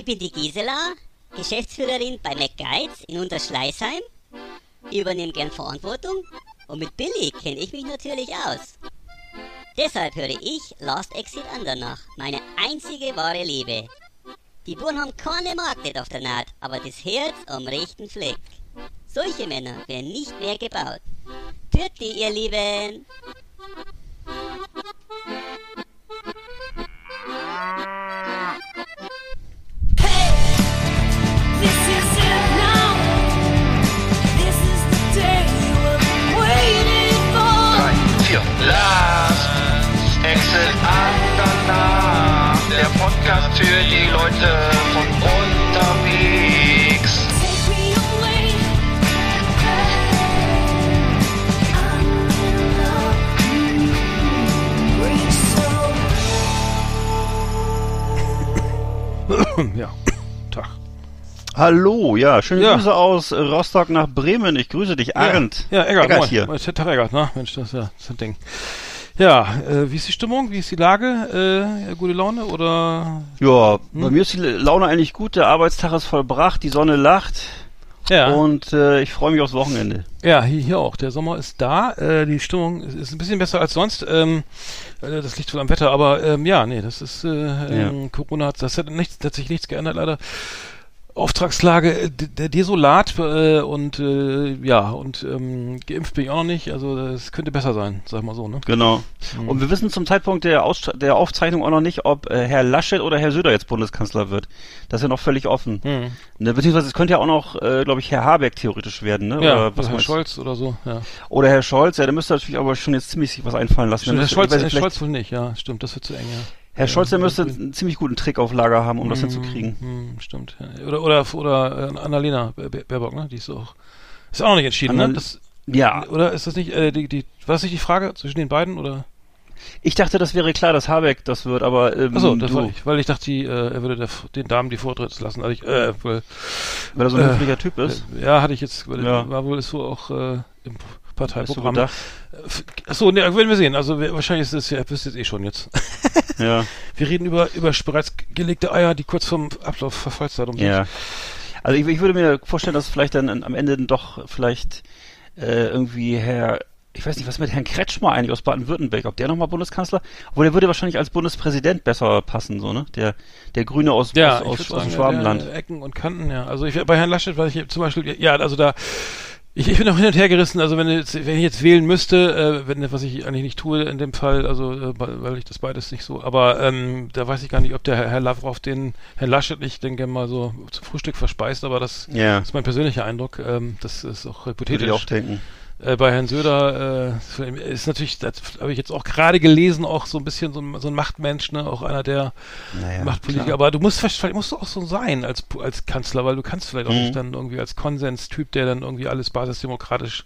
ich bin die Gisela, Geschäftsführerin bei McGuides in Unterschleißheim. Übernehme gern Verantwortung und mit Billy kenne ich mich natürlich aus. Deshalb höre ich Last Exit Andernach, meine einzige wahre Liebe. Die Buren haben keine Magnet auf der Naht, aber das Herz am rechten Fleck. Solche Männer werden nicht mehr gebaut. Pürti, ihr Lieben! Für die Leute von unterwegs. Take me away. I'm in love. Reach so ja. Tag. Hallo, ja, schöne Ja. Grüße aus Rostock nach Bremen. Ich grüße dich, Arndt. Ja, Eggert, Eggert moin. hier. Moin, Tag Eggert, ne? Mensch, das ist ja das ist ein Ding. Ja, äh, wie ist die Stimmung? Wie ist die Lage? Äh, gute Laune oder? Ja, Hm? bei mir ist die Laune eigentlich gut. Der Arbeitstag ist vollbracht, die Sonne lacht Ja. und äh, ich freue mich aufs Wochenende. Ja, hier, hier auch. Der Sommer ist da. Äh, die Stimmung ist, ist ein bisschen besser als sonst. Ähm, äh, das liegt wohl am Wetter, aber ähm, ja, nee, das ist äh, ähm, Corona hat das hat nichts, hat sich nichts geändert leider. Auftragslage, äh, der desolat äh, und äh, ja und ähm, geimpft bin ich auch noch nicht. Also das könnte besser sein, sag mal so, ne? Genau. Hm. Und wir wissen zum Zeitpunkt der, Ausst der Aufzeichnung auch noch nicht, ob äh, Herr Laschet oder Herr Söder jetzt Bundeskanzler wird. Das ist ja noch völlig offen. Hm. Ne, beziehungsweise es könnte ja auch noch, äh, glaube ich, Herr Habeck theoretisch werden, ne? Ja, oder, was Herr meinst? Scholz oder so, ja. oder Herr Scholz, ja, der müsste natürlich aber schon jetzt ziemlich sich was einfallen lassen. Stimmt, Der Herr Scholz, Herr Scholz wohl nicht, ja, stimmt, das wird zu eng, ja. Herr Scholz, der müsste Hm. einen ziemlich guten Trick auf Lager haben, um das hinzukriegen. Hm, stimmt. Oder oder oder äh, Annalena Baer- Baerbock, ne? Die ist auch ist auch noch nicht entschieden, Annal- ne? Das, Ja, oder ist das nicht äh, die die was ist die Frage zwischen den beiden oder? ich dachte, das wäre klar, dass Habeck das wird, aber ähm, Achso, das du, war ich, weil ich dachte, die, äh, er würde der, den Damen die Vortritt lassen. Also ich, äh, weil, weil er so ein Äh, höflicher Typ ist. äh, ja, hatte ich jetzt, weil, Ja. war wohl ist so auch äh, im Parteiprogramm. gedacht? Achso, ne, werden wir sehen. Also wir, wahrscheinlich ist es ja, wisst ihr es eh schon jetzt. Ja, Wir reden über über bereits gelegte Eier, die kurz vom Ablauf Verfallsdatum sind. ja. Also ich, ich würde mir vorstellen, dass vielleicht dann am Ende doch vielleicht äh, irgendwie Herr, ich weiß nicht, was mit Herrn Kretschmer eigentlich aus Baden-Württemberg, ob der nochmal Bundeskanzler, obwohl der würde wahrscheinlich als Bundespräsident besser passen, so, ne? Der, der Grüne aus, Ja, aus, aus, aus dem Schwabenland. ja, Ecken und Kanten, ja. Also ich bei Herrn Laschet, weil ich zum Beispiel, ja, also da, ich, ich bin auch hin und her gerissen, also wenn, jetzt, wenn ich jetzt wählen müsste, äh, wenn, was ich eigentlich nicht tue in dem Fall, also äh, weil ich das beides nicht so, aber ähm, da weiß ich gar nicht, ob der Herr, Herr Lavrov den Herrn Laschet nicht, denke mal so zum Frühstück verspeist, aber das Ja, ist mein persönlicher Eindruck, ähm, das ist auch würde hypothetisch. ich auch denken. Äh, bei Herrn Söder äh, ist natürlich, das habe ich jetzt auch gerade gelesen, auch so ein bisschen so ein, so ein Machtmensch, ne, auch einer der Naja, Machtpolitiker. klar. Aber du musst vielleicht vielleicht musst du auch so sein als als Kanzler, weil du kannst vielleicht auch Mhm. nicht dann irgendwie als Konsenstyp, der dann irgendwie alles basisdemokratisch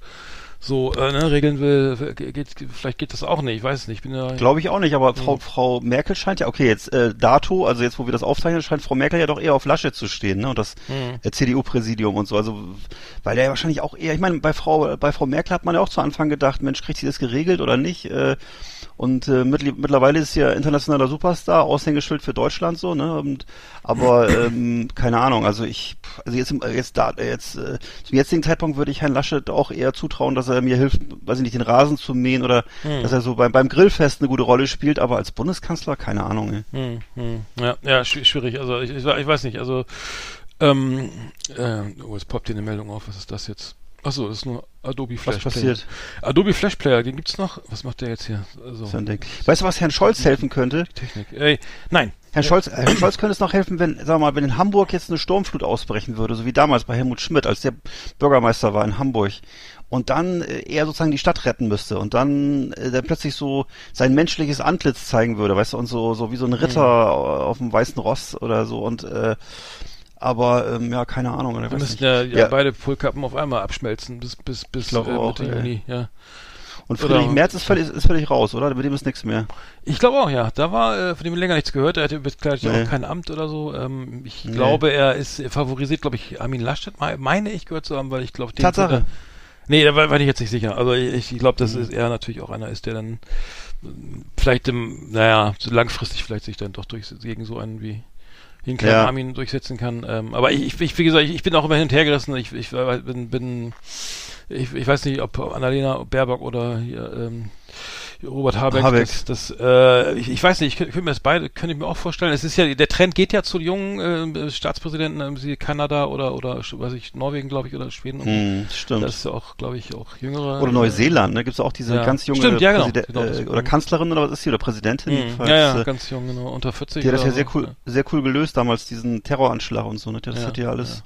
so äh, ne, regeln will, ge- geht, vielleicht geht das auch nicht, ich weiß nicht. Ich bin ja Glaube ich auch nicht, aber Hm. Frau, Frau Merkel scheint ja, okay, jetzt äh, dato, also jetzt, wo wir das aufzeichnen, scheint Frau Merkel ja doch eher auf Laschet zu stehen, ne? Und das Mhm. äh, CDU-Präsidium und so. Also, weil der ja wahrscheinlich auch eher, ich meine, bei Frau, bei Frau Merkel hat man ja auch zu Anfang gedacht, Mensch, kriegt sie das geregelt oder nicht? Äh, und äh, mittl mittlerweile ist ja internationaler Superstar, Aushängeschild für Deutschland so, ne? Und, aber ähm, keine Ahnung, also ich, also jetzt, jetzt da, jetzt äh, zum jetzigen Zeitpunkt würde ich Herrn Laschet auch eher zutrauen, dass er mir hilft, weiß ich nicht, den Rasen zu mähen oder Hm. dass er so beim, beim Grillfest eine gute Rolle spielt, aber als Bundeskanzler keine Ahnung. Ey. Hm, hm. Ja, ja, schw- schwierig. Also ich, ich, ich weiß nicht. Also ähm, äh, oh, jetzt poppt hier eine Meldung auf. Was ist das jetzt? Achso, das ist nur Adobe Flash Was passiert? Player. Adobe Flash Player, den gibt's noch. Was macht der jetzt hier? Also. Weißt du, was Herrn Scholz helfen könnte? Technik. Ey, nein. Herrn Scholz, Herrn Scholz könnte es noch helfen, wenn, sag mal, wenn in Hamburg jetzt eine Sturmflut ausbrechen würde, so wie damals bei Helmut Schmidt, als der Bürgermeister war in Hamburg. Und dann äh, er sozusagen die Stadt retten müsste und dann äh, der plötzlich so sein menschliches Antlitz zeigen würde, weißt du, und so, so wie so ein Ritter Mhm. auf dem weißen Ross oder so und äh, aber ähm, ja, keine Ahnung. Wir müssen ja, ja, beide Polkappen auf einmal abschmelzen bis bis bis äh, auch, Mitte ey. Juni. Ja. Und Friedrich Merz ist völlig, ist völlig raus, oder? Mit dem ist nichts mehr. Ich glaube auch, ja. Da war äh, von dem länger nichts gehört. Er hatte ja Nee. auch kein Amt oder so. Ähm, ich Nee. glaube, er ist er favorisiert, glaube ich, Armin Laschet. me- Meine ich gehört zu haben, weil ich glaube, den Tatsache. würde- Nee, da war, war ich jetzt nicht sicher. Also ich, ich glaube, Mhm. dass es er natürlich auch einer ist, der dann ähm, vielleicht im, naja, langfristig vielleicht sich dann doch durch gegen so einen wie wie ein kleiner Ja. Armin durchsetzen kann. Ähm, aber ich, ich, wie gesagt, ich, ich bin auch immer hin und her gerissen. Ich, ich äh, bin, bin ich, ich weiß nicht, ob Annalena Baerbock oder hier, ähm, Robert Habeck, Habeck. das, das äh, ich, ich weiß nicht, ich könnte mir das beide, könnte ich mir auch vorstellen. Es ist ja, der Trend geht ja zu jungen äh, Staatspräsidenten, sie Kanada oder oder weiß ich, Norwegen, glaube ich, oder Schweden. Hm, stimmt. Das ist ja auch, glaube ich, auch jüngere. Oder äh, Neuseeland, ne? Gibt es auch diese Ja. ganz junge Stimmt, ja, genau. Präsiden- Genau, äh, oder Kanzlerin oder was ist sie oder Präsidentin? Jedenfalls, Ja, ja, äh, ganz jung, genau, unter 40. Die hat das ja sehr cool, sehr cool gelöst damals, diesen Terroranschlag und so, ne? Das Ja, hat ja alles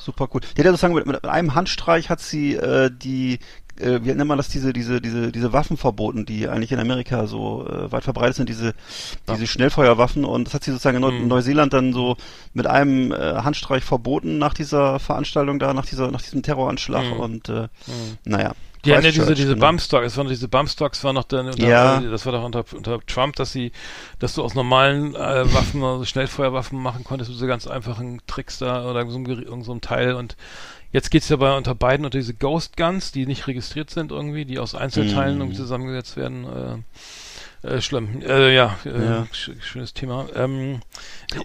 super cool. Die hat ja sozusagen mit, mit einem Handstreich hat sie äh, die äh, wie nennt man das, diese, diese, diese, diese Waffen verboten, die eigentlich in Amerika so äh, weit verbreitet sind, diese, diese Schnellfeuerwaffen und das hat sie sozusagen in Mhm. Neuseeland dann so mit einem äh, Handstreich verboten nach dieser Veranstaltung da, nach dieser, nach diesem Terroranschlag Mhm. und äh, Mhm. naja. Die hatten ja diese, Christchurch, diese genau. Bumstocks, es waren diese Bumstocks waren noch dann unter, Ja. das war doch unter, unter Trump, dass sie, dass du aus normalen äh, Waffen, also Schnellfeuerwaffen machen konntest, diese ganz einfachen Tricks da oder so ein, Geri- irgend so ein Teil und jetzt geht's ja bei unter beiden unter diese Ghost Guns, die nicht registriert sind irgendwie, die aus Einzelteilen Mhm. irgendwie zusammengesetzt werden. Äh, äh, schlimm. Äh, ja, äh, Ja. sch schönes Thema. Ähm,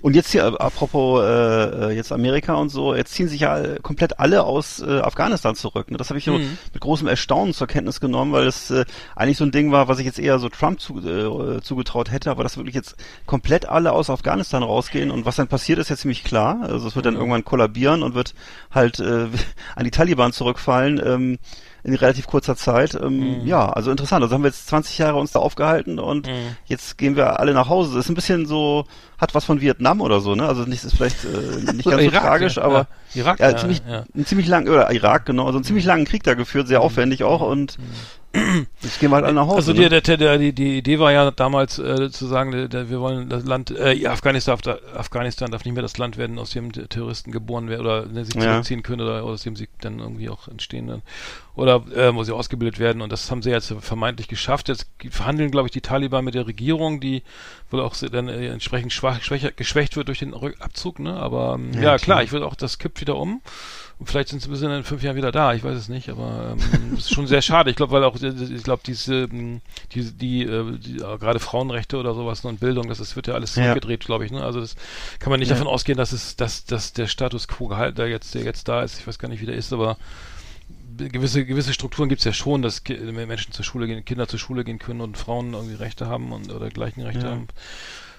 Und jetzt hier, äh, apropos äh, äh, jetzt Amerika und so, jetzt ziehen sich ja komplett alle aus äh, Afghanistan zurück. Ne? Das habe ich so Mhm. mit großem Erstaunen zur Kenntnis genommen, weil es äh, eigentlich so ein Ding war, was ich jetzt eher so Trump zu, äh, zugetraut hätte, aber dass wirklich jetzt komplett alle aus Afghanistan rausgehen und was dann passiert, ist ja ziemlich klar. Also es wird dann Mhm. irgendwann kollabieren und wird halt äh, an die Taliban zurückfallen. Ähm, in relativ kurzer Zeit. Ähm, Mhm. Ja, also interessant. Also haben wir jetzt 20 Jahre uns da aufgehalten und Mhm. jetzt gehen wir alle nach Hause. Das ist ein bisschen so, hat was von Vietnam oder so, ne? Also nicht ist vielleicht äh, nicht ganz so Irak, tragisch, ja, aber ja. Irak, ja, ja, ziemlich, ja. einen ziemlich langen, oder Irak, genau, also einen ziemlich langen Krieg da geführt, sehr aufwendig auch und jetzt gehen wir halt alle nach Hause. Also ne? die, der, der, der, die, die Idee war ja damals äh, zu sagen, der, wir wollen das Land, äh, ja, Afghanistan, darf, Afghanistan darf nicht mehr das Land werden, aus dem Terroristen geboren werden oder ne, sich Ja. zurückziehen können oder aus dem sie dann irgendwie auch entstehen dann. oder äh, wo sie ausgebildet werden und das haben sie jetzt vermeintlich geschafft. Jetzt verhandeln, glaube ich, die Taliban mit der Regierung, die wohl auch dann äh, entsprechend schwach, schwächer, geschwächt wird durch den Abzug, ne? Aber ähm, Ja, ja, klar. klar, ich würde auch, das kippt wieder um. Und vielleicht sind sie bis in fünf Jahren wieder da, ich weiß es nicht, aber ähm, es ist schon sehr schade. Ich glaube, weil auch, ich glaube, diese, ähm, diese, die, äh, die gerade Frauenrechte oder sowas und Bildung, das, das wird ja alles Ja. zurückgedreht, glaube ich. Ne? Also das kann man nicht Ja. davon ausgehen, dass es, dass, dass der Status quo gehalten, der jetzt, der jetzt da ist, ich weiß gar nicht, wie der ist, aber gewisse gewisse Strukturen gibt es ja schon, dass Menschen zur Schule gehen, Kinder zur Schule gehen können und Frauen irgendwie Rechte haben und oder gleichen Rechte Ja. haben.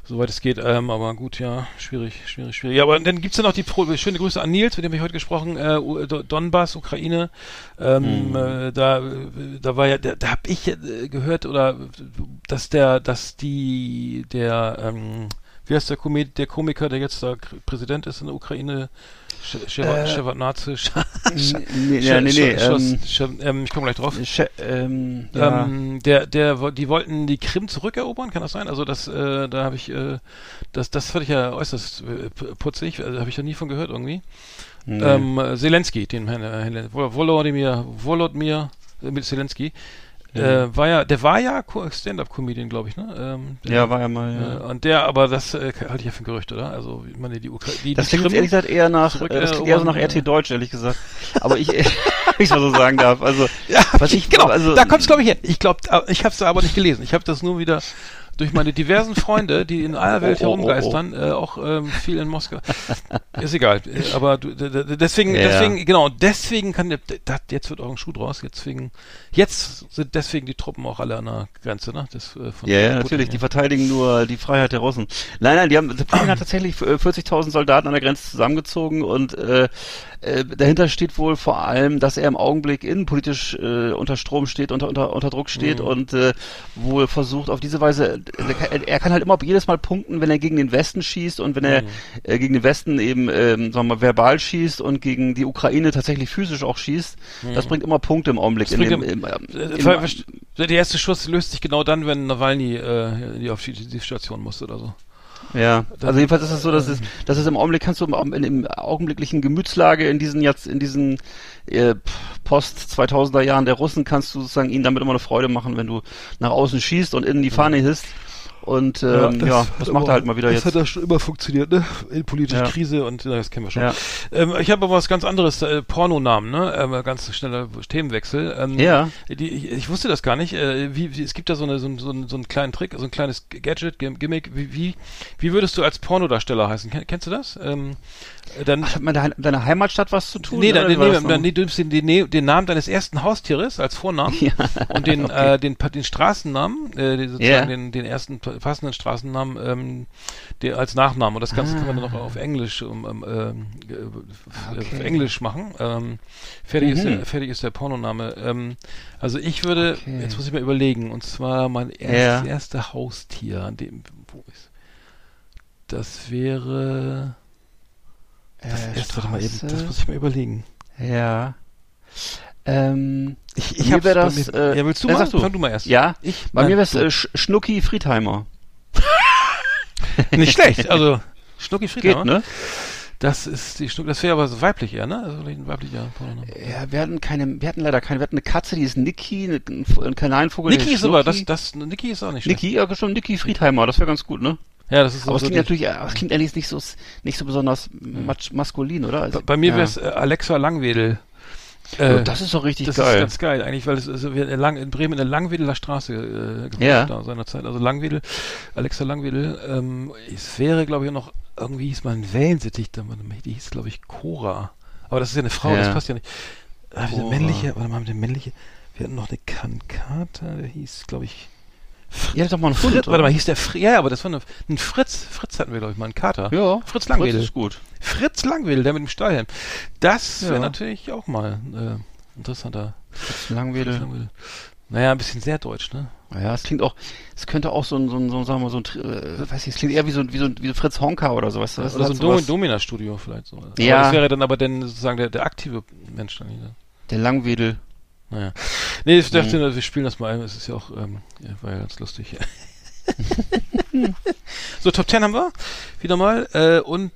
Soweit es geht, ähm, aber gut, ja, schwierig, schwierig, schwierig. Ja, aber dann gibt's ja noch die Pro schöne Grüße an Nils, mit dem habe ich heute gesprochen, äh, Do- Donbass, Ukraine. Ähm, Mhm. äh, da, äh, da war ja, da, da habe ich äh, gehört oder dass der, dass die, der, ähm, wie heißt der, Komi der Komiker, der jetzt da Präsident ist in der Ukraine, Äh, Shevardnadze, Sh- nee, nee, nee, ich komme gleich drauf. Ähm. Ähm, der, der, die wollten die Krim zurückerobern, kann das sein? Also das, äh, da habe ich, äh, das, das fand ich ja äußerst äh, putzig, also habe ich ja nie von gehört irgendwie. Ähm, äh, Zelensky, den Herrn, Herrn Vol- Volodymyr, Volodymyr äh, äh, war ja, der war ja Co- Stand-up-Comedian, glaube ich, ne? Ähm, der- ja, war ja mal, äh, ja. und der, aber das äh, halte ich ja für ein Gerücht, oder? Also, ich meine, die Ukraine, die, Das klingt ehrlich gesagt eher nach, zurück, äh, das äh, klingt eher so nach RT Deutsch, ehrlich gesagt. Aber ich, wenn ich mal so sagen darf, also, Ja, was ich, genau, also, da kommt's glaube ich her. Ich glaube, ich habe es aber nicht gelesen. Ich habe das nur wieder durch meine diversen Freunde, die in aller Welt Oh, oh, oh, herumgeistern, äh, auch ähm, viel in Moskau. Ist egal, äh, aber du, deswegen, Ja. deswegen, genau, deswegen kann der, da, jetzt wird auch ein Schuh draus. Deswegen, jetzt sind deswegen die Truppen auch alle an der Grenze, ne? Das, äh, von Ja, ja, natürlich. Die verteidigen nur die Freiheit der Russen. Nein, nein, die haben, Putin hat tatsächlich äh, 40.000 Soldaten an der Grenze zusammengezogen und äh, äh, dahinter steht wohl vor allem, dass er im Augenblick innenpolitisch äh, unter Strom steht, unter, unter, unter Druck steht Mhm. und äh, wohl versucht auf diese Weise, er, er kann halt immer jedes Mal punkten, wenn er gegen den Westen schießt und wenn er Mhm. äh, gegen den Westen eben, ähm, sagen wir mal, verbal schießt und gegen die Ukraine tatsächlich physisch auch schießt. Das bringt immer Punkte im Augenblick. Mhm. In dem, im- im, Äh, im, der erste Schuss löst sich genau dann, wenn Nawalny äh, die auf die, die Station musste oder so. Ja, also jedenfalls ist es so, dass es, dass es im Augenblick kannst du im, in, im augenblicklichen Gemütslage in diesen jetzt in diesen äh, Post 2000er Jahren der Russen kannst du sozusagen ihnen damit immer eine Freude machen, wenn du nach außen schießt und innen die Fahne hisst. Und ähm, ja, das, hat macht aber- er halt mal wieder das jetzt. hat ja schon immer funktioniert, ne? In politischer Ja. Krise und na, das kennen wir schon. Ja. Ähm, ich habe aber was ganz anderes, äh, Pornonamen, ne? Ähm, ganz schneller Themenwechsel. Ähm, Ja. Die, ich, ich wusste das gar nicht. Äh, wie, wie, es gibt da so, eine, so, so, so einen kleinen Trick, so ein kleines Gadget, Gim- Gimmick. Wie, wie, wie würdest du als Pornodarsteller heißen? Ken, kennst du das? Ähm, äh, dann, Ach, hat mit deiner, deiner Heimatstadt was zu tun? Nee, dann, nee, dann, nee, du nimmst den, den, den Namen deines ersten Haustieres als Vornamen Ja. und den, Okay. äh, den, den Straßennamen, äh, den, sozusagen Ja. den, den ersten passenden Straßennamen ähm, der, als Nachnamen. Und das Ganze kann man dann Ah. noch auf Englisch, um, ähm, äh, auf Okay. Englisch machen. Ähm, fertig, ist Mhm. der, fertig ist der Pornoname. Ähm, also ich würde, Okay. jetzt muss ich mal überlegen, und zwar mein erst, Ja. das erste Haustier, an dem, wo ist, das wäre, das Äh, mal eben, das muss ich mal überlegen. Ja. Ähm, Ich, ich mir bei das, mir- äh, ja, willst du ja, mal? du. Fang du mal erst. ja, Ich, bei nein, mir wäre es äh, Sch- Schnucki Friedheimer. nicht schlecht. Also Schnucki Friedheimer. Geht, ne? Das ist die Schnucki, das wäre aber so weiblich eher, ne? Also ein weiblicher Pornoname. Ja, wir hatten keine, wir hatten leider keine, wir hatten eine Katze, die ist Niki, ein, Kanarienvogel. Niki ist aber, das, das, Niki ist auch nicht schlecht. Niki, ja, schon Niki Friedheimer, das wäre ganz gut, ne? Ja, das ist Aber es so klingt natürlich, äh, es klingt ehrlich nicht so, nicht so besonders mas maskulin, oder? Also, Bei, bei mir ja. wäre es äh, Alexa Langwedel. Oh, Äh, das ist doch richtig das geil. ist ganz geil, eigentlich, weil es ist wir in Lang, in Bremen in der Langwedeler Straße äh, gewohnt Ja. da seinerzeit. Also Langwedel, Alexa Langwedel. Ähm, es wäre, glaube ich, noch irgendwie hieß mal ein Wellensittich, da- die hieß, glaube ich, Cora. Aber das ist ja eine Frau, Ja. das passt ja nicht. Ah, wir männliche, warte mal, der männliche. Wir hatten noch eine Kankata, der hieß, glaube ich, Ihr hattet doch mal Hund, Fritz, oder? warte mal, hieß der Fr ja, aber das war eine, ein Fritz. Fritz hatten wir, glaube ich, mal einen Kater. Ja, Fritz Fritz Langwedel. ist gut. Fritz Langwedel, der mit dem Stahlhelm. Das wäre Ja. natürlich auch mal äh, interessanter. Fritz Fritz Langwedel. Langwedel. Naja, ein bisschen sehr deutsch, ne? Ja, es klingt auch, es könnte auch so ein, so ein, so ein sagen wir mal, so ein, äh, weiß ich, es klingt eher wie so, ein- wie so, ein- wie so Fritz Honka oder so, weißt du? Das Oder so ein sowas- Domin Domina-Studio vielleicht so. Aber Ja. das wäre dann aber dann sozusagen der, der aktive Mensch dann wieder. Der Langwedel. Naja. Nee, ich dachte, Mhm. wir spielen das mal ein. Es ist ja auch, ähm, ja, war ja ganz lustig. so, Top 10 haben wir. Wieder mal. Äh, und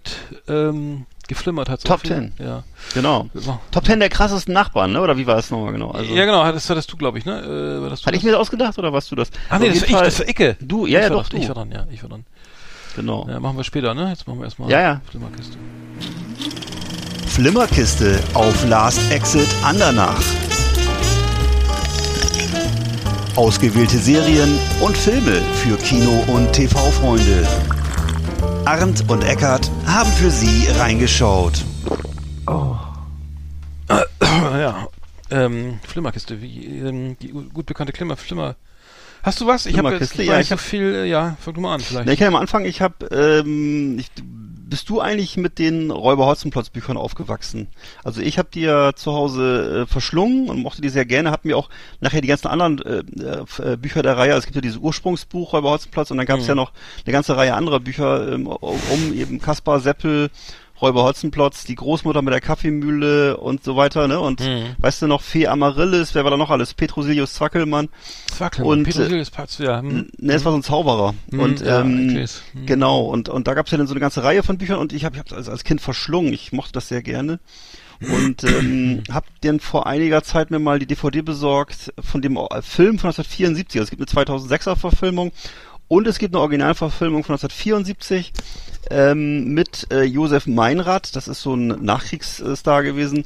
ähm, geflimmert hat Top 10. Ja. Genau. Ja, Top 10 der krassesten Nachbarn, ne? Oder wie war es nochmal genau? Also, ja, genau, das hattest du, glaube ich, ne? Äh, war das du Hatte ich mir das ausgedacht oder warst du das? Ah, nee, das war ich, das war Icke. Du, ja, ich ja, war doch, dran, du. Ich war dran, ja, ich war dran. Genau. Ja, machen wir später, ne? Jetzt machen wir erstmal Ja, ja. Flimmerkiste. Flimmerkiste auf Last Exit Andernach. Ausgewählte Serien und Filme für Kino- und TV-Freunde. Arndt und Eckart haben für Sie reingeschaut. ja, ähm, Flimmerkiste, wie, ähm, die gut bekannte Klimmer, Flimmer. Hast du was? Ich habe ich ja, ich so hab- viel, äh, ja, fang du mal an vielleicht. Na, ich kann ja mal anfangen. Ich habe, ähm, ich, bist du eigentlich mit den Räuber Hotzenplotz Büchern aufgewachsen? Also ich habe die ja zu Hause äh, verschlungen und mochte die sehr gerne. Hab mir auch nachher die ganzen anderen äh, äh, Bücher der Reihe. Also es gibt ja dieses Ursprungsbuch Räuber Hotzenplotz und dann gab es Mhm. ja noch eine ganze Reihe anderer Bücher ähm, um eben Kaspar Seppel. Räuber Hotzenplotz, die Großmutter mit der Kaffeemühle und so weiter, ne? Und Mhm. weißt du noch, Fee Amaryllis, wer war da noch alles? Petrosilius Zwackelmann. Zwackel und, und Petersilie Patz, ja. Hm. Ne, es war so ein Zauberer. Mhm, Und ja, ähm, ich. Mhm. genau, und, und da gab es ja dann so eine ganze Reihe von Büchern und ich habe es als, als Kind verschlungen. Ich mochte das sehr gerne. Und ähm, habe dann vor einiger Zeit mir mal die DVD besorgt von dem äh, Film von 1974. Also es gibt eine 2006er Verfilmung und es gibt eine Originalverfilmung von 1974 ähm, mit äh, Josef Meinrad. Das ist so ein Nachkriegsstar gewesen.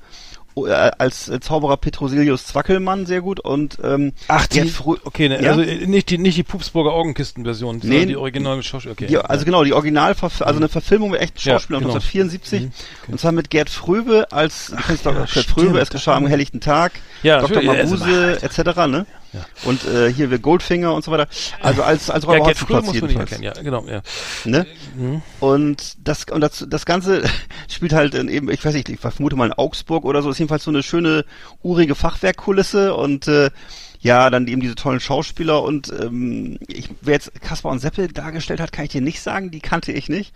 Äh, als äh, Zauberer Petrosilius Zwackelmann sehr gut und ähm, Ach, die, okay, ne, Ja? also äh, nicht die, nicht die Pupsburger Augenkisten-Version, sondern Nee, die originale Schauspiel, okay. Die, also genau, die Original, also eine Verfilmung mit echten Ja, Schauspielern genau. 1974. Mhm, okay. Und zwar mit Gerd Fröbe als, doch ja, Gerd stimmt, Fröbe, es geschah am helllichten Tag, Ja, Dr. natürlich, also- Mabuse, etc., ne? Ja. Und äh, hier wir Goldfinger und so weiter. Also als, als ja, Räuber Gerd Fröbe Hotzenplotz muss man nicht erkennen, ja, genau, ja. Ne? Mhm. Und das und das, das Ganze spielt halt in eben, ich weiß nicht, ich vermute mal in Augsburg oder so, ist jedenfalls so eine schöne urige Fachwerkkulisse und äh, ja, dann eben diese tollen Schauspieler und ähm, ich, wer jetzt Kaspar und Seppel dargestellt hat, kann ich dir nicht sagen, die kannte ich nicht.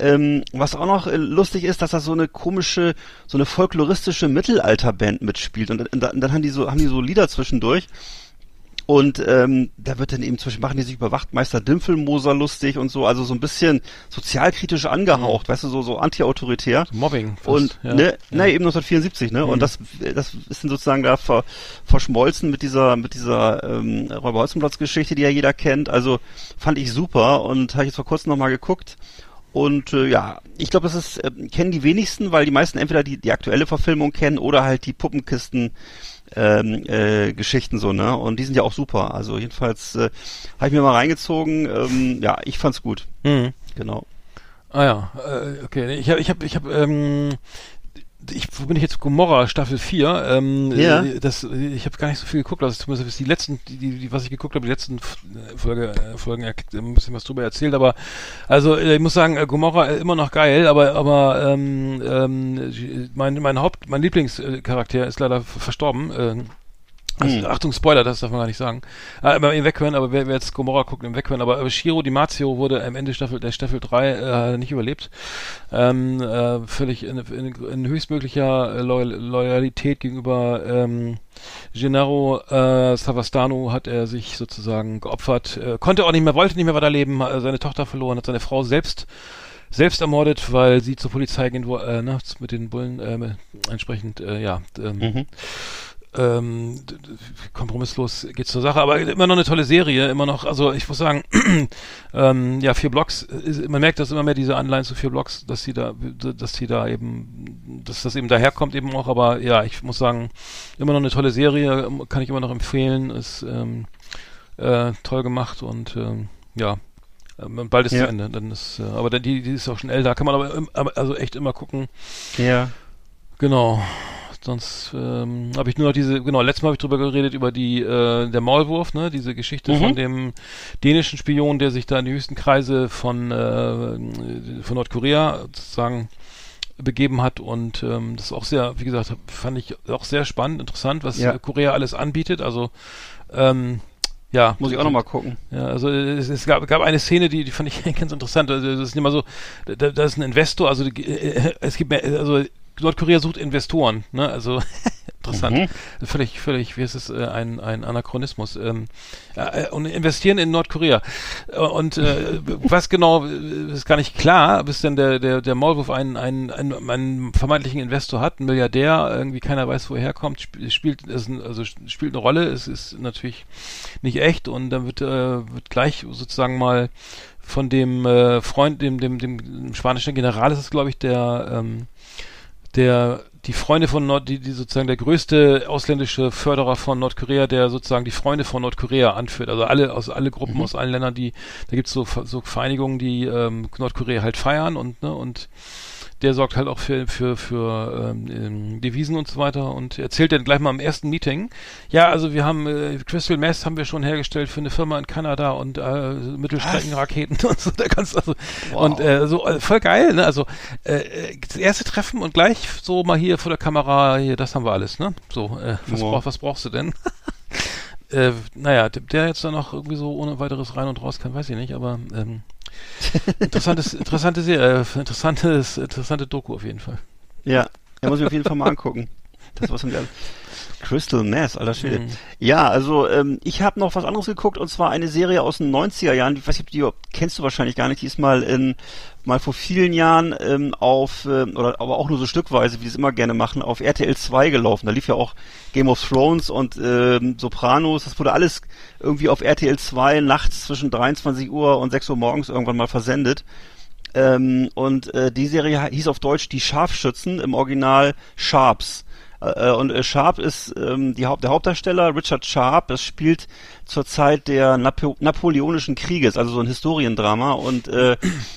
Ähm, was auch noch äh, lustig ist, dass da so eine komische, so eine folkloristische Mittelalterband mitspielt und, und, dann- dann haben die so, haben die so Lieder zwischendurch. Und ähm, da wird dann eben zum Beispiel machen die sich über Wachtmeister Dimpfelmoser lustig und so, also so ein bisschen sozialkritisch angehaucht, weißt du, so so anti-autoritär. Mobbing. fast, Und ja. ne, Ja. ne, eben 1974, ne? Mhm. Und das, das ist dann sozusagen da ver, verschmolzen mit dieser, mit dieser ähm, Räuber-Holzenplatz-Geschichte, die ja jeder kennt. Also fand ich super und habe ich jetzt vor kurzem nochmal geguckt. Und äh, ja, ich glaube, das ist, äh, kennen die wenigsten, weil die meisten entweder die, die aktuelle Verfilmung kennen oder halt die Puppenkisten ähm, äh, Geschichten so, ne? Und die sind ja auch super. Also jedenfalls äh, habe ich mir mal reingezogen. Ähm, ja, ich fand's gut. Mhm. Genau. Ah ja, äh, okay. Ich habe, ich habe, ich habe, ähm, ich, wo bin ich jetzt? Gomorra Staffel 4. Ähm, Ja. äh, Das, ich habe gar nicht so viel geguckt, also zumindest die letzten, die, die, was ich geguckt habe, die letzten äh, Folge, äh, Folgen ein bisschen was drüber erzählt, aber also ich muss sagen, Gomorra immer noch geil, aber aber ähm, ähm, mein mein Haupt, mein Lieblingscharakter ist leider verstorben. Äh, also, Hm. Achtung, Spoiler, das darf man gar nicht sagen. Äh, aber im Weghören, aber wer, wer jetzt Gomorra guckt, im Weghören, aber, aber Shiro Di Marzio wurde am Ende Staffel, der Staffel 3 äh, nicht überlebt. Ähm, äh, völlig in, in, in höchstmöglicher äh, Loyal, Loyalität gegenüber ähm, Gennaro äh, Savastano hat er sich sozusagen geopfert. Äh, konnte auch nicht mehr, wollte nicht mehr weiterleben, hat seine Tochter verloren, hat seine Frau selbst selbst ermordet, weil sie zur Polizei gehen, wo, äh, ne, mit den Bullen äh, entsprechend, äh, ja, ähm, Mhm. Ähm, kompromisslos geht's zur Sache, aber immer noch eine tolle Serie, immer noch, also ich muss sagen, ähm, ja, vier Blocks, ist, man merkt, dass immer mehr diese Anleihen zu vier Blocks, dass sie da, dass sie da eben, dass das eben daherkommt eben auch, aber ja, ich muss sagen, immer noch eine tolle Serie, kann ich immer noch empfehlen, ist ähm, äh, toll gemacht und ähm, ja, ähm, bald ist Ja. zu Ende, dann ist, äh, aber dann, die, die ist auch schon älter, kann man aber also echt immer gucken, Ja. Genau. Sonst ähm, habe ich nur noch diese, genau, letztes Mal habe ich drüber geredet, über die, äh, der Maulwurf, ne, diese Geschichte Mhm. von dem dänischen Spion, der sich da in die höchsten Kreise von, äh, von Nordkorea sozusagen begeben hat und ähm, das ist auch sehr, wie gesagt, fand ich auch sehr spannend, interessant, was Ja. äh, Korea alles anbietet, also ähm, ja. Muss ich auch nochmal gucken. Ja, also es, es gab, gab eine Szene, die, die fand ich ganz interessant. Also das ist immer so, da, da ist ein Investor, also die, äh, es gibt mehr, also Nordkorea sucht Investoren, ne? Also interessant. Völlig, völlig, wie ist es, äh, ein, ein Anachronismus. Ähm, äh, und investieren in Nordkorea. Äh, Und äh, was genau äh, ist gar nicht klar, bis denn der, der, der Maulwurf einen, einen, einen, einen vermeintlichen Investor hat, ein Milliardär, irgendwie keiner weiß, woher er kommt, sp spielt, ist ein, also spielt eine Rolle, es ist natürlich nicht echt und dann wird, äh, wird gleich sozusagen mal von dem äh, Freund, dem, dem, dem spanischen General ist es, glaube ich, der, ähm, der die Freunde von Nord, die, die sozusagen der größte ausländische Förderer von Nordkorea, der sozusagen die Freunde von Nordkorea anführt. Also alle aus alle Gruppen aus allen Ländern, die da gibt's so so Vereinigungen, die ähm, Nordkorea halt feiern und ne und der sorgt halt auch für für für ähm, ähm, Devisen und so weiter und erzählt dann gleich mal im ersten Meeting, ja, also wir haben äh, Crystal Meth haben wir schon hergestellt für eine Firma in Kanada und äh, Mittelstreckenraketen und so, da kannst also und äh, so äh, voll geil, ne? Also äh, das erste Treffen und gleich so mal hier vor der Kamera, hier, das haben wir alles, ne? So, äh, was, Wow. brauch, was brauchst du denn? äh, naja, der, der jetzt da noch irgendwie so ohne weiteres rein und raus kann, weiß ich nicht, aber ähm, interessantes, interessante Serie, äh, interessantes, interessante Doku auf jeden Fall. Ja, ja muss ich auf jeden Fall mal angucken. Das was geil. Crystal Meth, alter Schwede. Mhm. Ja, also ähm, ich habe noch was anderes geguckt und zwar eine Serie aus den 90er Jahren, die, weiß ich, ob die kennst du wahrscheinlich gar nicht, die ist mal in mal vor vielen Jahren ähm, auf ähm, oder aber auch nur so stückweise, wie die es immer gerne machen, auf RTL 2 gelaufen. Da lief ja auch Game of Thrones und ähm, Sopranos, das wurde alles irgendwie auf RTL 2 nachts zwischen 23 Uhr und 6 Uhr morgens irgendwann mal versendet. Ähm, und äh, die Serie hieß auf Deutsch Die Scharfschützen, im Original Sharps. Äh, und äh, Sharp ist ähm, die Haupt der Hauptdarsteller, Richard Sharp. Das spielt zur Zeit der Napo Napoleonischen Krieges, also so ein Historiendrama und äh,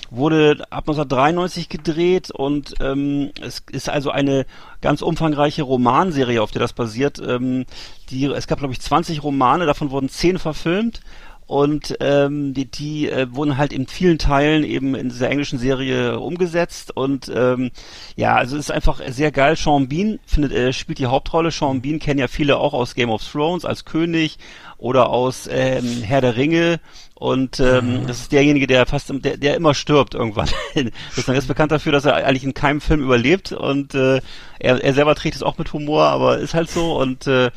wurde ab 1993 gedreht und ähm, es ist also eine ganz umfangreiche Romanserie, auf der das basiert. Ähm, die, es gab glaube ich 20 Romane, davon wurden 10 verfilmt und ähm, die, die äh, wurden halt in vielen Teilen eben in dieser englischen Serie umgesetzt und ähm, ja, also es ist einfach sehr geil. Sean Bean findet, äh, spielt die Hauptrolle. Sean Bean kennen ja viele auch aus Game of Thrones als König oder aus ähm, Herr der Ringe und ähm, das ist derjenige, der fast, der, der immer stirbt irgendwann. das ist bekannt dafür, dass er eigentlich in keinem Film überlebt und äh, er, er selber trägt es auch mit Humor, aber ist halt so und äh,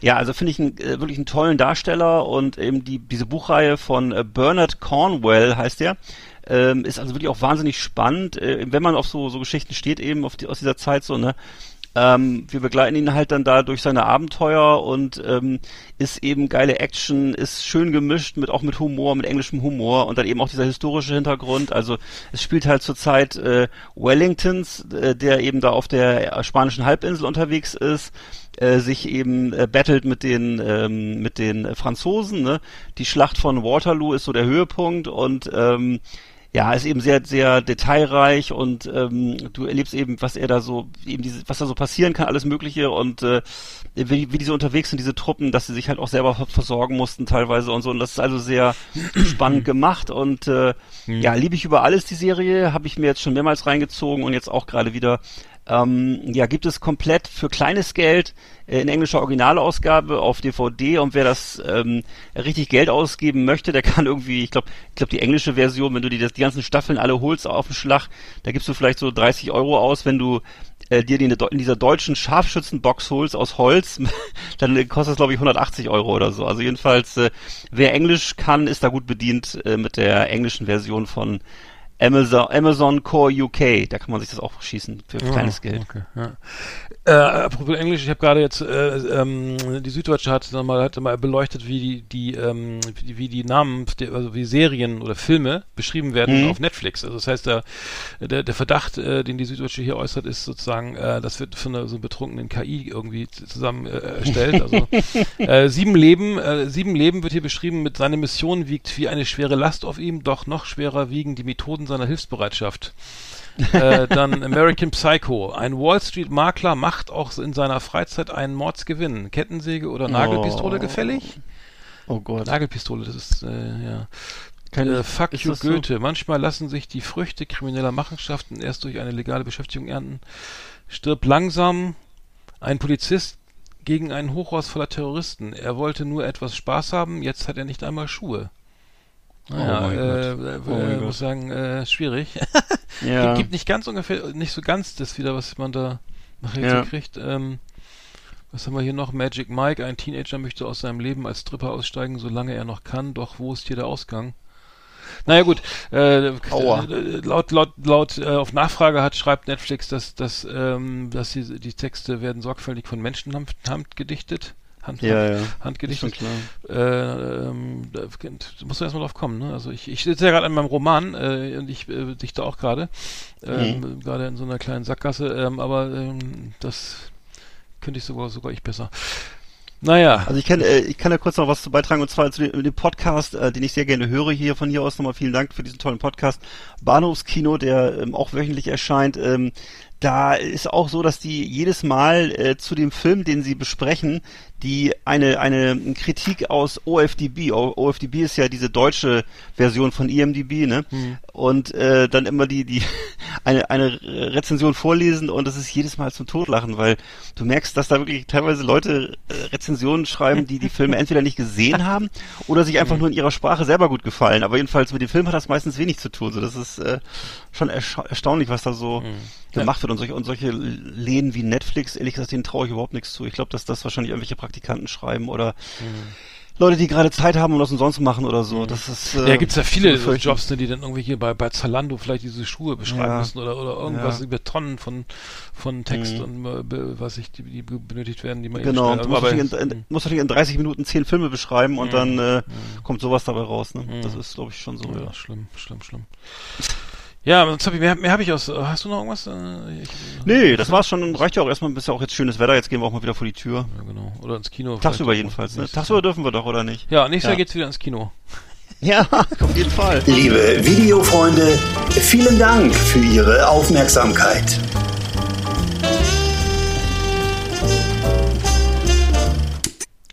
Ja, also finde ich einen, äh, wirklich einen tollen Darsteller und eben die, diese Buchreihe von äh, Bernard Cornwell heißt der. Ähm, ist also wirklich auch wahnsinnig spannend, äh, wenn man auf so, so Geschichten steht, eben auf die, aus dieser Zeit so, ne? Ähm, wir begleiten ihn halt dann da durch seine Abenteuer und ähm, ist eben geile Action, ist schön gemischt mit auch mit Humor, mit englischem Humor und dann eben auch dieser historische Hintergrund. Also es spielt halt zur Zeit äh, Wellingtons, äh, der eben da auf der spanischen Halbinsel unterwegs ist äh, sich eben äh, battelt mit den ähm, mit den Franzosen. Ne? Die Schlacht von Waterloo ist so der Höhepunkt und ähm, ja, ist eben sehr, sehr detailreich und ähm, du erlebst eben, was er da so, eben diese, was da so passieren kann, alles Mögliche und äh, wie, wie die so unterwegs sind, diese Truppen, dass sie sich halt auch selber versorgen mussten teilweise und so. Und das ist also sehr spannend gemacht und äh, ja, liebe ich über alles die Serie, habe ich mir jetzt schon mehrmals reingezogen und jetzt auch gerade wieder ähm, ja, gibt es komplett für kleines Geld äh, in englischer Originalausgabe auf DVD und wer das ähm, richtig Geld ausgeben möchte, der kann irgendwie, ich glaube, ich glaube die englische Version, wenn du die, das, die ganzen Staffeln alle holst auf den Schlag, da gibst du vielleicht so 30 Euro aus, wenn du äh, dir die in dieser deutschen Scharfschützenbox holst aus Holz, dann kostet das glaube ich 180 Euro oder so. Also jedenfalls, äh, wer Englisch kann, ist da gut bedient äh, mit der englischen Version von Amazon, Amazon Core UK, da kann man sich das auch schießen für kleines Geld. Okay, ja. Äh, apropos Englisch, ich habe gerade jetzt, äh, ähm, die Süddeutsche hat mal, hat mal beleuchtet, wie die, die, ähm, wie, die Namen, also wie Serien oder Filme beschrieben werden Mhm. auf Netflix. Also das heißt, der, der, der Verdacht, äh, den die Süddeutsche hier äußert, ist sozusagen, äh, das wird von einer so betrunkenen KI irgendwie zusammen äh, erstellt. Also äh, sieben Leben, äh, sieben Leben wird hier beschrieben mit seiner Mission wiegt wie eine schwere Last auf ihm, doch noch schwerer wiegen die Methoden seiner Hilfsbereitschaft. äh, dann American Psycho. Ein Wall Street Makler macht auch in seiner Freizeit einen Mordsgewinn. Kettensäge oder Nagelpistole Oh. gefällig? Oh Gott. Nagelpistole, das ist, äh, ja. Kann Äh, fuck you das so? Goethe. Manchmal lassen sich die Früchte krimineller Machenschaften erst durch eine legale Beschäftigung ernten. Stirb langsam. Ein Polizist gegen einen Hochhaus voller Terroristen. Er wollte nur etwas Spaß haben, jetzt hat er nicht einmal Schuhe. Naja, Oh mein äh, Gott. äh, Oh äh, muss sagen, äh, schwierig. Ja. Gibt nicht ganz ungefähr, nicht so ganz das wieder, was man da nachher Ja. so kriegt. Ähm, was haben wir hier noch? Magic Mike, ein Teenager möchte aus seinem Leben als Stripper aussteigen, solange er noch kann, doch wo ist hier der Ausgang? Naja gut, äh, äh, laut, laut, laut äh, auf Nachfrage hat, schreibt Netflix, dass, dass, ähm, dass die, die Texte werden sorgfältig von Menschen hand, handgedichtet. Hand, Ja, ja. Handgedichtet. Äh, ähm, da da musst du erstmal drauf kommen, ne? Also ich, ich sitze ja gerade an meinem Roman äh, und ich äh, dichte auch gerade. Ähm, Mhm. Gerade in so einer kleinen Sackgasse, ähm, aber ähm, das könnte ich sogar sogar ich besser. Naja. Also ich kann, äh, ich kann da kurz noch was zu beitragen und zwar zu dem, dem Podcast, äh, den ich sehr gerne höre hier von hier aus nochmal vielen Dank für diesen tollen Podcast. Bahnhofskino, der ähm, auch wöchentlich erscheint. Ähm, da ist auch so, dass die jedes Mal äh, zu dem Film, den sie besprechen, die eine eine Kritik aus OFDB. O OFDB ist ja diese deutsche Version von IMDb, ne? Und äh, dann immer die die eine eine Rezension vorlesen und das ist jedes Mal zum Totlachen, weil du merkst, dass da wirklich teilweise Leute äh, Rezensionen schreiben, die die Filme entweder nicht gesehen haben oder sich einfach nur in ihrer Sprache selber gut gefallen. Aber jedenfalls mit dem Film hat das meistens wenig zu tun. So, das ist äh, schon ersta erstaunlich, was da so gemacht wird und solche und solche Läden wie Netflix. Ehrlich gesagt, denen traue ich überhaupt nichts zu. Ich glaube, dass das wahrscheinlich irgendwelche Praktikanten schreiben oder Leute, die gerade Zeit haben und das umsonst machen oder so. Das ist äh, Ja, gibt's ja viele so. Jobs, ne, die dann irgendwie hier bei, bei Zalando vielleicht diese Schuhe beschreiben Ja. müssen oder, oder irgendwas Ja. über Tonnen von, von Text Mhm. und äh, be- was ich, die, die benötigt werden, die man Genau, eben du schnell- musst natürlich, in, in, Mhm. musst natürlich in 30 Minuten 10 Filme beschreiben und Mhm. dann äh, Mhm. kommt sowas dabei raus. Ne? Mhm. Das ist, glaube ich, schon so. ja, Ja. schlimm, schlimm, schlimm. Ja, sonst hab ich, mehr, mehr habe ich aus. Hast du noch irgendwas? Äh, Ich, Nee, das war's schon. Reicht ja auch erstmal. Ist ja auch jetzt schönes Wetter. Jetzt gehen wir auch mal wieder vor die Tür. Ja, genau. Oder ins Kino. Tagsüber jedenfalls. Ne? Tagsüber dürfen wir doch, oder nicht? Ja, nächstes Ja. Jahr geht's wieder ins Kino. Ja, auf jeden Fall. Liebe Videofreunde, vielen Dank für Ihre Aufmerksamkeit.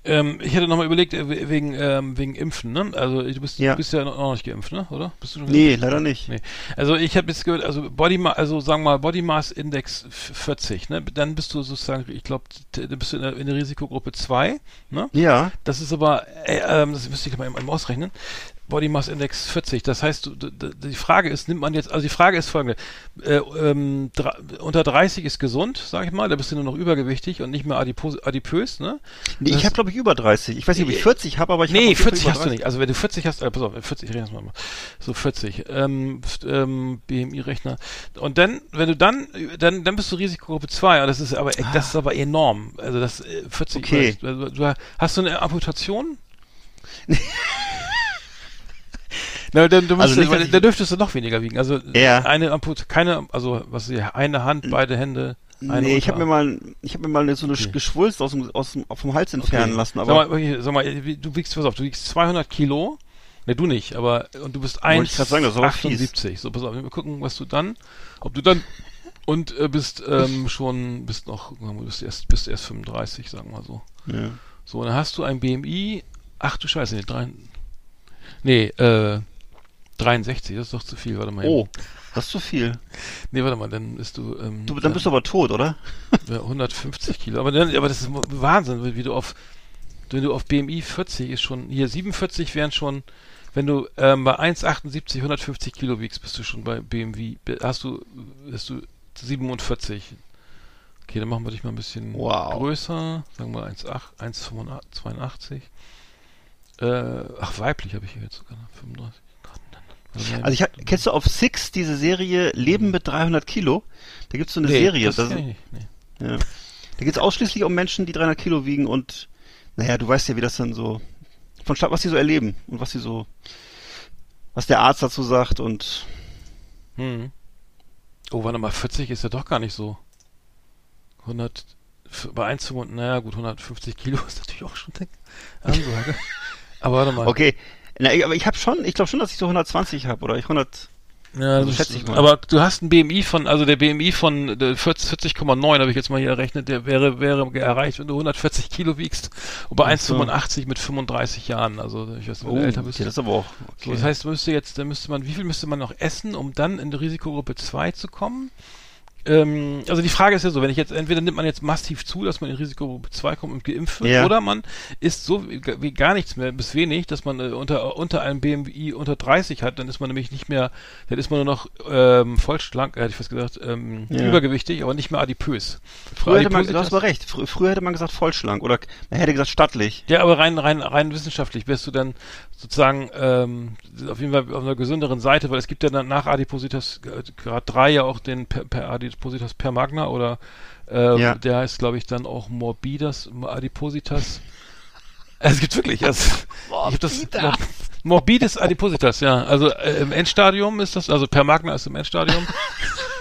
Ähm, ich hätte nochmal überlegt, äh, we- wegen, ähm, wegen Impfen, ne? Also du bist, Ja. du bist ja noch noch nicht geimpft, ne? Oder? Bist du schon Nee, leider nicht. Nee. Also ich habe jetzt gehört, also Body also sagen wir mal Body Mass Index f- 40, ne? Dann bist du sozusagen, ich glaube, dann bist du in der, in der Risikogruppe 2, ne? Ja. Das ist aber, äh, ähm, das müsste ich mal eben ausrechnen. Body Mass Index 40. Das heißt, die Frage ist, nimmt man jetzt, also die Frage ist folgende, äh, ähm, unter 30 ist gesund, sag ich mal, da bist du nur noch übergewichtig und nicht mehr adipos, adipös, ne? Nee, ich habe glaube ich über 30. Ich weiß nicht, ob ich 40 habe, aber ich hab Nee, Fall 40 über hast du 30. nicht. Also wenn du 40 hast, äh, pass auf, 40, reden wir mal. So 40. Ähm, ähm, BMI-Rechner. Und dann, wenn du dann, dann, dann bist du Risikogruppe 2. Und das ist aber, das ist aber enorm. Also das äh, 40. Okay. Also, du, hast du eine Amputation? Na, dann, du Also müsstest, nicht, dass weil, ich- da dürftest du noch weniger wiegen. Also Ja. eine Amput, keine, also was ist hier, eine Hand, beide Hände. Eine Nee, ich habe mir mal, ich habe mir mal so eine Okay. Geschwulst aus dem, aus dem, vom Hals entfernen lassen, aber sag mal, okay, sag mal, du wiegst, pass auf, du wiegst 200 Kilo. Ne, du nicht, aber, und du bist Wollte ich grad sagen, das ist aber fies. 1,78. So, pass auf, wir gucken, was du dann, ob du dann, und äh, bist ähm, schon, bist noch, du bist erst, bist erst 35, sagen wir mal so. ja. So, dann hast du ein BMI, ach du Scheiße, nee, drei, nee, äh, 63, das ist doch zu viel, warte mal. Oh, das ist zu viel. Nee, warte mal, dann bist du, ähm, Du, dann bist du aber tot, oder? ja, 150 Kilo. Aber, dann, aber das ist Wahnsinn, wie- du auf, wenn du auf BMI 40 ist schon, hier 47 wären schon, wenn du ähm, bei 1,78 150 Kilo wiegst, bist du schon bei BMW, hast du, bist du 47. Okay, dann machen wir dich mal ein bisschen Wow. größer, sagen wir 1,8, 1,82. Äh, ach, weiblich habe ich hier jetzt sogar, 35. Gott, dann- warte mal. Also ich hab, kennst du auf Six diese Serie Leben mit 300 Kilo? Da gibt's so eine Nee, Serie. Das das-. Nee. ja. Da geht's ausschließlich um Menschen, die 300 Kilo wiegen und naja, du weißt ja, wie das dann so von Schlag, was sie so erleben und was sie so, was der Arzt dazu sagt und Hm. Oh, warte mal, 40 ist ja doch gar nicht so. 100, f- bei 1 zu, naja gut, 150 Kilo ist natürlich auch schon eine Ansage. Aber warte mal. okay. Na, ich- aber ich habe schon, ich glaube schon, dass ich so 120 habe oder ich 100. Ja, Also schätze ich mal. Aber du hast ein BMI von, also der BMI von äh, 40 40,9 habe ich jetzt mal hier errechnet, der wäre, wäre erreicht, wenn du 140 Kilo wiegst. Und bei Ach so. 1,85 mit 35 Jahren. Also ich weiß nicht, du älter bist. okay, das aber auch. So, Okay. das heißt, müsste jetzt, dann müsste man, wie viel müsste man noch essen, um dann in die Risikogruppe 2 zu kommen? Ähm, also die Frage ist ja so, wenn ich jetzt, entweder nimmt man jetzt massiv zu, dass man in Risikogruppe 2 kommt und geimpft wird, Ja. oder man isst so wie, gar nichts mehr, bis wenig, dass man äh, unter, unter einem BMI unter 30 hat, dann ist man nämlich nicht mehr, dann ist man nur noch ähm, voll schlank, hätte ich fast gesagt, ähm, Ja. übergewichtig, aber nicht mehr adipös. Früher hätte man, du hast aber recht, frü früher hätte man gesagt vollschlank oder man hätte gesagt stattlich. Ja, aber rein, rein, rein wissenschaftlich wärst du dann sozusagen ähm, auf jeden Fall auf einer gesünderen Seite, weil es gibt ja dann nach Adipositas Grad 3 ja auch den per, per Adipositas per Magna oder ähm, Ja. der heißt, glaube ich, dann auch Morbidas Adipositas. Es gibt wirklich, also, ich hab das Mor Morbides Adipositas, ja. Also äh, im Endstadium ist das, also per Magna ist im Endstadium.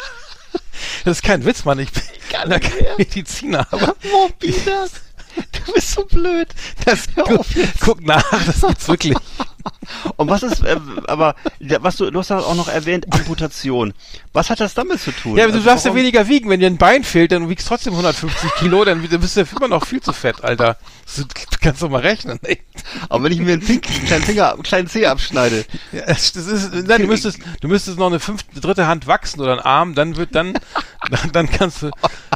das ist kein Witz, Mann. Ich bin kein Mediziner, aber Morbidas. Du bist so blöd. das guck, auf jetzt. guck nach, das gibt's wirklich. Und was ist, äh, aber was du, du hast ja auch noch erwähnt, Amputation. Was hat das damit zu tun? Ja, aber du Also darfst ja warum- weniger wiegen. Wenn dir ein Bein fehlt, dann wiegst du trotzdem 150 Kilo, dann bist du ja immer noch viel zu fett, Alter. Du kannst doch mal rechnen. Ey. Aber wenn ich mir einen, Pink, einen kleinen Finger, einen kleinen Zeh abschneide, Ja, das ist, nein, du müsstest, du müsstest noch eine fünfte, dritte Hand wachsen oder ein Arm, dann wird dann, dann, dann kannst du,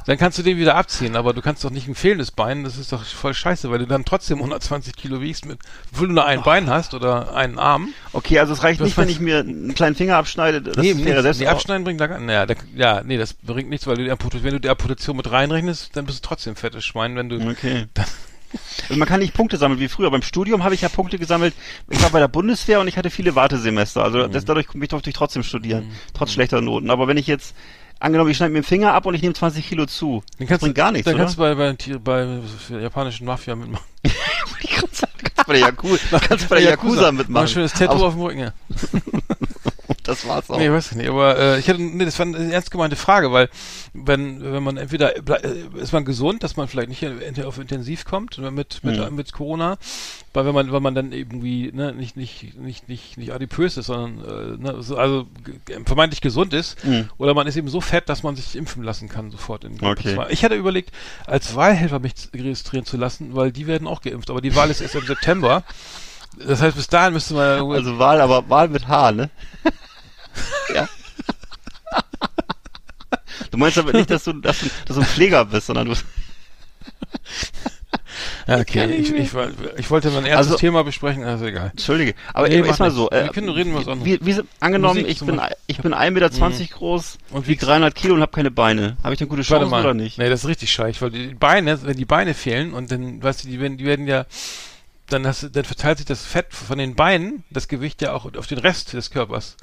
dann kannst du den wieder abziehen. Aber du kannst doch nicht ein fehlendes Bein, das ist doch voll scheiße, weil du dann trotzdem 120 Kilo wiegst, mit, obwohl du nur ein Bein hast oder einen Arm. okay, also es reicht Was nicht, wenn ich mir einen kleinen Finger abschneide, das nee, wäre nee, selbst die Abschneiden bringt da gar, naja, da, ja, nee, das bringt nichts, weil du wenn du die Amputation mit reinrechnest, dann bist du trotzdem fettes Schwein, wenn du, Okay. Also man kann nicht Punkte sammeln wie früher. Beim Studium habe ich ja Punkte gesammelt. Ich war bei der Bundeswehr und ich hatte viele Wartesemester. Also das, dadurch durfte ich trotzdem studieren, trotz schlechter Noten. Aber wenn ich jetzt, angenommen, ich schneide mir den Finger ab und ich nehme 20 Kilo zu, Dann das kannst bringt du, gar nichts, Dann oder? kannst du bei, bei, bei der japanischen Mafia mitmachen. Ich kann sagen, kannst bei der Yakuza, kannst bei der Yakuza Mach ein mitmachen. schönes Tattoo Aber auf dem Rücken, ja. das war's auch. Nee, weiß ich nicht, aber äh, ich hatte, nee, das war eine ernst gemeinte Frage, weil wenn, wenn man entweder, äh, ist man gesund, dass man vielleicht nicht auf Intensiv kommt mit, mit, Mhm. mit Corona, weil wenn man, wenn man dann irgendwie, ne, nicht, nicht, nicht, nicht, nicht adipös ist, sondern, äh, ne, so, also vermeintlich gesund ist, Mhm. oder man ist eben so fett, dass man sich impfen lassen kann sofort in Gruppe Okay. zwei. Ich hatte überlegt, als Wahlhelfer mich registrieren zu lassen, weil die werden auch geimpft, aber die Wahl ist erst im September. Das heißt, bis dahin müsste man Also Wahl, aber Wahl mit H, ne? Ja. Du meinst aber nicht, dass du, dass du, dass du ein Pfleger bist, sondern du. Ja, okay, ich, ich, ich wollte mein erstes Also- Thema besprechen, also egal. Entschuldige, aber Nee, nee, ist mach mal nicht. so. Äh, Wir können reden über was anderes. Wie, wie, angenommen, Musik ich bin, ich bin 1,20 Meter groß Und wiege 300 Kilo und habe keine Beine. Habe ich eine gute Warte Chance mal. oder nicht? Nee, das ist richtig scheiße, weil die Beine, wenn die Beine fehlen und dann, weißt du, die werden, die werden ja, dann hast du, dann verteilt sich das Fett von den Beinen, das Gewicht ja auch auf den Rest des Körpers.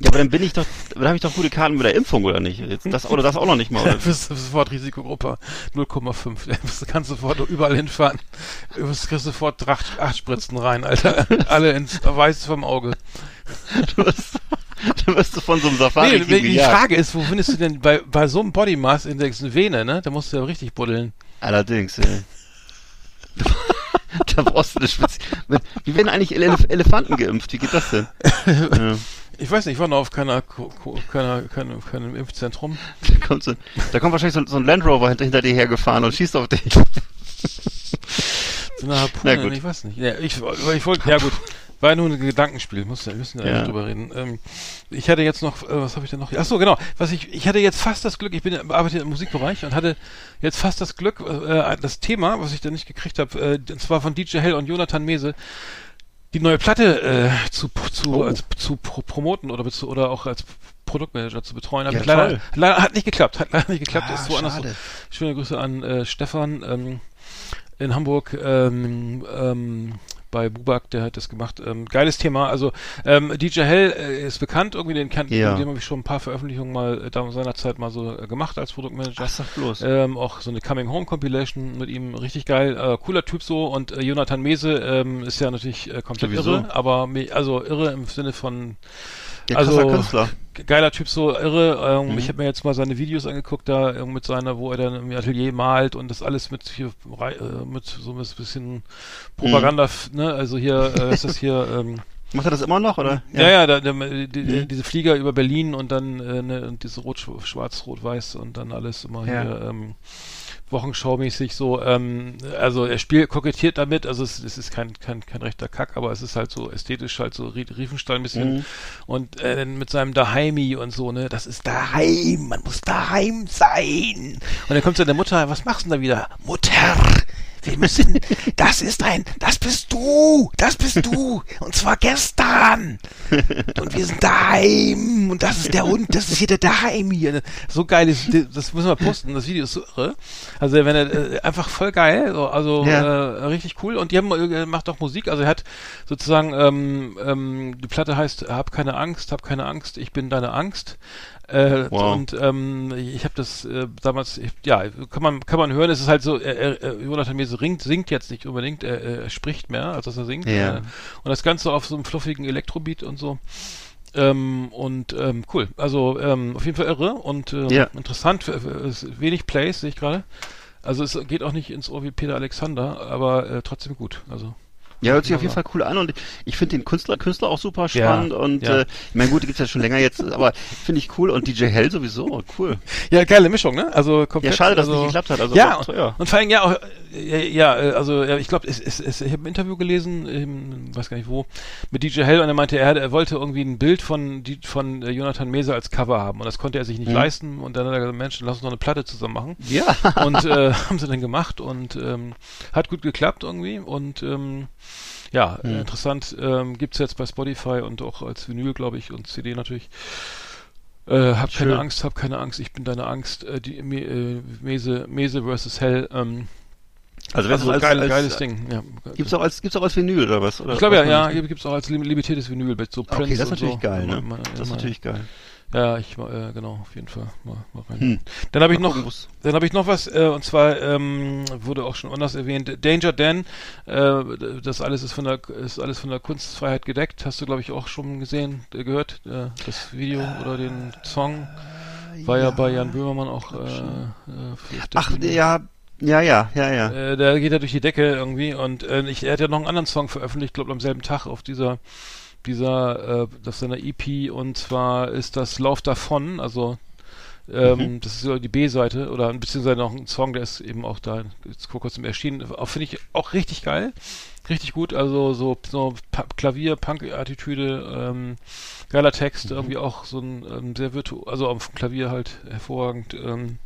Ja, aber dann bin ich doch, dann habe ich doch gute Karten mit der Impfung oder nicht? Jetzt das oder das auch noch nicht mal. Du Oder? bist sofort Risikogruppe 0,5. Du kannst sofort überall hinfahren. Du kriegst sofort acht, acht Spritzen rein, Alter. Alle ins Weiß vom Auge. Du wirst, du wirst von so einem Safari Nee, die gejagt. Frage ist, wo findest du denn bei, bei so einem Body Mass Index eine Vene, ne? Da musst du ja richtig buddeln. Allerdings, ey. da brauchst du eine Spezi Wie werden eigentlich Elef Elefanten geimpft? Wie geht das denn? ja. Ich weiß nicht, ich war noch auf keiner, keiner, keiner, keinem Impfzentrum. da, kommt so, da kommt wahrscheinlich so, so ein Land Rover hinter, hinter dir hergefahren und schießt auf dich. So eine Na Harpune, gut. ich weiß nicht. Ja, ich, ich wollte, ja gut, war ja nur ein Gedankenspiel, muss, wir müssen ja, Ja. nicht drüber reden. Ähm, ich hatte jetzt noch, äh, was habe ich denn noch? Ach so, genau, was ich, ich hatte jetzt fast das Glück, ich bin arbeite im Musikbereich und hatte jetzt fast das Glück, äh, das Thema, was ich da nicht gekriegt habe, äh, und zwar von DJ Hell und Jonathan Mese, die neue Platte äh, zu, zu, Oh. als, zu pro promoten oder, bezu- oder auch als Produktmanager zu betreuen. Ja, leider, leider hat nicht geklappt, hat leider nicht geklappt, Ah, ist woanders. schade. Schöne Grüße an äh, Stefan ähm, in Hamburg ähm, ähm, bei Bubak, der hat das gemacht. Ähm, geiles Thema. Also ähm, DJ Hell äh, ist bekannt, irgendwie den kennt, Ja. mit dem habe ich schon ein paar Veröffentlichungen mal äh, da seinerzeit mal so äh, gemacht als Produktmanager. Ach, sag bloß. Ähm, auch so eine Coming Home Compilation mit ihm, richtig geil, äh, cooler Typ so und äh, Jonathan Mese ähm, ist ja natürlich äh, komplett Sowieso. irre, aber also irre im Sinne von Der also- Künstler. geiler Typ, so irre. Ähm, Mhm. Ich habe mir jetzt mal seine Videos angeguckt, da äh, mit seiner, wo er dann im Atelier malt und das alles mit hier äh, mit so ein bisschen Propaganda, f- ne? Also hier äh, ist das hier. Ähm, Macht er das immer noch, oder? ja, ja, da, da, die, Mhm. diese Flieger über Berlin und dann äh, ne, und diese Rot, Schwarz, Rot, Weiß und dann alles immer Ja. hier ähm, Wochenschau-mäßig so. Ähm, also er spielt, kokettiert damit, also es, es ist kein, kein, kein rechter Kack, aber es ist halt so ästhetisch halt so Rie- Riefenstahl ein bisschen Mhm. und äh, dann mit seinem Daheimi und so, ne, das ist daheim, man muss daheim sein. Und dann kommt so der Mutter, was machst du denn da wieder? Mutter, wir müssen, das ist ein, das bist du, das bist du, und zwar gestern. Und wir sind daheim, und das ist der Hund, das ist hier der Daheim hier. So geil ist, das müssen wir posten, das Video ist so irre. Also wenn er, äh, einfach voll geil, so, also Ja. äh, richtig cool. Und die haben, äh, macht auch Musik, also er hat sozusagen, ähm, ähm, die Platte heißt, hab keine Angst, hab keine Angst, ich bin deine Angst. Äh, Wow. Und ähm, ich habe das äh, damals, ich, ja, kann man kann man hören. Es ist halt so, er, er, er- Jonathan Mese ringt, singt jetzt nicht unbedingt, er, er spricht mehr, als dass er singt. Ja. Äh, und das Ganze auf so einem fluffigen Elektrobeat und so. Ähm, und ähm, cool. Also ähm, auf jeden Fall irre und ähm, Ja. interessant. F- f- es ist Wenig Plays sehe ich gerade. Also es geht auch nicht ins Ohr wie Peter Alexander, aber äh, trotzdem gut. Also Ja, hört sich auf jeden Wunderbar. Fall cool an und ich finde den Künstler, Künstler auch super spannend und ja. äh, ich meine, gut, die gibt's ja schon länger jetzt, aber finde ich cool und DJ Hell sowieso, cool. ja, geile Mischung, ne? Also Ja, komplett. schade, dass es also, nicht geklappt hat. Also ja, teuer. und vor allem ja auch, ja, also ja, ich glaube, es, es, es, ich habe ein Interview gelesen, ähm, weiß gar nicht wo, mit DJ Hell und er meinte, er, er wollte irgendwie ein Bild von die, von äh, Jonathan Mese als Cover haben und das konnte er sich nicht Mhm. leisten und dann hat er gesagt, Mensch, lass uns noch eine Platte zusammen machen. Ja. und äh, haben sie dann gemacht und ähm, hat gut geklappt irgendwie und ähm, ja, Hm. äh, interessant, ähm, gibt's jetzt bei Spotify und auch als Vinyl, glaube ich, und CD natürlich. Äh, hab Schön. keine Angst, hab keine Angst, ich bin deine Angst, äh, die Me äh, Mese, Mese versus Hell, ähm, Also, wenn's also als, geil, als, geiles Ding, ja. Gibt's auch als gibt's auch als Vinyl oder was? Oder ich glaube ja, ja, man- gibt- gibt's auch als lim- limitiertes Vinyl mit so Prints Okay, das ist natürlich so. geil, ne? Mal- Das ist natürlich geil. Ja, ich äh, genau, auf jeden Fall mal, mal rein. Hm. Dann habe ich noch Dann habe ich noch was, äh, und zwar ähm, wurde auch schon anders erwähnt, Danger Dan, äh, das alles ist von der ist alles von der Kunstfreiheit gedeckt. Hast du, glaube ich, auch schon gesehen, äh, gehört, äh, das Video oder den Song? War ja, bei Jan Böhmermann auch äh, äh, Ach, Bühne. ja, ja, ja, ja, ja. Äh, der geht ja durch die Decke irgendwie und äh, ich, er hat ja noch einen anderen Song veröffentlicht, glaube am selben Tag auf dieser dieser äh, auf seiner EP und zwar ist das Lauf davon, also ähm, Mhm. das ist so die B-Seite oder beziehungsweise noch ein Song, der ist eben auch da jetzt vor kurzem erschienen. Finde ich auch richtig geil, richtig gut. Also so, so Pa- Klavier, Punk-Attitüde, ähm, geiler Text, Mhm. irgendwie auch so ein ähm, sehr virtu, also auf dem Klavier halt hervorragend. Ähm,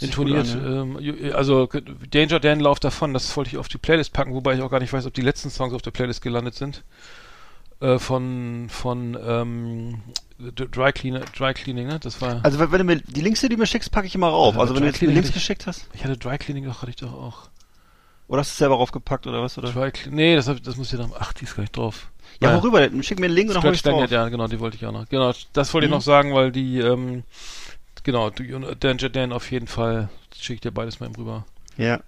intoniert. an, ähm, ju- also Danger Dan Lauf davon, das wollte ich auf die Playlist packen, wobei ich auch gar nicht weiß, ob die letzten Songs auf der Playlist gelandet sind. Äh, von von ähm, Dry Cleaner, Dry Cleaning, ne? Das war. Also wenn, du mir die Links, die du mir schickst, packe ich immer rauf. Ja, also wenn du Dry jetzt mir Links ich- geschickt hast, ich hatte Dry Cleaning doch, hatte ich doch auch. oder hast du es selber raufgepackt oder was? Oder? Dry Cle nee, das, hab, ich- das muss ich dann. Ach, die ist gar nicht drauf. Ja, Naja. worüber? denn? Schick mir einen Link und dann hol ich drauf. Ja, genau, die wollte ich auch noch. Genau, das wollte ich Mhm. noch sagen, weil die, ähm, genau, und Danger Dan auf jeden Fall, schicke ich dir beides mal eben rüber. Ja.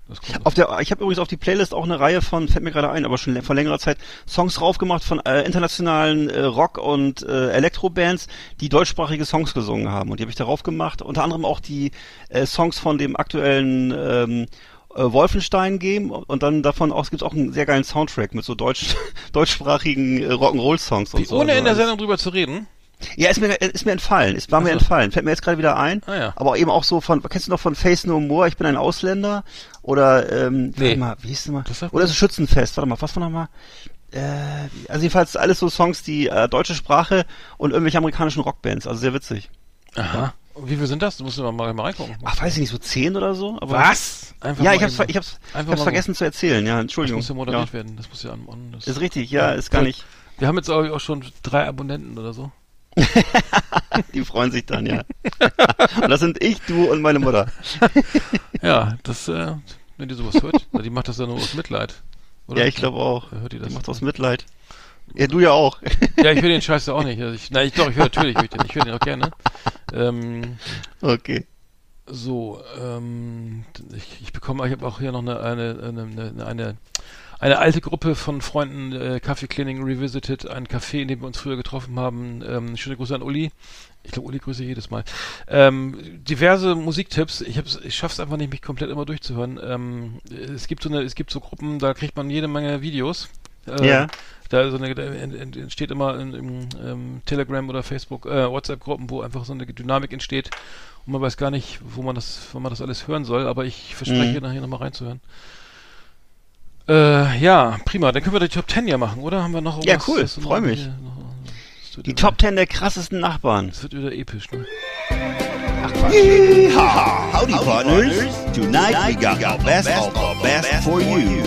Auf der, ich habe übrigens auf die Playlist auch eine Reihe von, fällt mir gerade ein, aber schon vor längerer Zeit, Songs draufgemacht von äh, internationalen äh, Rock- und äh, Elektrobands, die deutschsprachige Songs gesungen haben. Und die habe ich darauf gemacht. Unter anderem auch die äh, Songs von dem aktuellen ähm, äh, Wolfenstein-Game und dann davon auch, es gibt auch einen sehr geilen Soundtrack mit so deutsch, deutschsprachigen äh, Rock'n'Roll-Songs und Wie, so. ohne Also in der Sendung drüber zu reden? Ja, ist mir, ist mir entfallen. Ist, war mir Ach so. entfallen. Fällt mir jetzt gerade wieder ein. Ah, ja. Aber eben auch so von, kennst du noch von Face No More, ich bin ein Ausländer? Oder, ähm, Nee. warte mal, wie hieß das mal? Das Oder so Schützenfest, warte mal, was war nochmal? Äh, also jedenfalls alles so Songs, die äh, deutsche Sprache und irgendwelche amerikanischen Rockbands, also sehr witzig. Aha. Und wie viel sind das? Du musst mal, mal, reingucken. Ach, weiß ich nicht, so zehn oder so? Aber Was? Einfach Ja, ich hab's, ich hab's, ich einfach hab's vergessen zu erzählen, ja, Das Entschuldigung. muss ja moderiert ja. werden. Das muss ja an, an das Ist richtig, ja, ist gar nicht. Wir haben jetzt auch schon drei Abonnenten oder so. Die freuen sich dann, ja. und das sind ich, du und meine Mutter. Ja, das, äh, wenn die sowas hört, die macht das ja nur aus Mitleid. Oder? Ja, ich glaube auch. Hört die das? Die macht aus Mitleid. Ja, du ja auch. Ja, ich höre den Scheiß ja auch nicht. Also ich, na, ich, doch, ich höre natürlich, höre ich den. Ich höre den auch gerne. Ähm, okay. so, ähm, ich, ich bekomme, ich habe auch hier noch eine, eine, eine, eine, eine, eine alte Gruppe von Freunden, äh, Kaffee Cleaning Revisited, ein Café, in dem wir uns früher getroffen haben. Ähm, schöne Grüße an Uli. Ich glaube, Uli grüße ich jedes Mal. Ähm, diverse Musiktipps. Ich, hab's, ich schaff's einfach nicht, mich komplett immer durchzuhören. Ähm, es gibt so eine, es gibt so Gruppen, da kriegt man jede Menge Videos. Äh, Ja. Da, so eine, da ent- ent- entsteht immer in, in ähm, Telegram oder Facebook, äh, WhatsApp-Gruppen, wo einfach so eine Dynamik entsteht und man weiß gar nicht, wo man das, wo man das alles hören soll, aber ich verspreche Mhm. nachher nochmal reinzuhören. Äh, ja, prima. Dann können wir die Top 10 ja machen, oder? Haben wir noch Ja, irgendwas, cool. das noch Freu mich. hier noch- Die Top Ten der krassesten Nachbarn. Das wird wieder episch, ne? Yeehaw! Howdy, partners. Tonight we got the best of the best for you.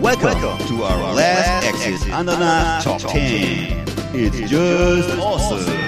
Welcome to our last Exit Andana Top 10. It's just awesome.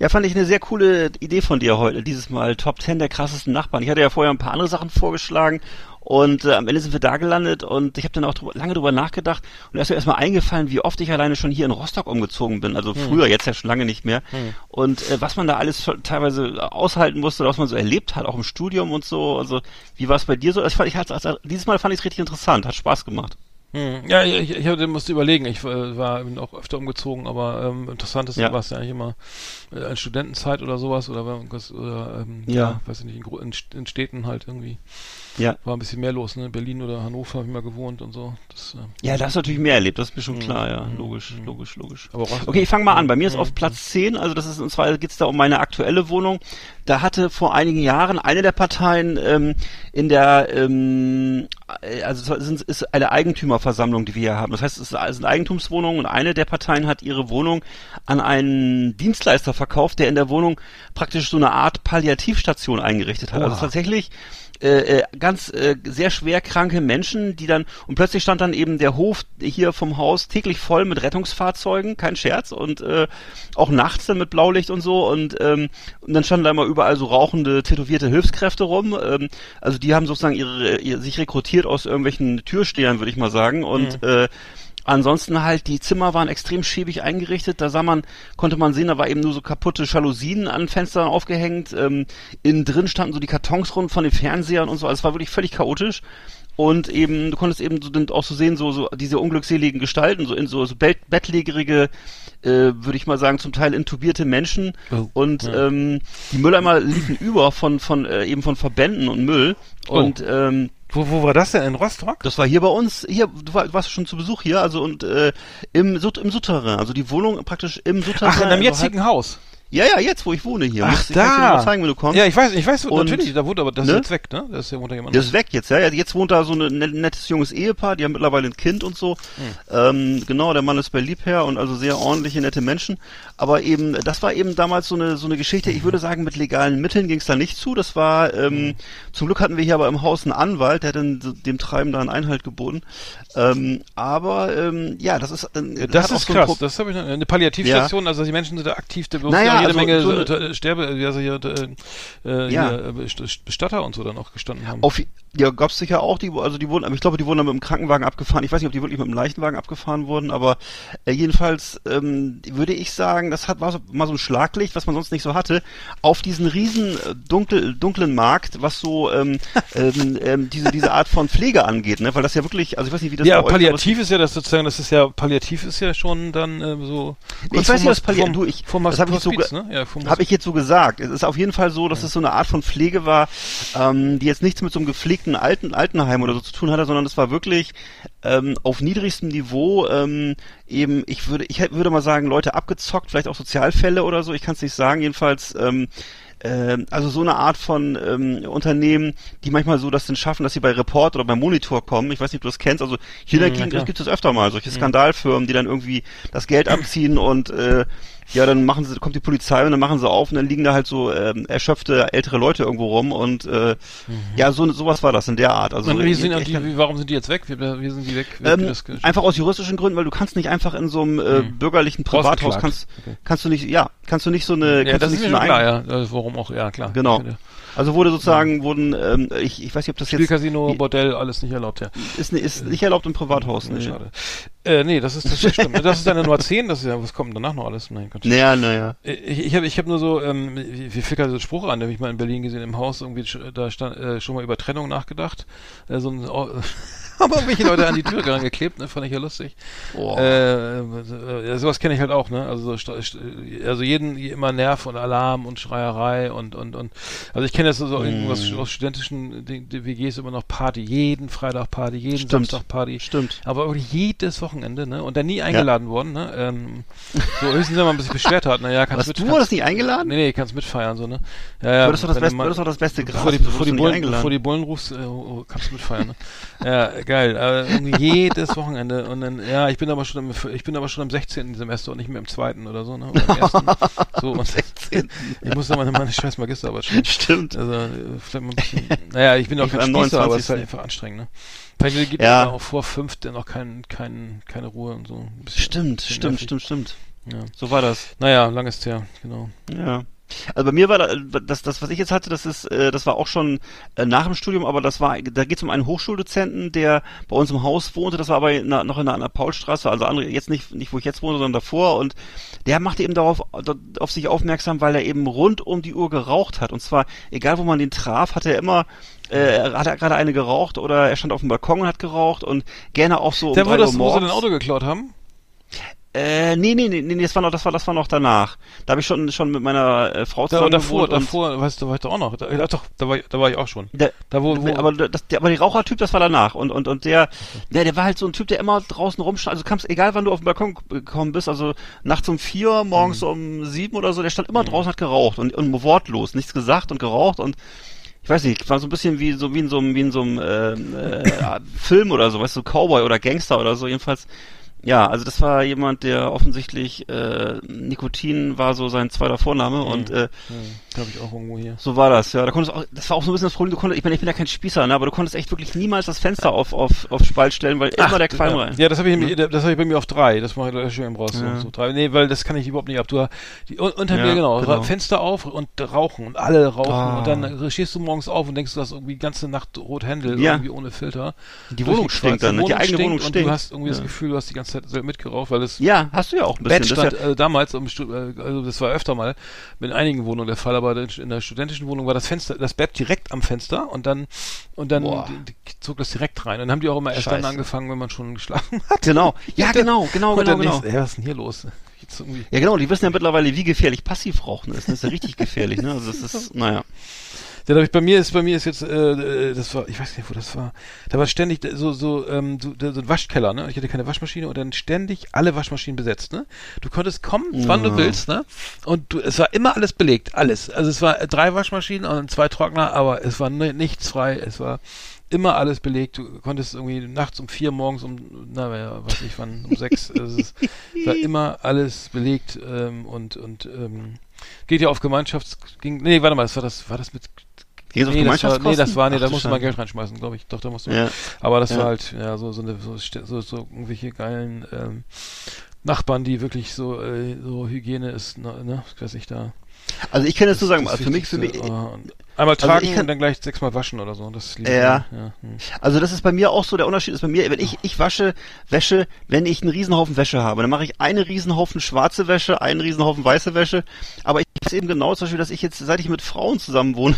Ja, fand ich eine sehr coole Idee von dir heute, dieses Mal Top 10 der krassesten Nachbarn. Ich hatte ja vorher ein paar andere Sachen vorgeschlagen und äh, am Ende sind wir da gelandet und ich habe dann auch drüber, lange drüber nachgedacht und da ist mir erstmal eingefallen, wie oft ich alleine schon hier in Rostock umgezogen bin. Also früher, jetzt ja schon lange nicht mehr. Und äh, was man da alles schon teilweise aushalten musste, oder was man so erlebt hat, auch im Studium und so. Also wie war es bei dir so? Ich fand, ich hat's- also, dieses Mal fand ich es richtig interessant, hat Spaß gemacht. Hm. Ja, ich, ich hab- musste überlegen. Ich äh, war eben auch öfter umgezogen, aber ähm, interessant ist, Ja. war es ja eigentlich immer äh, in Studentenzeit oder sowas oder, oder ähm, Ja. weiß ich nicht, in, in Städten halt irgendwie Ja. war ein bisschen mehr los, ne? Berlin oder Hannover habe ich mal gewohnt und so. Das, äh, Ja, da hast du natürlich mehr erlebt, das ist mir schon Mhm. klar, ja. Mhm. Logisch, Mhm. logisch, logisch. aber auch, Okay, ich fange mal an. Bei mir ist auf Platz 10, also das ist, und zwar geht's da um meine aktuelle Wohnung. Da hatte vor einigen Jahren eine der Parteien ähm, in der, ähm, äh, also es ist- eine Eigentümerversammlung, die wir hier haben. Das heißt, es ist eine Eigentumswohnung und eine der Parteien hat ihre Wohnung an einen Dienstleister verkauft, der in der Wohnung praktisch so eine Art Palliativstation eingerichtet hat. Also Oha. tatsächlich äh, äh, ganz äh, sehr schwer kranke Menschen, die dann und plötzlich stand dann eben der Hof hier vom Haus täglich voll mit Rettungsfahrzeugen, kein Scherz und äh, auch nachts dann mit Blaulicht und so und ähm, und dann standen da immer überall so rauchende tätowierte Hilfskräfte rum. Ähm, also die haben sozusagen ihre, ihr, sich rekrutiert aus irgendwelchen Türstehern, würde ich mal sagen und äh, Ansonsten halt, die Zimmer waren extrem schäbig eingerichtet. Da sah man, konnte man sehen, da war eben nur so kaputte Jalousien an Fenstern aufgehängt. Ähm, innen drin standen so die Kartons rund von den Fernsehern und so. Also es war wirklich völlig chaotisch. Und eben, du konntest eben so, auch so sehen, so, so diese unglückseligen Gestalten, so in so, so bett, bettlägerige, äh, würde ich mal sagen, zum Teil intubierte Menschen. Oh, Und ja. ähm, die Mülleimer liefen über von, von äh, eben von Verbänden und Müll. Oh. Und ähm, Wo, wo war das denn? In Rostock? das war hier bei uns, hier, du war- du warst schon zu Besuch hier, also und äh, im, im Souterrain, also die Wohnung praktisch im Souterrain. Ach, in einem also jetzigen Haus. Ja, ja, jetzt, wo ich wohne hier. Ach, Muss- ich kann dir da. mal zeigen, wenn du kommst. Ja, ich weiß, ich weiß, Und- natürlich, da wohnt aber das ne? ist jetzt weg, ne? Das ist ja da jemand. Das ist weg jetzt, ja. ja. Jetzt wohnt da so ein net- nettes junges Ehepaar, die haben mittlerweile ein Kind und so. Ähm, genau, der Mann ist bei Liebherr und also sehr ordentliche, nette Menschen. Aber eben, das war eben damals so eine so eine Geschichte, ich würde sagen, mit legalen Mitteln ging es da nicht zu. Das war, ähm, zum Glück hatten wir hier aber im Haus einen Anwalt, der hat dann so dem Treiben da einen Einhalt geboten. Ähm, aber ähm, ja, das ist äh, Ja, das auch ist so krass. Das habe ich noch, eine Palliativstation, also die Menschen sind da aktiv, da wird Naja, ja jede also Menge so eine- äh, Sterbe, also hier, äh, äh, Ja. hier, äh, Best- Bestatter und so dann auch gestanden haben. Auf, ja, gab's sicher auch, die, also die wurden, aber ich glaube, die wurden dann mit dem Krankenwagen abgefahren. Ich weiß nicht, ob die wirklich mit dem Leichenwagen abgefahren wurden, aber äh, jedenfalls ähm, würde ich sagen, das hat war so, mal so ein Schlaglicht, was man sonst nicht so hatte, auf diesen riesen äh, dunkel, dunklen Markt, was so ähm, ähm, ähm, diese diese Art von Pflege angeht, ne? Weil das ja wirklich, also ich weiß nicht, wie das ja, Palliativ ist ja das sozusagen, das ist ja, Palliativ ist ja schon dann äh, so. Ich weiß nicht, was Palliativ, du, ich, vom das habe ich, so, ne? Ja, hab ich jetzt so gesagt. Es ist auf jeden Fall so, dass es so eine Art von Pflege war, ähm, die jetzt nichts mit so einem gepflegten Alten, Altenheim oder so zu tun hatte, sondern es war wirklich ähm, auf niedrigstem Niveau ähm, eben, ich würde, ich würde mal sagen, Leute abgezockt, vielleicht auch Sozialfälle oder so, ich kann es nicht sagen, jedenfalls ähm, ähm, also so eine Art von ähm, Unternehmen, die manchmal so das denn schaffen, dass sie bei Report oder beim Monitor kommen. Ich weiß nicht, ob du das kennst. Also hier Mhm, gibt es öfter mal solche Skandalfirmen, die dann irgendwie das Geld abziehen und äh, ja, dann machen sie, kommt die Polizei und dann machen sie auf und dann liegen da halt so ähm, erschöpfte ältere Leute irgendwo rum und äh, ja, so sowas war das in der Art. Also wie sind die, wie, warum sind die jetzt weg? Wie, wie sind die weg? Ähm, einfach aus juristischen Gründen, weil du kannst nicht einfach in so einem äh, bürgerlichen Privathaus kannst Okay. kannst du nicht ja kannst du nicht so eine ja, kannst das du ist nicht mir so eine klar, ja. Äh, Warum auch, ja, klar. Genau. Ja. Also wurde sozusagen, wurden, ähm, ich, ich weiß nicht, ob das jetzt Spielcasino, Bordell, alles nicht erlaubt, ja. ist, ist nicht erlaubt im Privathaus. Nee. schade. Äh, nee, das ist das stimmt. Das ist deine Nummer 10, das ist ja, was kommt danach noch alles? Nein, Gott. Naja, naja. Ich, ich habe ich hab nur so, ähm, wie fällt gerade so ein Spruch an, den hab ich mal in Berlin gesehen, im Haus irgendwie, da stand äh, schon mal über Trennung nachgedacht. Äh, so ein, oh, haben irgendwelche Leute an die Tür geklebt, ne, fand ich ja lustig. Äh, äh, ja, sowas kenne ich halt auch, ne? Also also jeden immer Nerv und Alarm und Schreierei und und und also ich kenne das so irgendwas Mm. aus studentischen die WGs immer noch Party, jeden Freitag Party, jeden Stimmt. Samstag Party. Stimmt. Aber wirklich jedes Wochenende, ne? Und dann nie eingeladen worden, ne? Ähm, so höchstens wenn man ein bisschen beschwert hat, naja, kannst Was, du wurdest nicht eingeladen? Nee, nee, kannst mitfeiern, so, ne? Ja, ja. Du hattest doch das beste, man- du das beste Gras. Bevor die, du bevor, die Bullen, bevor die Bullen rufst, äh, oh, oh, kannst du mitfeiern, ne? Ja, geil. Jedes Wochenende und dann, ja, ich bin aber schon im, ich bin aber schon im 16. Semester und nicht mehr im zweiten oder so, ne? Oder im ersten. so, und 16.. ich musste meine, meine scheiß Magisterarbeit schreiben. Stimmt. Also, vielleicht mal ein bisschen, naja, ich bin auch Ich kein am Spießer, aber es ist 29.. halt einfach anstrengend, ne? Vielleicht gibt Ja. auch vor fünf dann noch kein, kein, keine Ruhe und so. Bisschen- Stimmt, bisschen stimmt, nervig. stimmt, stimmt. Ja. So war das. Naja, langes her, genau. Ja. Also bei mir war da, das, das, was ich jetzt hatte, das ist, äh, das war auch schon äh, nach dem Studium, aber das war, da geht es um einen Hochschuldozenten, der bei uns im Haus wohnte. Das war aber in, einer- noch in einer, Paulstraße, also andere, jetzt nicht, nicht wo ich jetzt wohne, sondern davor. Und der machte eben darauf, auf sich aufmerksam, weil er eben rund um die Uhr geraucht hat. Und zwar, egal wo man den traf, hat er immer äh, hat er gerade eine geraucht oder er stand auf dem Balkon und hat geraucht und gerne auch so um Der, wo, drei das, Uhr wo sie morgens. dein Auto geklaut haben? Äh, nee, nee, nee, nee, das war noch, das war, das war noch danach. Da habe ich schon, schon mit meiner äh, Frau Da, zusammen davor, gewohnt und davor, weißt du, war ich da auch noch. Da, ja, doch, da war, ich- da war ich auch schon. Der, Da wo, wo aber das, der, aber der Rauchertyp, das war danach und und und der, der, der war halt so ein Typ, der immer draußen rumstand. Also kamst, egal wann du auf den Balkon gekommen bist, also nachts um vier, morgens um sieben oder so, der stand immer draußen, hat geraucht und, und wortlos, nichts gesagt und geraucht und ich weiß nicht, war so ein bisschen wie so wie in so einem wie in so einem ähm, äh, Film oder so, weißt du, Cowboy oder Gangster oder so. Jedenfalls, ja, also das war jemand, der offensichtlich äh, Nikotin war so sein zweiter Vorname und äh, glaube ich auch irgendwo hier. so war das, ja. Da konntest auch, das war auch so ein bisschen das Problem, du konntest, ich meine, ich bin ja kein Spießer, ne, aber du konntest echt wirklich niemals das Fenster auf, auf, auf Spalt stellen, weil immer der Qualm ja. rein. Ja, das habe ich, das habe ich bei mir auf drei. Das mache ich da schön raus. Ja. So, so drei. Nee, weil das kann ich überhaupt nicht ab. Du, die, un- unter Ja, mir, genau, genau. Fenster auf und rauchen und alle rauchen Ah. und dann stehst du morgens auf und denkst, du hast irgendwie die ganze Nacht Rothändel, Ja. irgendwie ohne Filter. Die Durch Wohnung stinkt Schweiz. dann, ne? die eigene Wohnung und stinkt. du hast irgendwie das. Gefühl, du hast die ganze Zeit mitgeraucht, weil es Ja, hast du ja auch ein bisschen. Bett Das stand äh, damals, im äh, also das war öfter mal in einigen Wohnungen der Fall, aber in der studentischen Wohnung war das Fenster, das Bett direkt am Fenster und dann und dann Boah. zog das direkt rein. Und dann haben die auch immer erst dann Scheiße. angefangen, wenn man schon geschlafen hat. genau. Ja, genau, genau, genau, dann genau. ey, was ist denn hier los? Ja, genau, die wissen ja mittlerweile, wie gefährlich Passivrauchen ist. Das ist ja richtig gefährlich, ne? Also das ist, naja. Ja, da hab ich, bei mir ist bei mir ist jetzt äh, äh, das war ich weiß nicht wo das war. Da war ständig so so ähm, so, so ein Waschkeller ne? Ich hatte keine Waschmaschine und dann ständig alle Waschmaschinen besetzt ne? Du konntest kommen wann du willst ne? Und du, es war immer alles belegt alles. Also es war drei Waschmaschinen und zwei Trockner aber es war ni- nichts frei. Es war immer alles belegt. Du konntest irgendwie nachts um vier morgens um na ja, was weiß ich wann um sechs. Also es war immer alles belegt ähm, und und ähm, geht ja auf Gemeinschafts ging nee warte mal das war das war das mit Geht's auf nee, das war, nee, das war, nee, Ach da musste man. Geld reinschmeißen, glaube ich. Doch, da musste man. Ja. Aber das Ja. war halt, ja, so, so eine, so, so, irgendwelche geilen, ähm, Nachbarn, die wirklich so, äh, so Hygiene ist, ne, ne, weiß ich da. Also ich kann jetzt so sagen, das also für mich, für mich, und einmal also tragen ich kann- und dann gleich sechsmal waschen oder so. Das Ja. ich. Ja, hm. Also das ist bei mir auch so, der Unterschied ist bei mir, wenn ich, ich wasche Wäsche, wenn ich einen Riesenhaufen Wäsche habe, dann mache ich einen Riesenhaufen schwarze Wäsche, einen Riesenhaufen weiße Wäsche, aber ich weiß eben genau zum Beispiel, dass ich jetzt, seit ich mit Frauen zusammen wohne,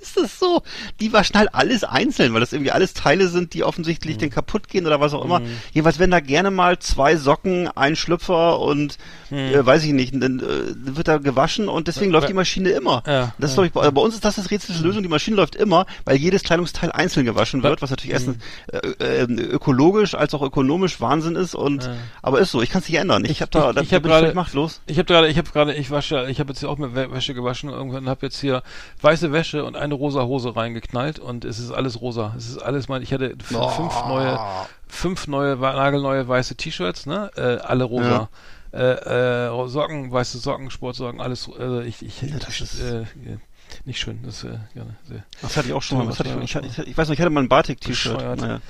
ist das so, die waschen halt alles einzeln, weil das irgendwie alles Teile sind, die offensichtlich Mhm. dann kaputt gehen oder was auch immer. Jedenfalls werden da gerne mal zwei Socken, ein Schlüpfer und äh, weiß ich nicht, dann äh, wird da gewaschen und deswegen läuft die Maschine immer. Ja, das ist, ja. glaub ich, bei, bei uns ist das das Rätsel der Lösung, die Maschine läuft immer, weil jedes Kleidungsteil einzeln gewaschen wird, was natürlich erstens äh, äh, ökologisch als auch ökonomisch Wahnsinn ist und Ja. aber ist so, ich kann es nicht ändern. Ich, habe da, ich- da, ich da hab bin ich gerade- machtlos. Ich habe gerade, ich habe gerade, ich wasche, ich habe jetzt hier auch mit Wä- Wäsche gewaschen und irgendwann habe jetzt hier weiße Wäsche und eine rosa Hose reingeknallt und es ist alles rosa. Es ist alles mein, ich hatte Oh. fünf neue, fünf neue, nagelneue weiße T-Shirts, ne, äh, alle rosa. Äh, äh, Socken, weiße Socken, Sportsocken, alles, äh, ich, ich, Ja, das ist- äh, nicht schön, das, äh, ja, sehr. Das hatte ich auch schon mal. Ja, Was hatte ich, ich, ich, weiß noch, ich hatte mal ein Batik-T-Shirt. Naja.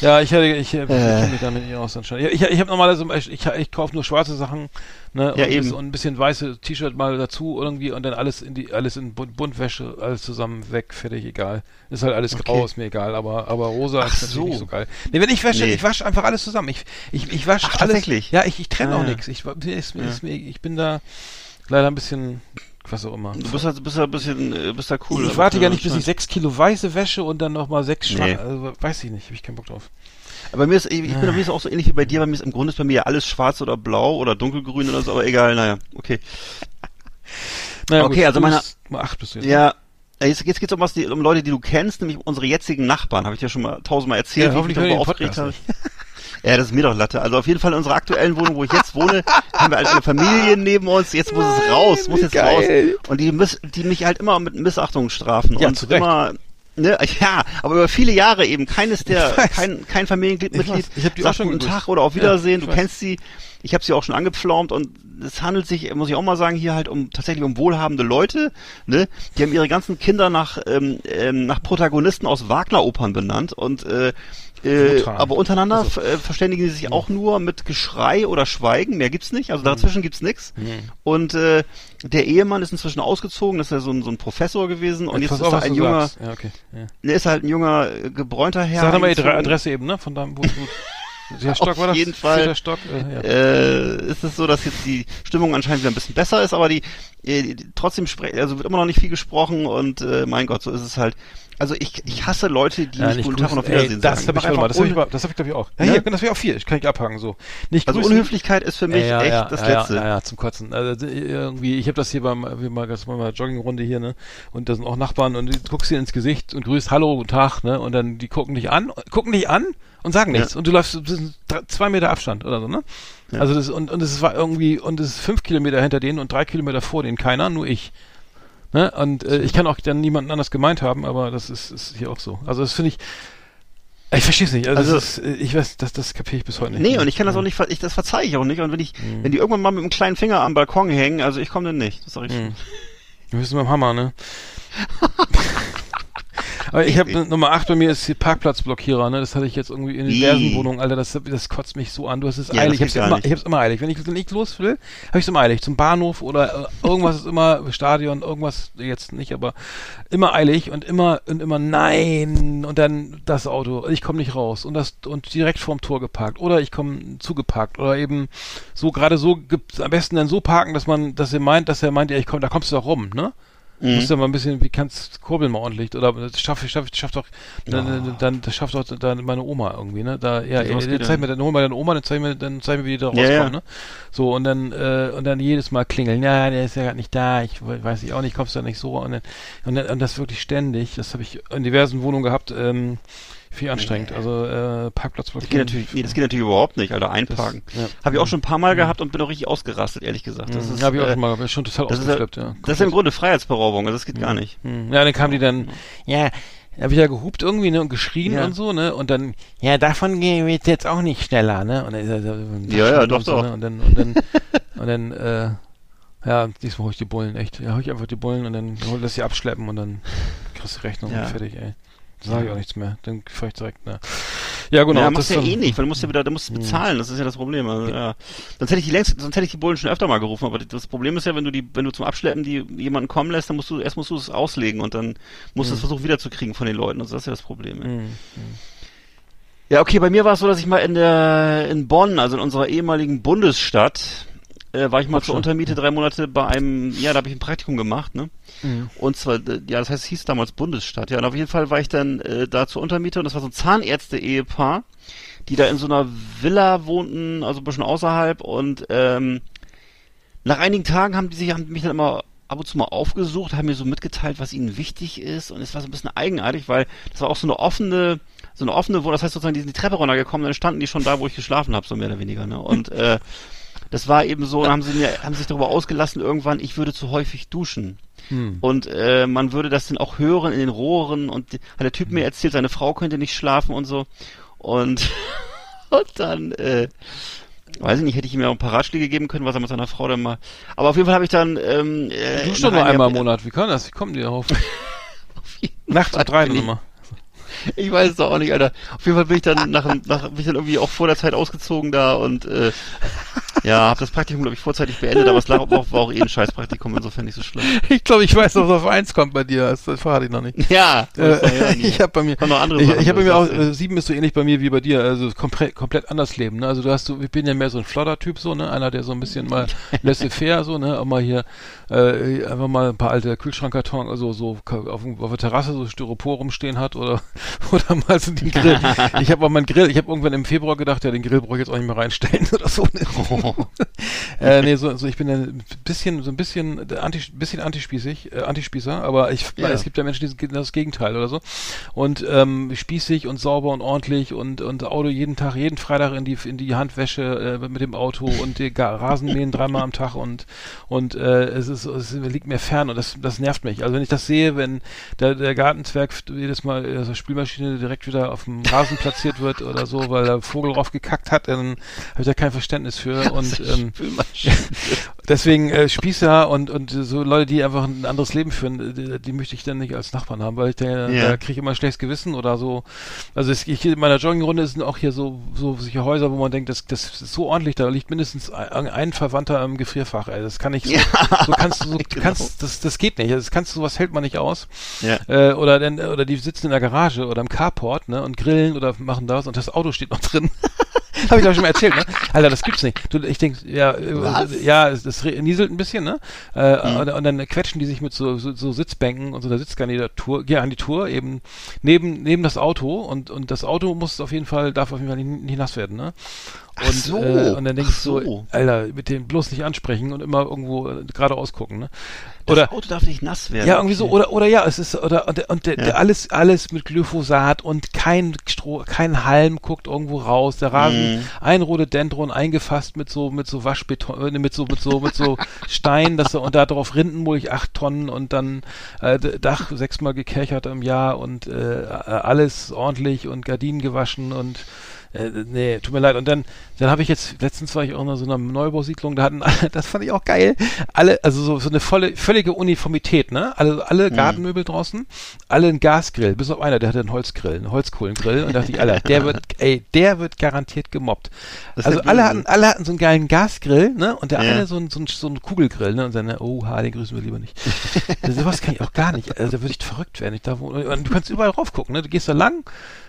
Ja, ich hätte, ich, ich, ich Äh. kenne mich damit nicht aus anscheinend. Ich, ich, habe normalerweise, ich, ich, ich kaufe nur schwarze Sachen, ne, Ja, und, eben. und ein bisschen weiße T-Shirt mal dazu irgendwie und dann alles in die, alles in Bunt, Buntwäsche, alles zusammen weg, fertig, egal. Ist halt alles grau, Okay. ist mir egal, aber, aber rosa Ach ist natürlich so. nicht so geil. Nee, wenn ich wasche, Nee. ich wasche einfach alles zusammen. Ich, ich, ich wasche alles. tatsächlich? Ja, ich, ich trenne Ah, auch ja. nichts. Ich, ist, ist, mir, ich bin da leider ein bisschen, was auch immer. Du bist halt, bist halt ein bisschen, äh, bist da cool. ich warte ja nicht, bis ich sechs Kilo weiße wäsche und dann nochmal sechs Nee. schwarze, also, weiß ich nicht, habe ich keinen Bock drauf. Aber mir ist, ich, ich bin bei mir ist auch so ähnlich wie bei dir, bei mir ist im Grunde ist bei mir ja alles schwarz oder blau oder dunkelgrün oder so, aber egal, naja, okay. Naja, Okay, also du meine- Mal acht bist du jetzt. ne? Ja, äh, jetzt, jetzt geht's um was, die, um Leute, die du kennst, nämlich unsere jetzigen Nachbarn, habe ich dir schon mal tausendmal erzählt, Ja, wie ich hoffentlich mich darüber den aufgeregt Podcast habe. Ja, das ist mir doch Latte. Also auf jeden Fall in unserer aktuellen Wohnung, wo ich jetzt wohne, haben wir halt eine Familie neben uns. Jetzt muss es raus, muss jetzt geil. raus. Und die, miss, die mich halt immer mit Missachtung strafen. Ja, und zu Recht. immer, ne, ja, aber über viele Jahre eben. Keines der, kein, kein Familienmitglied Ich. Ich hab die auch sagt schon guten. Tag oder auf Ja, Wiedersehen. ich du weiß. kennst sie. Ich habe sie auch schon angepflaumt und es handelt sich, muss ich auch mal sagen, hier halt um tatsächlich um wohlhabende Leute. Ne? Die haben ihre ganzen Kinder nach ähm, ähm, nach Protagonisten aus Wagner-Opern benannt und äh, äh, aber untereinander Also- äh, verständigen sie sich auch nur mit Geschrei oder Schweigen. Mehr gibt's nicht. Also dazwischen gibt's nix. Und äh, der Ehemann ist inzwischen ausgezogen. Das ist ja so ein, so ein Professor gewesen. Und jetzt Pass ist auf, da ein junger. Ja, okay. Ja. ne, ist halt ein junger äh, gebräunter Herr. Sag doch mal die. Adresse eben, ne? Von da, wo, wo der Stock Auf war das? jeden Fall. Stock? Äh, ja. äh, ist es so, dass jetzt die Stimmung anscheinend wieder ein bisschen besser ist, aber die, äh, trotzdem also wird immer noch nicht viel gesprochen und äh, mein Gott, so ist es halt. Also ich, ich hasse Leute, die Ja, nicht nicht guten Tag und auf. Wiedersehen Ey, das sagen. habe ich, mal, das habe ich, das hab ich glaube ich auch. Ja, Ne? hier, das habe ich auch viel. Ich kann ich abhaken so. Nicht also grüßen. Unhöflichkeit ist für mich ja, echt ja, das ja, Letzte. Ja, ja, zum Kotzen. Also d- irgendwie, ich habe das hier beim, wir mal ganz mal Joggingrunde hier, ne? Und da sind auch Nachbarn und du guckst dir ins Gesicht und grüßt Hallo, guten Tag, ne? Und dann die gucken dich an, gucken dich an und sagen nichts. Und du läufst zwei Meter Abstand oder so, ne? Also das und und es war irgendwie und es ist fünf Kilometer hinter denen und drei Kilometer vor denen keiner, nur ich. Ne? Und äh, ich kann auch dann niemanden anders gemeint haben, aber das ist, ist hier auch so. Also das finde ich. Ich verstehe es nicht. Also, Also- ist, äh, ich weiß, das, das kapiere ich bis heute nicht. Nee, und ich kann das auch nicht, ich, das verzeihe ich auch nicht. Und wenn ich, wenn die irgendwann mal mit einem kleinen Finger am Balkon hängen, also ich komme dann nicht. Das sag ich schon. Mhm. Wir müssen beim Hammer, ne? Aber ich habe Nummer 8 bei mir ist die Parkplatzblockierer, ne? Das hatte ich jetzt irgendwie in diversen. Wohnungen, Alter, das, das kotzt mich so an. Du hast es Ja, eilig. Ich hab's, immer, nicht. ich hab's immer eilig. Wenn ich, wenn ich los will, habe ich es immer eilig. Zum Bahnhof oder äh, irgendwas ist immer Stadion, irgendwas jetzt nicht, aber immer eilig und immer und immer nein und dann das Auto. Ich komme nicht raus und das und direkt vorm Tor geparkt oder ich komme zugeparkt oder eben so gerade so gibt's am besten dann so parken, dass man, dass er meint, dass er meint, ja, ich komm, da kommst du doch rum, ne? Du musst ja mal ein bisschen, wie kannst kurbeln mal ordentlich oder das schafft schafft schafft doch dann, dann das schafft doch dann meine Oma irgendwie, ne? Da ja, Ja, ja zeig denn? mir dann hol mal deine Oma, dann zeig mir dann zeig mir wie die da Ja, rauskommen, ja. ne? So und dann äh, und dann jedes Mal klingeln. Ja, der ist ja gerade nicht da. Ich we- weiß ich auch nicht, kommst du da nicht so und dann, und, dann, und das wirklich ständig. Das habe ich in diversen Wohnungen gehabt. Ähm, viel anstrengend. Also äh, Parkplatz Das geht natürlich, nee, das geht natürlich überhaupt nicht, Alter, einparken. Das- ja. Habe ich auch schon ein paar Mal gehabt und bin auch richtig ausgerastet, ehrlich gesagt. Das ist, habe ich auch äh, schon mal ich schon total ja, ausgeflippt, ja. das ist im Grunde Freiheitsberaubung, also das geht gar nicht. Hm. Ja, dann kam die dann, ja, hab ich ja gehupt irgendwie, ne, und geschrien Ja. und so, ne, und dann, ja, davon geht jetzt auch nicht schneller, ne, und dann, ist er so- Ja, ja, doch, so, doch. Ne? und dann, und dann, und dann, äh, ja, diesmal hol ich die Bullen, echt, ja, hol ich einfach die Bullen und dann hol das sie abschleppen und dann kriegst du Rechnung Ja. und fertig, ey. Sage ich auch nichts mehr, dann fahr ich direkt, ne. Ja, genau. ja, machst du ja eh nicht, weil du musst ja wieder, du musst bezahlen, das ist ja das Problem. Also, ja. Sonst hätte ich die längst, sonst hätte ich die Bullen schon öfter mal gerufen, aber das Problem ist ja, wenn du die, wenn du zum Abschleppen die jemanden kommen lässt, dann musst du, erst musst du es auslegen und dann musst du es versuchen wiederzukriegen von den Leuten. Also das ist ja das Problem. Ja. Hm. Ja, okay, bei mir war es so, dass ich mal in der in Bonn, also in unserer ehemaligen Bundesstadt, äh, war ich mal zur. Untermiete drei Monate bei einem, ja, da habe ich ein Praktikum gemacht, ne? Mhm. Und zwar, ja, das heißt, es hieß damals Bundesstadt, ja. Und auf jeden Fall war ich dann äh, da zur Untermiete und das war so ein Zahnärzte-Ehepaar, die da in so einer Villa wohnten, also ein bisschen außerhalb und ähm, nach einigen Tagen haben die sich haben mich dann immer ab und zu mal aufgesucht, haben mir so mitgeteilt, was ihnen wichtig ist und es war so ein bisschen eigenartig, weil das war auch so eine offene, so eine offene Wohnung, das heißt sozusagen, die sind die Treppe runtergekommen, dann standen die schon da, wo ich geschlafen habe, so mehr oder weniger, ne? Und äh, das war eben so, dann haben sie mir, haben sich darüber ausgelassen irgendwann, ich würde zu häufig duschen. Hm. Und äh, man würde das dann auch hören in den Rohren und die- hat der Typ mir erzählt, seine Frau könnte nicht schlafen und so. Und, und dann, äh, weiß ich nicht, hätte ich ihm ja auch ein paar Ratschläge geben können, was er mit seiner Frau dann mal. Aber auf jeden Fall habe ich dann, ähm, äh, Du schon nur einmal im Monat, wie kann das? Wie kommen die darauf? Nachts um drei nochmal. Ich weiß es doch auch nicht, Alter. Auf jeden Fall bin ich dann nach, nach bin ich dann irgendwie auch vor der Zeit ausgezogen da und äh, ja, habe das Praktikum glaube ich vorzeitig beendet, aber es lag auch, war auch eh ein Scheißpraktikum, insofern nicht so schlimm. Ich glaube, ich weiß, was auf eins kommt bei dir. Das verrate ich noch nicht. Ja, Äh, ich habe bei mir, noch andere ich, Sachen, ich habe bei mir auch, äh, sieben ist so ähnlich bei mir wie bei dir, also komplett, komplett anders leben, ne? Also du hast so, ich bin ja mehr so ein Flodder-Typ so, ne? Einer, der so ein bisschen mal laissez-faire so, ne? Auch mal hier, äh, einfach mal ein paar alte Kühlschrankkarton, also so auf, auf der Terrasse so Styropor rumstehen hat oder, oder mal so den Grill. ich habe auch meinen Grill, ich habe irgendwann im Februar gedacht, ja, den Grill brauche ich jetzt auch nicht mehr reinstellen oder so. Ne? äh, nee, so, so ich bin ein bisschen, so ein bisschen, anti, bisschen antispießig, äh, antispießer, aber ich, Ja. es gibt ja Menschen, die sind das Gegenteil oder so. Und ähm, spießig und sauber und ordentlich und, und Auto jeden Tag, jeden Freitag in die, in die Handwäsche äh, mit dem Auto und die Rasenmähen dreimal am Tag und, und äh, es, ist, es liegt mir fern und das, das nervt mich. Also wenn ich das sehe, wenn der, der Gartenzwerg jedes Mal äh, so Spülmaschine direkt wieder auf dem Rasen platziert wird oder so, weil der Vogel drauf gekackt hat, dann habe ich da kein Verständnis für. Und ähm. Deswegen äh, Spießer und, und so Leute, die einfach ein anderes Leben führen, die, die möchte ich dann nicht als Nachbarn haben, weil ich da, Ja. da kriege ich immer ein schlechtes Gewissen oder so. Also es, ich, in meiner Joggingrunde sind auch hier so, so solche Häuser, wo man denkt, das, das ist so ordentlich, da liegt mindestens ein, ein Verwandter im Gefrierfach. Ey. Das kann nicht so, so kannst du, so, genau. kannst, das, das geht nicht. Das kannst du, sowas hält man nicht aus. Ja. Äh, oder denn, oder die sitzen in der Garage oder im Carport, ne, und grillen oder machen das und das Auto steht noch drin. Habe ich doch schon mal erzählt, ne? Alter, das gibt's nicht. Du, ich denk, ja, äh, Was? ja, es, das re- nieselt ein bisschen, ne? Äh, Mhm. und, und dann quetschen die sich mit so, so, so Sitzbänken und so einer Sitzgarnitur, Garnitur eben neben neben das Auto und und das Auto muss auf jeden Fall darf auf jeden Fall nicht, nicht nass werden, ne? Und, so. äh, und dann denkst du so. so, Alter, mit dem bloß nicht ansprechen und immer irgendwo äh, geradeaus gucken, ne? Das Oder Auto darf nicht nass werden. ja, irgendwie so, oder, oder ja, es ist, oder, und, und der, Ja. der alles, alles mit Glyphosat und kein Stroh, kein Halm guckt irgendwo raus, der Rasen, Mhm. ein Rhododendron eingefasst mit so, mit so Waschbeton, äh, mit so, mit so, mit so Stein, dass er, und da drauf Rindenmulch acht Tonnen und dann, äh, Dach sechsmal gekerchert im Jahr und, äh, alles ordentlich und Gardinen gewaschen und, äh, nee, tut mir leid. Und dann, dann habe ich jetzt, letztens war ich auch in so einer Neubausiedlung, da hatten alle, das fand ich auch geil, alle, also so, so eine volle, völlige Uniformität, ne? Alle, alle Gartenmöbel draußen, alle ein Gasgrill, bis auf einer, der hatte einen Holzgrill, einen Holzkohlengrill und dachte ich, Alter, der wird, ey, der wird garantiert gemobbt. Das Also alle hatten, alle hatten so einen geilen Gasgrill, ne? Und der Ja. eine so ein, so ein, so ein Kugelgrill, ne? Und seine, oh, ha, den grüßen wir lieber nicht. Sowas kann ich auch gar nicht. Also, da würde ich verrückt werden. Ich da, wo, und du kannst überall rauf gucken, ne? Du gehst da lang,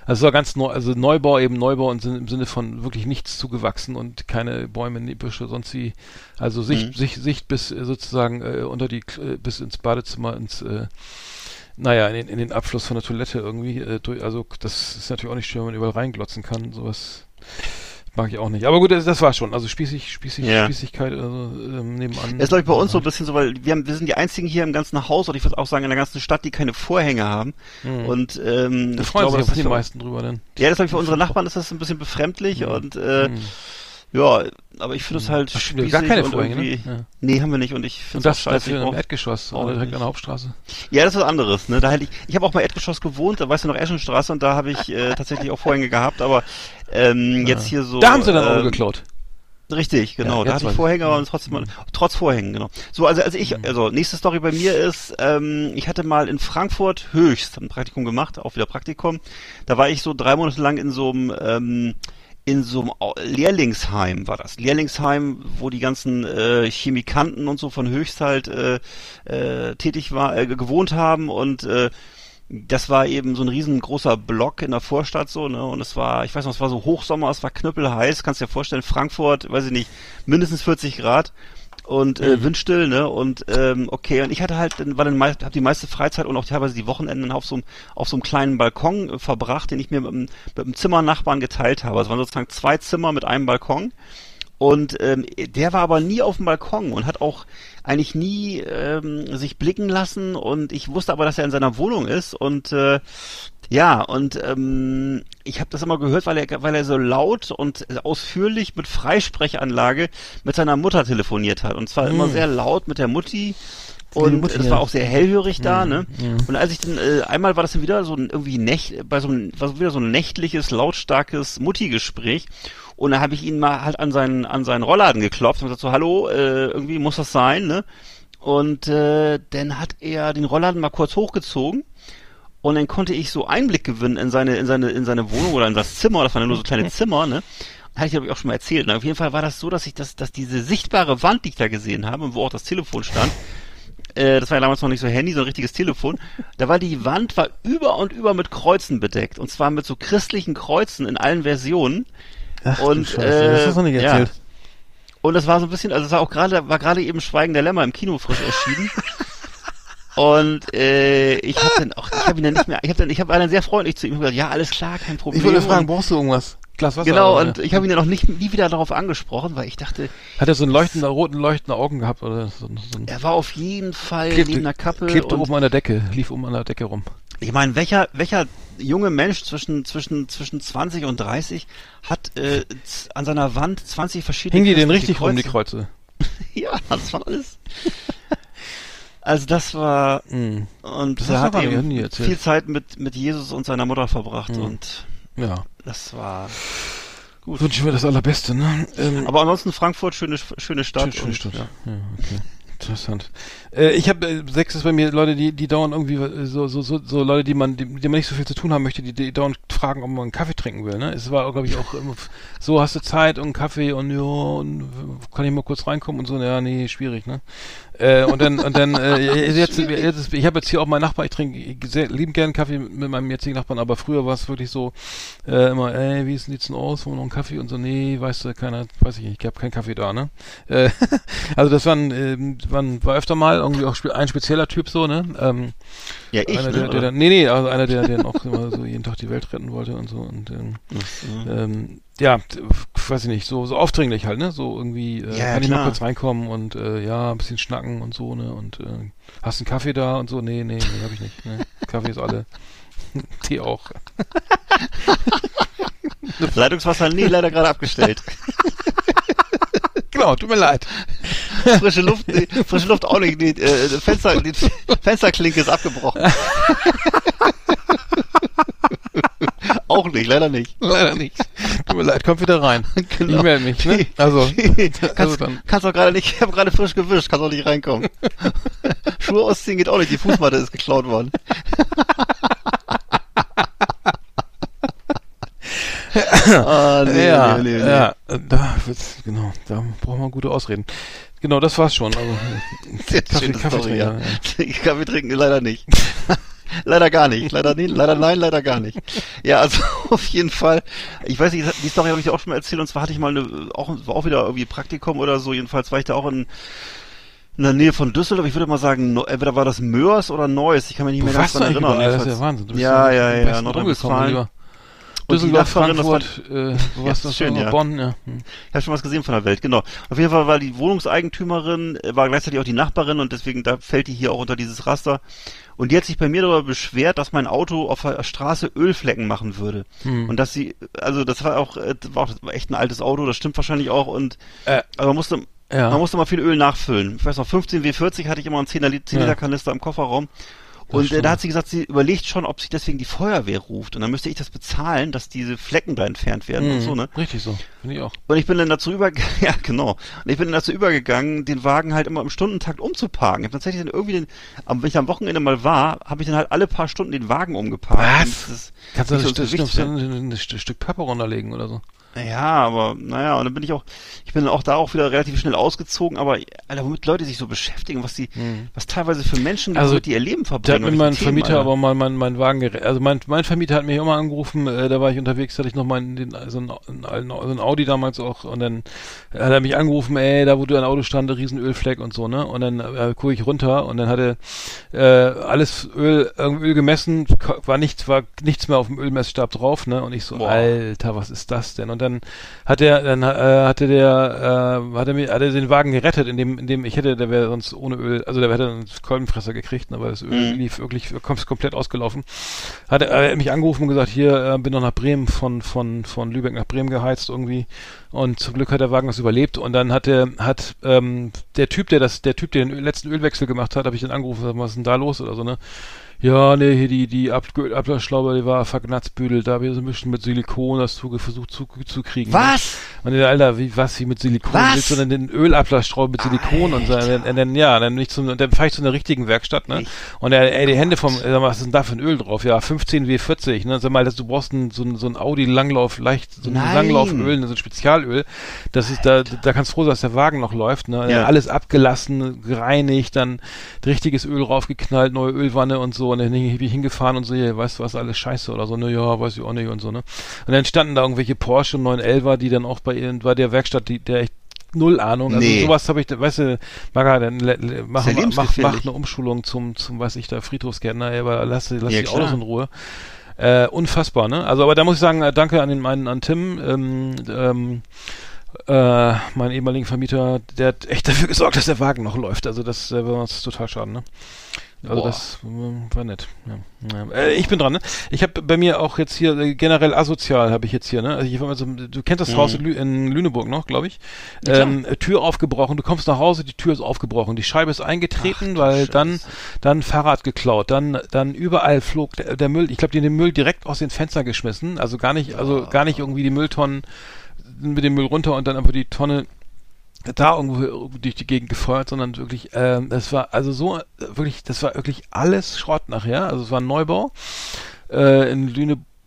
Also es war ganz neu, also Neubau eben Neubau im Sinne, im Sinne von wirklich nichts zugewachsen und keine Bäume, nee, Büsche, sonst wie, also Sicht, Mhm. Sicht, Sicht bis äh, sozusagen äh, unter die, äh, bis ins Badezimmer, ins, äh, naja, in den, in den Abfluss von der Toilette irgendwie, äh, durch, also das ist natürlich auch nicht schön, wenn man überall reinglotzen kann, sowas mag ich auch nicht. Aber gut, das, das war schon, also spießig, spießig, Ja. Spießigkeit, also ähm, nebenan. Das ist, glaube ich, bei uns so ein bisschen so, weil wir, haben, wir sind die einzigen hier im ganzen Haus, oder ich würde auch sagen in der ganzen Stadt, die keine Vorhänge haben. Und ähm, da freuen sich das die meisten drüber dann. Ja, das glaube ich für unsere Nachbarn ist das ein bisschen befremdlich und äh, ja, aber ich finde es halt Ach, stimmt, gar spießig keine Vorhänge, ne? Ja. Nee, haben wir nicht und ich finde das auch scheiße. Ich im Erdgeschoss oder direkt nicht. an der Hauptstraße. Ja, das ist was anderes. Ne? Da hätte ich, ich habe auch mal Erdgeschoss gewohnt, da weißt du noch Eschenstraße und da habe ich äh, tatsächlich auch Vorhänge gehabt, aber ähm, jetzt hier so. da haben sie dann auch ähm, geklaut. Richtig, genau. Ja, da hatte ich. Vorhänge, aber trotzdem mal, trotz Vorhängen, genau. So, also als ich, also nächste Story bei mir ist, ähm, ich hatte mal in Frankfurt höchst ein Praktikum gemacht, auch wieder Praktikum. Da war ich so drei Monate lang in so einem ähm, in so einem Lehrlingsheim war das. Lehrlingsheim, wo die ganzen äh, Chemikanten und so von Höchst halt äh, äh, tätig war, äh, gewohnt haben und äh, das war eben so ein riesengroßer Block in der Vorstadt so, ne? Und es war, ich weiß noch, es war so Hochsommer, es war knüppelheiß, kannst dir vorstellen, Frankfurt, weiß ich nicht, mindestens 40 Grad und äh, windstill, ne? Und ähm, okay, und ich hatte halt, dann war dann meist, hab die meiste Freizeit und auch teilweise die Wochenenden auf so einem auf so einem kleinen Balkon äh, verbracht, den ich mir mit, einem- mit einem Zimmernachbarn geteilt habe. Es waren sozusagen zwei Zimmer mit einem Balkon. Und ähm, der war aber nie auf dem Balkon und hat auch eigentlich nie ähm, sich blicken lassen. Und ich wusste aber, dass er in seiner Wohnung ist. Und äh, ja, und ähm, ich habe das immer gehört, weil er, weil er so laut und ausführlich mit Freisprechanlage mit seiner Mutter telefoniert hat. Und zwar immer sehr laut mit der Mutti. Und Mutti, das ja. war auch sehr hellhörig da, ne? Und als ich dann, äh, einmal war das dann wieder so ein irgendwie nächt, bei so einem, war so wieder so ein nächtliches, lautstarkes Mutti-Gespräch. Und da habe ich ihn mal halt an seinen, an seinen Rollladen geklopft und gesagt so, hallo, äh, irgendwie muss das sein, ne? Und äh, dann hat er den Rollladen mal kurz hochgezogen und dann konnte ich so Einblick gewinnen in seine, in seine, in seine Wohnung oder in das Zimmer, das waren ja nur so kleine Zimmer, ne? Hatte ich, glaube ich, auch schon mal erzählt. Ne? Auf jeden Fall war das so, dass ich das, dass diese sichtbare Wand, die ich da gesehen habe, und wo auch das Telefon stand, äh, das war ja damals noch nicht so Handy, so ein richtiges Telefon. Da war die Wand war über und über mit Kreuzen bedeckt. Und zwar mit so christlichen Kreuzen in allen Versionen. Ach, und, du Scheiße, das äh, hast du nicht ja. erzählt. Und das war so ein bisschen, also es war auch gerade, war gerade eben Schweigen der Lämmer im Kino frisch erschienen. Und äh, ich habe dann auch, ich habe ihn dann nicht mehr, ich habe dann, ich habe dann sehr freundlich zu ihm gesagt, ja alles klar, kein Problem. Ich wollte fragen, brauchst du irgendwas? Glas Wasser? Genau, oder? und ich habe ihn dann auch nicht, nie wieder darauf angesprochen, weil ich dachte, Hat er so einen leuchtenden, roten, leuchtenden Augen gehabt? Oder so, so er war auf jeden Fall Klebte- neben der Kappe. klebte oben an der Decke, lief oben an der Decke rum. Ich meine, welcher, welcher junge Mensch zwischen, zwischen, zwischen 20 und 30 hat äh, an seiner Wand 20 verschiedene Hing die denn richtig rum, die Kreuze? Kreuze? Ja, das war alles. Also das war Mhm. und Das er hat eben erzählt. viel Zeit mit mit Jesus und seiner Mutter verbracht Mhm. und Ja. das war gut. Wünsche mir das Allerbeste, ne? Ähm, Aber ansonsten Frankfurt schöne schöne Stadt. Schöne und, Stadt. Ja. Ja, okay. Interessant. Äh, ich habe äh, sechs ist bei mir Leute, die die dauernd irgendwie äh, so so so, so Leute, die man die, die man nicht so viel zu tun haben möchte, die, die dauernd fragen, ob man einen Kaffee trinken will. Ne, es war glaube ich auch immer f- so hast du Zeit und einen Kaffee und ja und kann ich mal kurz reinkommen und so. Ja, nee, schwierig, ne? Äh, und dann und dann äh, jetzt, jetzt ist, ich habe jetzt hier auch meinen Nachbar. Ich trinke sehr lieben gerne Kaffee mit, mit meinem jetzigen Nachbarn, aber früher war es wirklich so äh, immer, ey, wie sieht's denn aus? Wollen wir noch einen Kaffee und so? Nee, weißt du, keiner, weiß ich nicht, ich habe keinen Kaffee da, ne? Äh, also das waren, ähm, waren, war öfter mal irgendwie auch ein spezieller Typ so, ne? Ähm, Ja, ich, einer, ne, der, der, dann, nee, nee, also einer, der, der auch immer so jeden Tag die Welt retten wollte und so und ähm, ähm, ja, weiß ich nicht, so, so aufdringlich halt, ne? So irgendwie, äh, Ja, kann ich mal klar. kurz reinkommen und äh, ja, ein bisschen schnacken und so, ne? Und äh, hast du einen Kaffee da und so? Nee, nee, nee, hab ich nicht. Ne? Kaffee ist alle. Tee auch. Leitungswasser, nee, leider gerade abgestellt. Genau, tut mir leid. frische Luft, nee, frische Luft auch nicht. Nee, äh, Fenster, die Fensterklinke ist abgebrochen. auch nicht, leider nicht. Leider nicht. Tut mir leid, kommt wieder rein. Genau. Ich melde mich, ne? Also, also kannst, dann. kannst doch gerade nicht, ich habe gerade frisch gewischt, kannst auch nicht reinkommen. Schuhe ausziehen geht auch nicht, die Fußmatte ist geklaut worden. ah, nee, ja, nee, nee, nee. ja, da wird's, genau, da braucht man gute Ausreden. Genau, das war's schon. Also, Sehr Kaffee, Kaffee Story, trinken, ja. Kaffee trinken leider nicht. Leider gar nicht. Leider, nee, leider nein, leider gar nicht. Ja, also auf jeden Fall. Ich weiß nicht, die Story habe ich dir auch schon mal erzählt. Und zwar hatte ich mal eine, auch, war auch wieder irgendwie Praktikum oder so. Jedenfalls war ich da auch in, in der Nähe von Düsseldorf. Ich würde mal sagen, entweder war das Mörs oder Neuss. Ich kann mich nicht mehr ganz eigentlich erinnern. überall? Das ist ja Ja, ja, ja, besten Nordrhein-Westfalen. rumgekommen, lieber. Und die Düsseldorf, das Frankfurt, äh, wo Ja, ist schön, ja. Bonn, ja. Hm. Ich habe schon was gesehen von der Welt, genau. Auf jeden Fall war die Wohnungseigentümerin, äh, war gleichzeitig auch die Nachbarin und deswegen, da fällt die hier auch unter dieses Raster. Und die hat sich bei mir darüber beschwert, dass mein Auto auf der Straße Ölflecken machen würde. Hm. Und dass sie, also das war auch, äh, war auch das echt ein altes Auto, das stimmt wahrscheinlich auch und Äh, aber man musste, ja. man musste mal viel Öl nachfüllen. Ich weiß noch, 15 W40 hatte ich immer einen 10 Liter, 10 Ja. Liter Kanister im Kofferraum. Und äh, da hat sie gesagt, sie überlegt schon, ob sich deswegen die Feuerwehr ruft. Und dann müsste ich das bezahlen, dass diese Flecken da entfernt werden und Hm, so, ne? Richtig so. Finde ich auch. Und ich bin dann dazu über, ja genau. Und ich bin dann dazu übergegangen, den Wagen halt immer im Stundentakt umzuparken. Ich habe tatsächlich dann irgendwie den, wenn ich am Wochenende mal war, habe ich dann halt alle paar Stunden den Wagen umgeparkt. Was? Und Kannst du nicht ein, so Stück, ein, ein Stück Pappe runterlegen oder so? Ja, aber naja, und dann bin ich auch, ich bin dann auch da auch wieder relativ schnell ausgezogen, aber Alter, womit Leute sich so beschäftigen, was die, was teilweise für Menschen gibt, Also, womit die ihr Leben Da verbringen. hat mir mein Themen, Vermieter Alter. aber mal mein, mein Wagen. Also mein, mein Vermieter hat mich immer angerufen, äh, da war ich unterwegs, hatte ich noch mal den, so, ein, ein, alten- so ein Audi damals auch und dann hat er mich angerufen, ey, da wo du ein Auto stand, riesen Ölfleck und so, ne? Und dann äh, gucke ich runter und dann hatte äh, alles Öl, irgendwie Öl gemessen, war nichts, war nichts mehr auf dem Ölmessstab drauf, ne? Und ich so, Boah. Alter, was ist das denn? Und dann hat er, dann äh, hatte der, äh, hat er mir, hat er den Wagen gerettet, indem, indem ich hätte, der wäre sonst ohne Öl, also der hätte einen Kolbenfresser gekriegt, ne, weil das Öl Mhm. lief wirklich kom komplett ausgelaufen. Hat er, er hat mich angerufen und gesagt, hier, äh, bin noch nach Bremen von, von, von Lübeck nach Bremen geheizt irgendwie. Und zum Glück hat der Wagen das überlebt. Und dann hat der, hat, ähm, der Typ, der das, der Typ, der den letzten Ölwechsel gemacht hat, habe ich dann angerufen, und gesagt, was ist denn da los oder so, ne? Ja, nee, hier die, die Ab Ablassschraube, die war verknatzbüdelt, da habe ich so ein bisschen mit Silikon das zu, versucht zu, zu kriegen. ne? Was? Und der Alter, wie, was, wie mit Silikon? Was? Willst du denn den Ölablassstrauben mit Silikon und so? Und dann, dann, ja, dann nicht zum, und dann fahr ich zu einer richtigen Werkstatt, ne? Ich- Und er, ey, die Hände vom, sag mal, was ist denn da für ein Öl drauf? Ja, 15 W40, ne? Sag mal, das, du brauchst ein, so ein, so ein Audi Langlauf, leicht, so ein Nein. Langlauföl, so ein Spezialöl. Das ist, da, da kannst du froh sein, dass der Wagen noch läuft, ne? Ja. Alles abgelassen, gereinigt, dann richtiges Öl raufgeknallt, neue Ölwanne und so. Und dann bin ich hingefahren und so, hier, weißt du was, alles scheiße oder so, ne? Ja, weiß ich auch nicht und so, ne? Und dann standen da irgendwelche Porsche 911er, die dann auch bei bei der Werkstatt, die, der echt null Ahnung. Also Nee. sowas habe ich, weißt du, Maga, dann mach, ja mach, mach, eine Umschulung zum, zum, weiß ich, da Friedhofsgärtner, aber lass, lass Ja, die klar. Autos in Ruhe. Äh, unfassbar, ne? Also, aber da muss ich sagen, äh, danke an den meinen, an Tim, ähm, ähm, äh, meinen ehemaligen Vermieter, der hat echt dafür gesorgt, dass der Wagen noch läuft. Also das äh, war uns total schade, ne? Also Boah. das war nett. Ja. Ja. Äh, ich bin dran, ne? Ich habe bei mir auch jetzt hier äh, generell asozial habe ich jetzt hier, ne? Also ich war mal so, du kennst das Mhm. Haus in, Lü in Lüneburg noch, glaube ich. Ja, ähm, äh, Tür aufgebrochen, du kommst nach Hause, die Tür ist aufgebrochen, die Scheibe ist eingetreten, weil dann dann Fahrrad geklaut, dann dann überall flog der, der Müll. Ich glaube, die haben den Müll direkt aus den Fenstern geschmissen, also gar nicht, also gar nicht irgendwie die Mülltonnen mit dem Müll runter und dann einfach die Tonne da irgendwo durch die Gegend gefeuert, sondern wirklich, ähm, das war also so, äh, wirklich, das war wirklich alles Schrott nachher. Also es war ein Neubau äh, in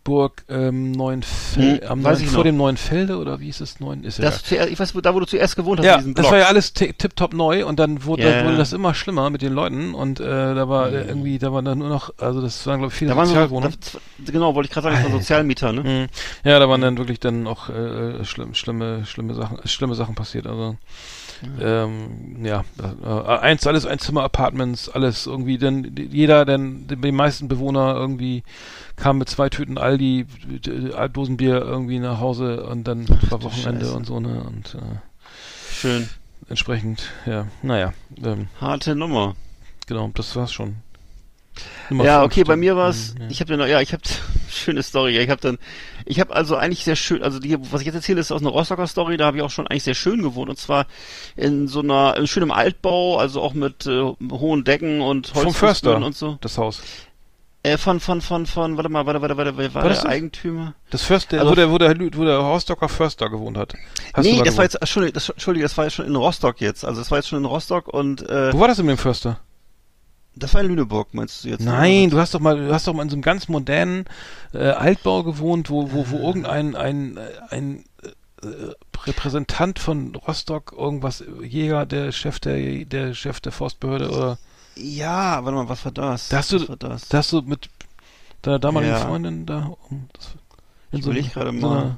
Lüneburg ähm, Neuenfelde, Hm, am weiß neuen, vor noch. dem Neuenfelde oder wie ist es neun? Ist ja Das zuerst, ich weiß, da wo du zuerst gewohnt hast, ja, das war ja alles ti- tipptopp neu und dann wurde, Ja, dann wurde ja. das immer schlimmer mit den Leuten und äh, da war äh, irgendwie, da waren dann nur noch, also das waren glaube ich viele da waren so, Sozialwohnungen. da, genau, wollte ich gerade sagen, das waren Sozialmieter, ne? Mhm. Ja, da waren dann wirklich dann auch äh, schlimm, schlimme, schlimme Sachen, äh, schlimme Sachen passiert. Also ähm, ja, äh, eins, alles Einzimmer-Apartments, alles irgendwie, denn jeder, denn die meisten Bewohner irgendwie kamen mit zwei Tüten Aldi, äh, Altdosenbier irgendwie nach Hause und dann war du Wochenende Scheiße. und so, ne? Und äh, Schön. entsprechend, ja, naja, ähm, Harte Nummer. genau, das war's schon. Ja, okay, bei mir war's. Mhm, ja. Ich habe ja, ja, ich habe schöne Story. Ich habe dann, ich habe also eigentlich sehr schön, also die, was ich jetzt erzähle, ist aus einer Rostocker Story. Da habe ich auch schon eigentlich sehr schön gewohnt und zwar in so einer in schönem Altbau, also auch mit äh, hohen Decken und Vom Holzfußböden Förster, und so. das Haus. Äh, von von von von, warte mal, warte, warte, warte, wer war War der? Eigentümer? Das Förster, Also- wo der, wo der, wo der Rostocker Förster gewohnt hat. Hast nee, da das war gewohnt? jetzt, Entschuldigung, das, Entschuldigung, das war jetzt schon in Rostock jetzt. Also das war jetzt schon in Rostock und äh, Wo war das in dem Förster? Das war in Lüneburg, meinst du jetzt? Nein, du hast doch mal, du hast doch mal in so einem ganz modernen äh, Altbau gewohnt, wo, wo, wo irgendein ein, äh, ein äh, Repräsentant von Rostock, irgendwas, Jäger, der Chef der, der Chef der Forstbehörde oder Ja, warte mal, was war das? Da hast du- was war das? Da hast du mit deiner damaligen Ja. Freundin da um, das, in, Ich so, überleg gerade in, mal. so einer-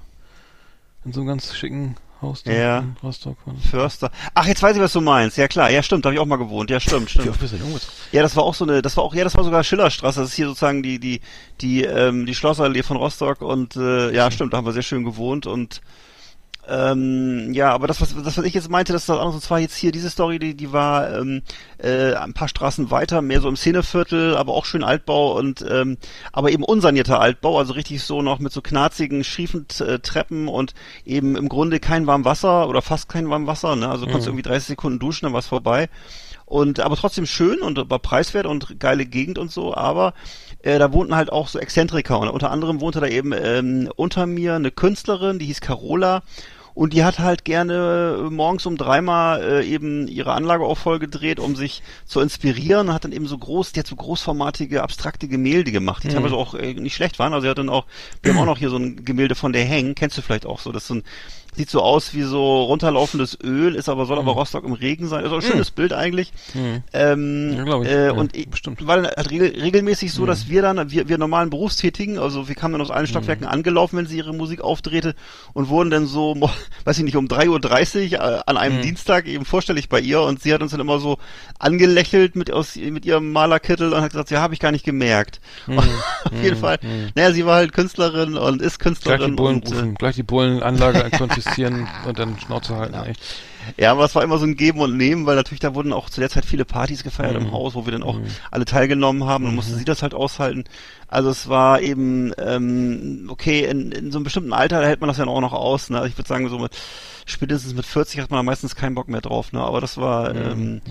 in so einem ganz schicken Haus da Ja. Rostock. Förster. Ach, jetzt weiß ich, was du meinst. Ja klar, ja stimmt, da habe ich auch mal gewohnt. Ja, stimmt, Wie stimmt. oft bist du denn? Ja, das war auch so eine, das war auch, ja, das war sogar Schillerstraße. Das ist hier sozusagen die, die, die, ähm, die Schlossallee von Rostock und äh, ja, stimmt, da haben wir sehr schön gewohnt und ähm, ja, aber das, was, das, was ich jetzt meinte, das ist was anderes. Und zwar jetzt hier diese Story, die, die war ähm, äh, ein paar Straßen weiter, mehr so im Szeneviertel, aber auch schön Altbau und ähm, aber eben unsanierter Altbau, also richtig so noch mit so knarzigen, schiefen äh, Treppen und eben im Grunde kein warm Wasser oder fast kein warm Wasser. Ne? Also konntest irgendwie 30 Sekunden duschen, dann war's vorbei. Und aber trotzdem schön und aber preiswert und geile Gegend und so, aber äh, da wohnten halt auch so Exzentriker und unter anderem wohnte da eben ähm, unter mir eine Künstlerin, die hieß Carola und die hat halt gerne äh, morgens um dreimal äh, eben ihre Anlage auch voll gedreht, um sich zu inspirieren. Und hat dann eben so groß, die hat so großformatige, abstrakte Gemälde gemacht, die teilweise auch äh, nicht schlecht waren. Also sie hat dann auch, wir haben auch noch hier so ein Gemälde von der hängen, kennst du vielleicht auch so, das ist so ein Sieht so aus wie so runterlaufendes Öl, ist aber soll aber Rostock im Regen sein. Ist auch ein schönes Bild eigentlich. Ähm, Ja, glaub ich. Äh, Ja, und ich, bestimmt. war dann halt regel, regelmäßig so, dass wir dann, wir, wir normalen Berufstätigen, also wir kamen dann aus allen Stockwerken angelaufen, wenn sie ihre Musik aufdrehte und wurden dann so, weiß ich nicht, um 3.30 Uhr äh, an einem Dienstag eben vorstellig bei ihr und sie hat uns dann immer so angelächelt mit, aus, mit ihrem Malerkittel und hat gesagt, ja, habe ich gar nicht gemerkt. Auf jeden Fall. Naja, sie war halt Künstlerin und ist Gleich die Künstlerin Bullen und, äh, gleich die Bullenanlage konfiszieren und dann Schnauze halten, echt. Ja, aber es war immer so ein Geben und Nehmen, weil natürlich da wurden auch zu der Zeit viele Partys gefeiert Mhm. im Haus, wo wir dann auch alle teilgenommen haben und musste sie das halt aushalten. Also es war eben, ähm, okay, in, in so einem bestimmten Alter hält man das ja auch noch aus. Ne? Ich würde sagen, so mit spätestens mit 40 hat man da meistens keinen Bock mehr drauf. Ne? Aber das war Mhm.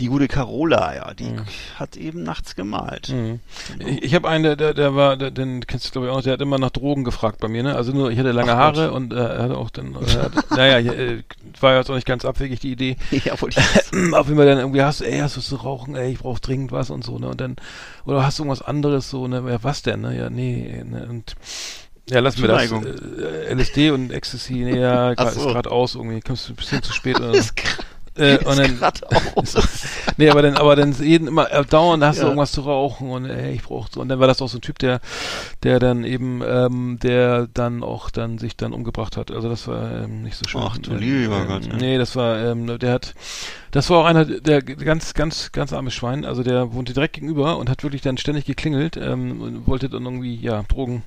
Die gute Carola, ja, die hat eben nachts gemalt. Mhm. Ich, ich habe einen, der, der, der war, der, den kennst du glaube ich auch, der hat immer nach Drogen gefragt bei mir, ne? Also nur, ich hatte lange Ach Haare und äh, er hatte auch dann, äh, hat, naja, äh, war jetzt auch nicht ganz abwegig die Idee. Ja, wollte ich Auf jeden Fall dann irgendwie hast du, ey, hast du zu rauchen, ey, ich brauch dringend was und so, ne? Und dann, oder hast du irgendwas anderes so, ne? Ja, was denn, ne? Ja, nee, ne? Und ja, lass mir das. Äh, LSD und Ecstasy, nee, ja, so. ist gerade aus, irgendwie, kommst du ein bisschen zu spät oder ist grad, äh, und dann, nee, aber dann, aber dann jeden immer äh, dauernd hast du Ja. irgendwas zu rauchen und ey, ich brauch so. Und dann war das auch so ein Typ, der, der dann eben, ähm, der dann auch dann sich dann umgebracht hat. Also das war ähm, nicht so schön. Ach du Ähm, lieber ähm, Gott, ja. Nee, das war, ähm, der hat, das war auch einer, der ganz, ganz, ganz armes Schwein. Also der wohnte direkt gegenüber und hat wirklich dann ständig geklingelt ähm, und wollte dann irgendwie, ja, Drogen,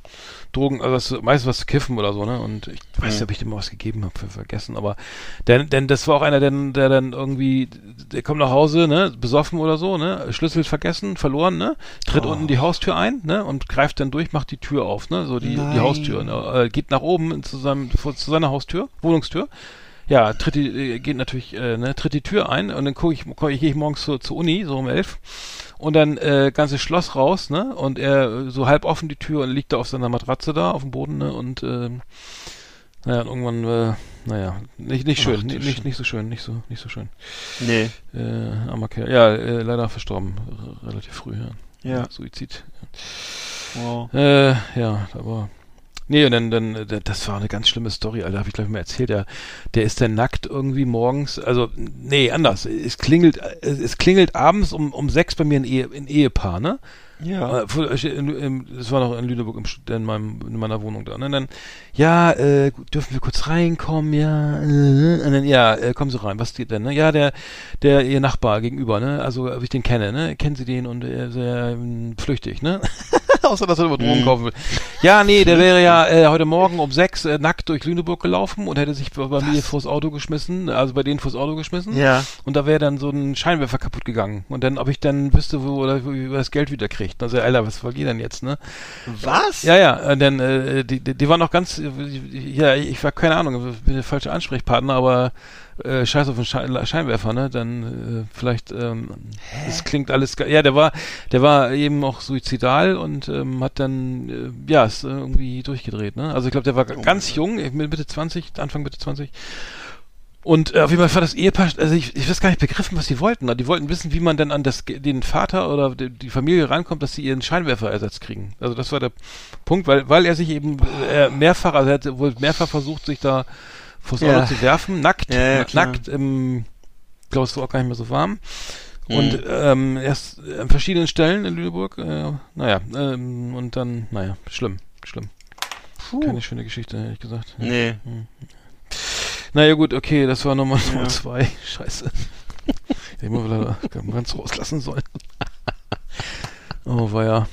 Drogen, also was, meistens was zu kiffen oder so, ne? Und ich weiß nicht, ob ich dem mal was gegeben habe, vergessen, aber denn, denn das war auch einer, der, der dann irgendwie, der kommt nach Hause, ne, besoffen oder so, ne, Schlüssel vergessen, verloren, ne, tritt unten die Haustür ein, ne, und greift dann durch, macht die Tür auf, ne, so die, die. Haustür, ne, äh, geht nach oben in- zu seinem, zu seiner Haustür, Wohnungstür, ja, tritt die, äh, geht natürlich, äh, ne, tritt die Tür ein und dann gucke ich, guck, ich gehe ich morgens zur, zur Uni, so um elf, und dann äh, ganzes Schloss raus, ne, und er äh, so halb offen die Tür und liegt da auf seiner Matratze da auf dem Boden, ne, und ähm, naja, und irgendwann, äh, naja, nicht, nicht schön, Ach, nicht, nicht, nicht so schön, nicht so, nicht so schön. Nee. Äh, armer Kerl. Ja, äh, leider verstorben, relativ früh, ja. Ja. Suizid. Wow. Äh, ja, aber. Nee, und dann, dann, äh, das war eine ganz schlimme Story, Alter, habe ich glaube ich mal erzählt. Der, der ist dann nackt irgendwie morgens, also, nee, anders. Es klingelt, es klingelt abends um, um sechs bei mir ein, Ehe, ein Ehepaar, ne? Ja. Äh, äh, Das war noch in Lüneburg in, meinem, in meiner Wohnung da. Und dann, ja, äh, dürfen wir kurz reinkommen, ja. Und dann, ja, äh, kommen Sie rein. Was geht denn? Ne? Ja, der, der Ihr Nachbar gegenüber, ne? Also, ob ich den kenne, ne? Kennen Sie den und er ist sehr flüchtig, ne? Außer, dass er über Drogen kaufen will. Ja, nee, der wäre ja äh, heute Morgen um sechs äh, nackt durch Lüneburg gelaufen und hätte sich bei bei mir vors Auto geschmissen, also bei denen vors Auto geschmissen. Ja. Und da wäre dann so ein Scheinwerfer kaputt gegangen. Und dann, ob ich dann wüsste, wo oder wie wir das Geld wieder kriegt. Also, Alter, was ihr denn jetzt, ne? Was? Ja, ja, und dann, äh, die, die, die waren noch ganz, äh, ja, ich war keine Ahnung, ich bin der falsche Ansprechpartner, aber äh, scheiß auf den Schein, Scheinwerfer, ne? Dann äh, vielleicht, ähm, es klingt alles, ja, der war, der war eben auch suizidal und ähm, hat dann, äh, ja, ist äh, irgendwie durchgedreht, ne? Also ich glaube, der war ganz jung, äh, Mitte 20, Anfang Mitte 20. Und äh, auf jeden Fall war das Ehepaar, also ich, ich weiß gar nicht begriffen, was die wollten. Die wollten wissen, wie man denn an das, den Vater oder die, die Familie rankommt, dass sie ihren Scheinwerferersatz kriegen. Also das war der Punkt, weil, weil er sich eben äh, mehrfach, also er hat wohl mehrfach versucht, sich da vors Ja. Auto zu werfen, nackt, Ja, ja, nackt, im, ich glaube, es war auch gar nicht mehr so warm. Und Mhm. ähm, erst an verschiedenen Stellen in Lüneburg, äh, naja, ähm, und dann, naja, schlimm, schlimm. Keine schöne Geschichte, ehrlich gesagt. Nee. Naja, gut, okay, das war Nummer, Ja. Nummer zwei. Scheiße. Ich mal wieder ganz rauslassen sollen. Oh, war ja.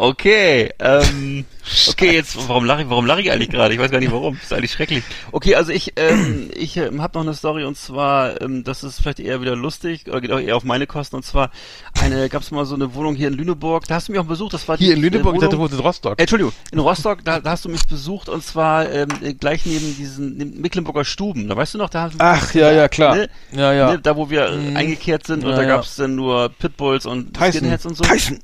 Okay, ähm, okay, jetzt, warum lache ich, warum lache ich eigentlich gerade? Ich weiß gar nicht warum. ist eigentlich schrecklich. Okay, also ich, ähm, ich ähm, habe noch eine Story und zwar, ähm, das ist vielleicht eher wieder lustig oder geht auch eher auf meine Kosten und zwar eine, gab es mal so eine Wohnung hier in Lüneburg. Da hast du mich auch besucht. Das war Hier die, in Lüneburg, ich äh, dachte, Wohnung, wo in Rostock. äh, Entschuldigung, in Rostock, da, da hast du mich besucht und zwar ähm, äh, gleich neben diesen neben Mecklenburger Stuben. Da weißt du noch, da hast du Ach, ja, ja, klar. Ne? Ja, ja. Ne, da wo wir Mhm. eingekehrt sind und Ja, da ja. gab's dann nur Pitbulls und Tyson. Skinheads und so. Tyson.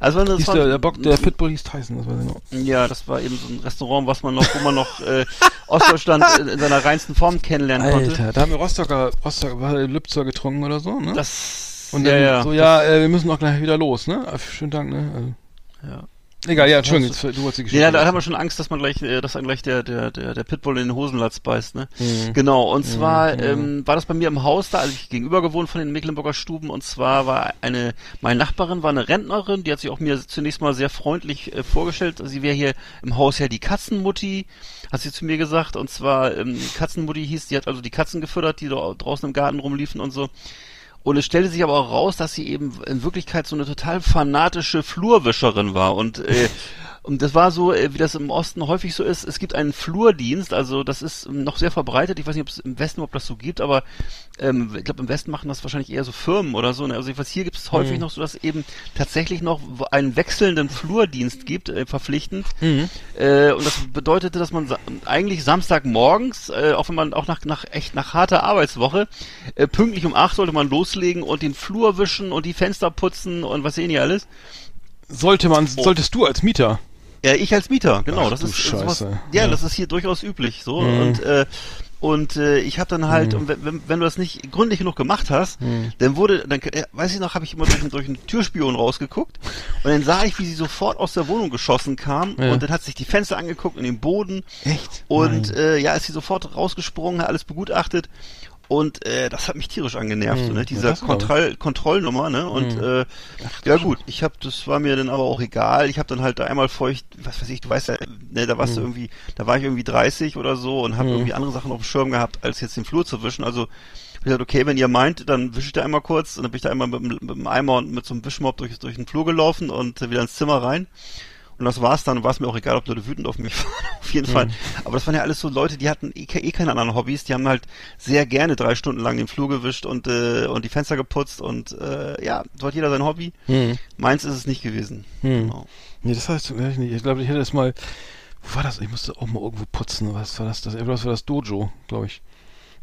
Also das Hieß war, der, der Bock, der Pitbull hieß Tyson, das ich noch. ja, das war eben so ein Restaurant, was man noch, wo man noch äh, Ostdeutschland in, in seiner reinsten Form kennenlernen konnte. Alter, da haben wir Rostocker, Rostocker, war Lübzer getrunken oder so, ne? Das Und ja, dann ja, so, ja, äh, wir müssen auch gleich wieder los, ne? Schönen Dank, ne? Also, ja. Egal, ja, Entschuldigung, jetzt, du wolltest die Geschichte. Nee, da, haben wir schon Angst, dass man gleich, äh, dass dann gleich der, der, der, der Pitbull in den Hosenlatz beißt, ne? Mhm. Genau, und zwar Mhm. ähm, war das bei mir im Haus da, also ich gegenüber gewohnt von den Mecklenburger Stuben und zwar war eine, meine Nachbarin war eine Rentnerin, die hat sich auch mir zunächst mal sehr freundlich äh, vorgestellt, sie wäre hier im Haus ja die Katzenmutti, hat sie zu mir gesagt und zwar ähm, Katzenmutti hieß, die hat also die Katzen gefüttert, die da draußen im Garten rumliefen und so. Und es stellte sich aber auch raus, dass sie eben in Wirklichkeit so eine total fanatische Flurwischerin war. Und, äh, und das war so, äh, wie das im Osten häufig so ist. Es gibt einen Flurdienst, also das ist ähm, noch sehr verbreitet. Ich weiß nicht, ob es im Westen ob das so gibt, aber ähm, ich glaube, im Westen machen das wahrscheinlich eher so Firmen oder so. Ne? Also jedenfalls hier gibt es häufig Mhm. noch so, dass es eben tatsächlich noch einen wechselnden Flurdienst gibt, äh, verpflichtend. Mhm. Äh, und das bedeutete, dass man sa eigentlich Samstagmorgens, äh, auch wenn man auch nach, nach echt nach harter Arbeitswoche, äh, pünktlich um acht sollte man loslegen und den Flur wischen und die Fenster putzen und was sehen die alles. Sollte man, Oh. solltest du als Mieter. Ja, ich als Mieter, genau. Ach das ist. Sowas, ja, Ja. das ist hier durchaus üblich so. Mhm. Und äh, und äh, ich habe dann halt, Mhm. und wenn, wenn, du das nicht gründlich genug gemacht hast, Mhm. dann wurde, dann äh, weiß ich noch, habe ich immer durch, einen- durch einen Türspion rausgeguckt und dann sah ich, wie sie sofort aus der Wohnung geschossen kam Ja. und dann hat sich die Fenster angeguckt und den Boden Echt? und äh, ja, ist sie sofort rausgesprungen, hat alles begutachtet. Und äh, das hat mich tierisch angenervt, Hm, so, ne? ja, Diese das glaub ich. Kontroll Kontrollnummer, ne? Und Hm. äh, ja gut, ich habe, das war mir dann aber auch egal. Ich habe dann halt da einmal feucht, was weiß ich, du weißt ja, ne, da warst du Hm. irgendwie, da war ich irgendwie 30 oder so und habe Hm. irgendwie andere Sachen auf dem Schirm gehabt, als jetzt den Flur zu wischen. Also hab ich gesagt, okay, wenn ihr meint, dann wische ich da einmal kurz und dann bin ich da einmal mit, dem- mit dem Eimer und mit so einem Wischmopp durch, durch den Flur gelaufen und äh, wieder ins Zimmer rein. Und das war's dann, war es mir auch egal, ob Leute wütend auf mich waren, auf jeden Fall. Aber das waren ja alles so Leute, die hatten eh, eh keine anderen Hobbys, die haben halt sehr gerne drei Stunden lang den Flur gewischt und, äh, und die Fenster geputzt und äh, ja, so hat jeder sein Hobby. Hm. Meins ist es nicht gewesen. Hm. Genau. Nee, das heißt, ich nicht. Ich glaube, ich hätte das mal. Wo war das? Ich musste auch mal irgendwo putzen. Was war das? Das, das war das Dojo, glaube ich.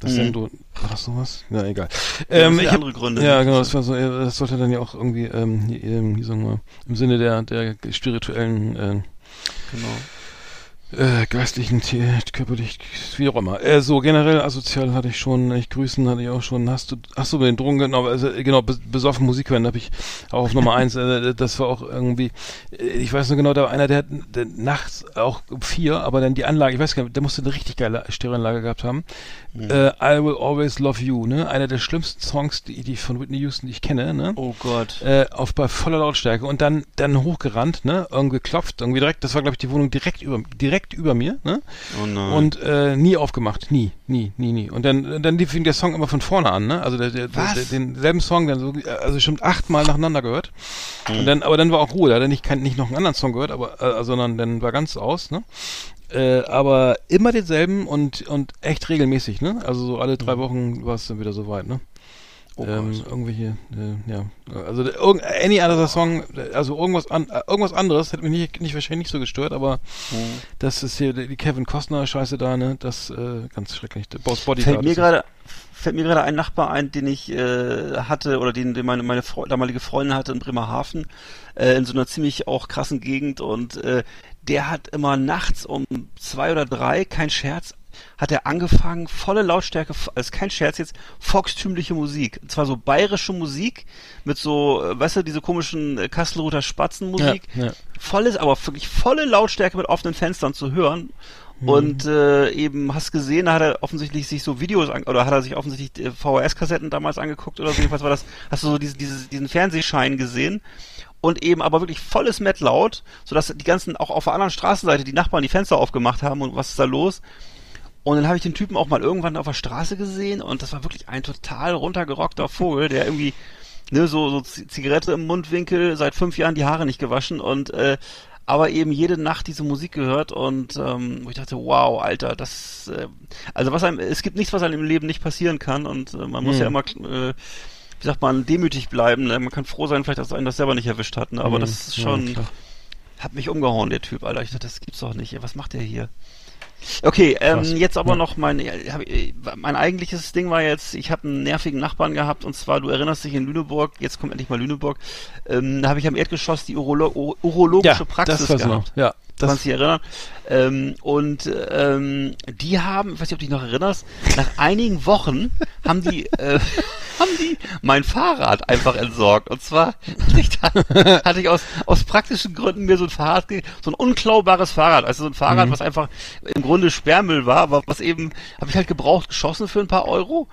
Das Mhm. Sendo. War das sowas? Ja, egal. Ähm, ich hab, andere Gründe. ja, genau. Das war so. äh, Das sollte dann ja auch irgendwie, ähm, hier, ähm, wie sagen wir, im Sinne der der spirituellen. Äh, Genau. Äh, geistlichen, körperlich, wie auch immer. Äh, so, generell asozial hatte ich schon, ich grüßen hatte ich auch schon. Hast du, so, mit den Drogen, genau, also, äh, genau, bes- besoffen Musik hören habe ich auch auf Nummer eins. Äh, das war auch irgendwie, äh, ich weiß nur genau, da war einer, der hat der nachts auch um vier, aber dann die Anlage, ich weiß gar nicht, der musste eine richtig geile Stereoanlage gehabt haben. Äh, I Will Always Love You, ne? Einer der schlimmsten Songs, die, die von Whitney Houston, die ich kenne, ne? Oh Gott. äh, auf bei voller Lautstärke und dann dann hochgerannt, ne, irgendwie geklopft, irgendwie direkt, das war glaube ich die Wohnung direkt über direkt über mir, ne? Oh nein. Und äh, nie aufgemacht, nie, nie, nie, nie. Und dann dann lief der Song immer von vorne an, ne? Also der, der, der, denselben Song dann so also schon achtmal nacheinander gehört. Hm. Und dann aber dann war auch Ruhe, da hat er nicht kein, nicht noch einen anderen Song gehört, aber äh, sondern dann war ganz aus, ne? Äh, aber immer denselben und und echt regelmäßig, ne? Also so alle drei Wochen war es dann wieder so weit, ne? Oh ähm, irgendwelche, äh, ja, also irgend, any other Song, also irgendwas an, äh, irgendwas anderes hätte mich nicht, nicht wahrscheinlich nicht so gestört, aber Hm. das ist hier die Kevin Costner Scheiße da, ne, das äh, ganz schrecklich. Boss Bodyguard. Fällt mir gerade fällt mir gerade ein Nachbar ein, den ich äh, hatte oder den, den meine meine Fre damalige Freundin hatte in Bremerhaven äh, in so einer ziemlich auch krassen Gegend und äh, der hat immer nachts um zwei oder drei, kein Scherz, hat er angefangen, volle Lautstärke, als kein Scherz jetzt, volkstümliche Musik. Und zwar so bayerische Musik mit so, äh, weißt du, diese komischen äh, Kastelruther Spatzenmusik. Ja, ja. Volles, aber wirklich volle Lautstärke mit offenen Fenstern zu hören. Und äh, eben hast gesehen, da hat er offensichtlich sich so Videos an, oder hat er sich offensichtlich äh, VHS-Kassetten damals angeguckt oder so. Jedenfalls war das, hast du so diese, diese, diesen Fernsehschein gesehen und eben aber wirklich volles Met laut, sodass die ganzen, auch auf der anderen Straßenseite, die Nachbarn die Fenster aufgemacht haben und was ist da los? Und dann habe ich den Typen auch mal irgendwann auf der Straße gesehen und das war wirklich ein total runtergerockter Vogel, der irgendwie ne, so, so Zigarette im Mundwinkel, seit fünf Jahren die Haare nicht gewaschen und äh, aber eben jede Nacht diese Musik gehört und ähm, wo ich dachte, wow, Alter, das äh, also was einem, es gibt nichts, was einem im Leben nicht passieren kann und äh, man muss Hm. ja immer äh, wie sagt man, demütig bleiben. Ne? Man kann froh sein, vielleicht, dass einen das selber nicht erwischt hat, ne? aber Hm, das ist ja, schon, klar. hat mich umgehauen, der Typ, Alter. Ich dachte, das gibt's doch nicht. Was macht der hier? Okay, ähm, Krass. jetzt aber Ja. noch mein, äh, hab, ich- mein eigentliches Ding war jetzt, ich habe einen nervigen Nachbarn gehabt und zwar, du erinnerst dich in Lüneburg, jetzt kommt endlich mal Lüneburg, ähm, da habe ich am Erdgeschoss die Urolo Ur- urologische Praxis das gehabt. noch. Ja, Du kannst das, dich erinnern. Ähm, und ähm, die haben, ich weiß nicht, ob du dich noch erinnerst, nach einigen Wochen haben die, äh, haben die mein Fahrrad einfach entsorgt. Und zwar ich da, hatte ich aus, aus praktischen Gründen mir so ein Fahrrad, so ein unklaubares Fahrrad, also so ein Fahrrad, was einfach im Grunde Sperrmüll war, aber was eben, habe ich halt gebraucht geschossen für ein paar Euro.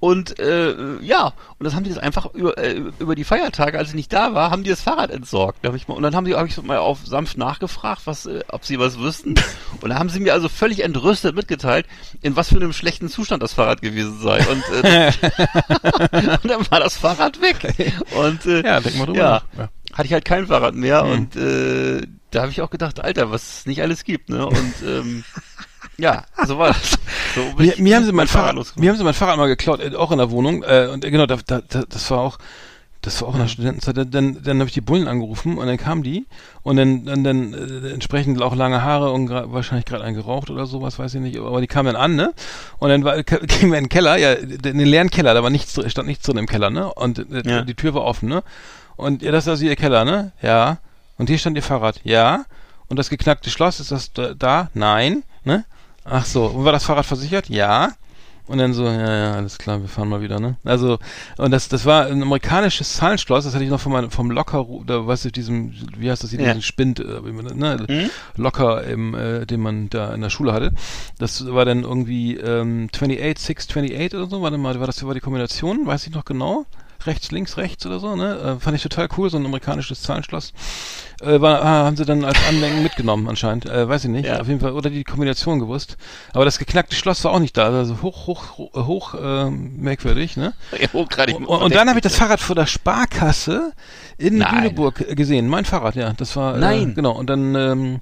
Und äh, ja, und das haben die das einfach über, äh, über die Feiertage, als ich nicht da war, haben die das Fahrrad entsorgt. Da hab ich mal, und dann haben die, habe ich so mal auf sanft nachgefragt, was, äh, ob sie was wüssten. Und da haben sie mir also völlig entrüstet mitgeteilt, in was für einem schlechten Zustand das Fahrrad gewesen sei. Und, äh, und dann war das Fahrrad weg. Und äh, ja, denk mal drüber ja. Ja. hatte ich halt kein Fahrrad mehr Hm. und äh, da habe ich auch gedacht, Alter, was es nicht alles gibt, ne? Und ähm, ja, so war das. So Mir, mir haben sie mein Fahrrad, losgeworden. mir haben sie mein Fahrrad mal geklaut, auch in der Wohnung. Äh, und äh, genau, da, da, das war auch, das war auch in der Studentenzeit. Dann, dann, dann habe ich die Bullen angerufen und dann kamen die und dann, dann, dann äh, entsprechend auch lange Haare und gra wahrscheinlich gerade einen geraucht oder sowas, weiß ich nicht. Aber die kamen dann an, ne? Und dann war, gingen wir in den Keller, ja, in den leeren Keller, da war nichts, stand nichts drin im Keller, ne? Und äh, Ja. die Tür war offen, ne? Und ja, das ist also ihr Keller, ne? Ja. Und hier stand ihr Fahrrad, ja. Und das geknackte Schloss, ist das da? da? Nein, ne? Ach so, und war das Fahrrad versichert? Ja. Und dann so, ja, ja, alles klar, wir fahren mal wieder, ne? Also, und das, das war ein amerikanisches Zahlenschloss, das hatte ich noch von meinem, vom Locker, da weißt du, diesem, wie heißt das hier, Ja. diesen Spind, äh, wie man- ne? Hm? Locker, im, äh, den man da in der Schule hatte. Das war dann irgendwie, ähm, 28, 628 oder so, warte mal, war das, war die Kombination, weiß ich noch genau? Rechts, links, rechts oder so, ne? Äh, fand ich total cool, so ein amerikanisches Zahlenschloss. Äh, war, ah, haben sie dann als Andenken mitgenommen anscheinend, äh, weiß ich nicht, Ja. auf jeden Fall, oder die Kombination gewusst. Aber das geknackte Schloss war auch nicht da, also hoch, hoch, hoch, hoch ähm, merkwürdig, ne? Ja, hochgradig Und, und dann habe ich das Fahrrad vor der Sparkasse in Nein. Lüneburg äh, gesehen. Mein Fahrrad, ja. Das war. Nein. Äh, genau. Und dann ähm,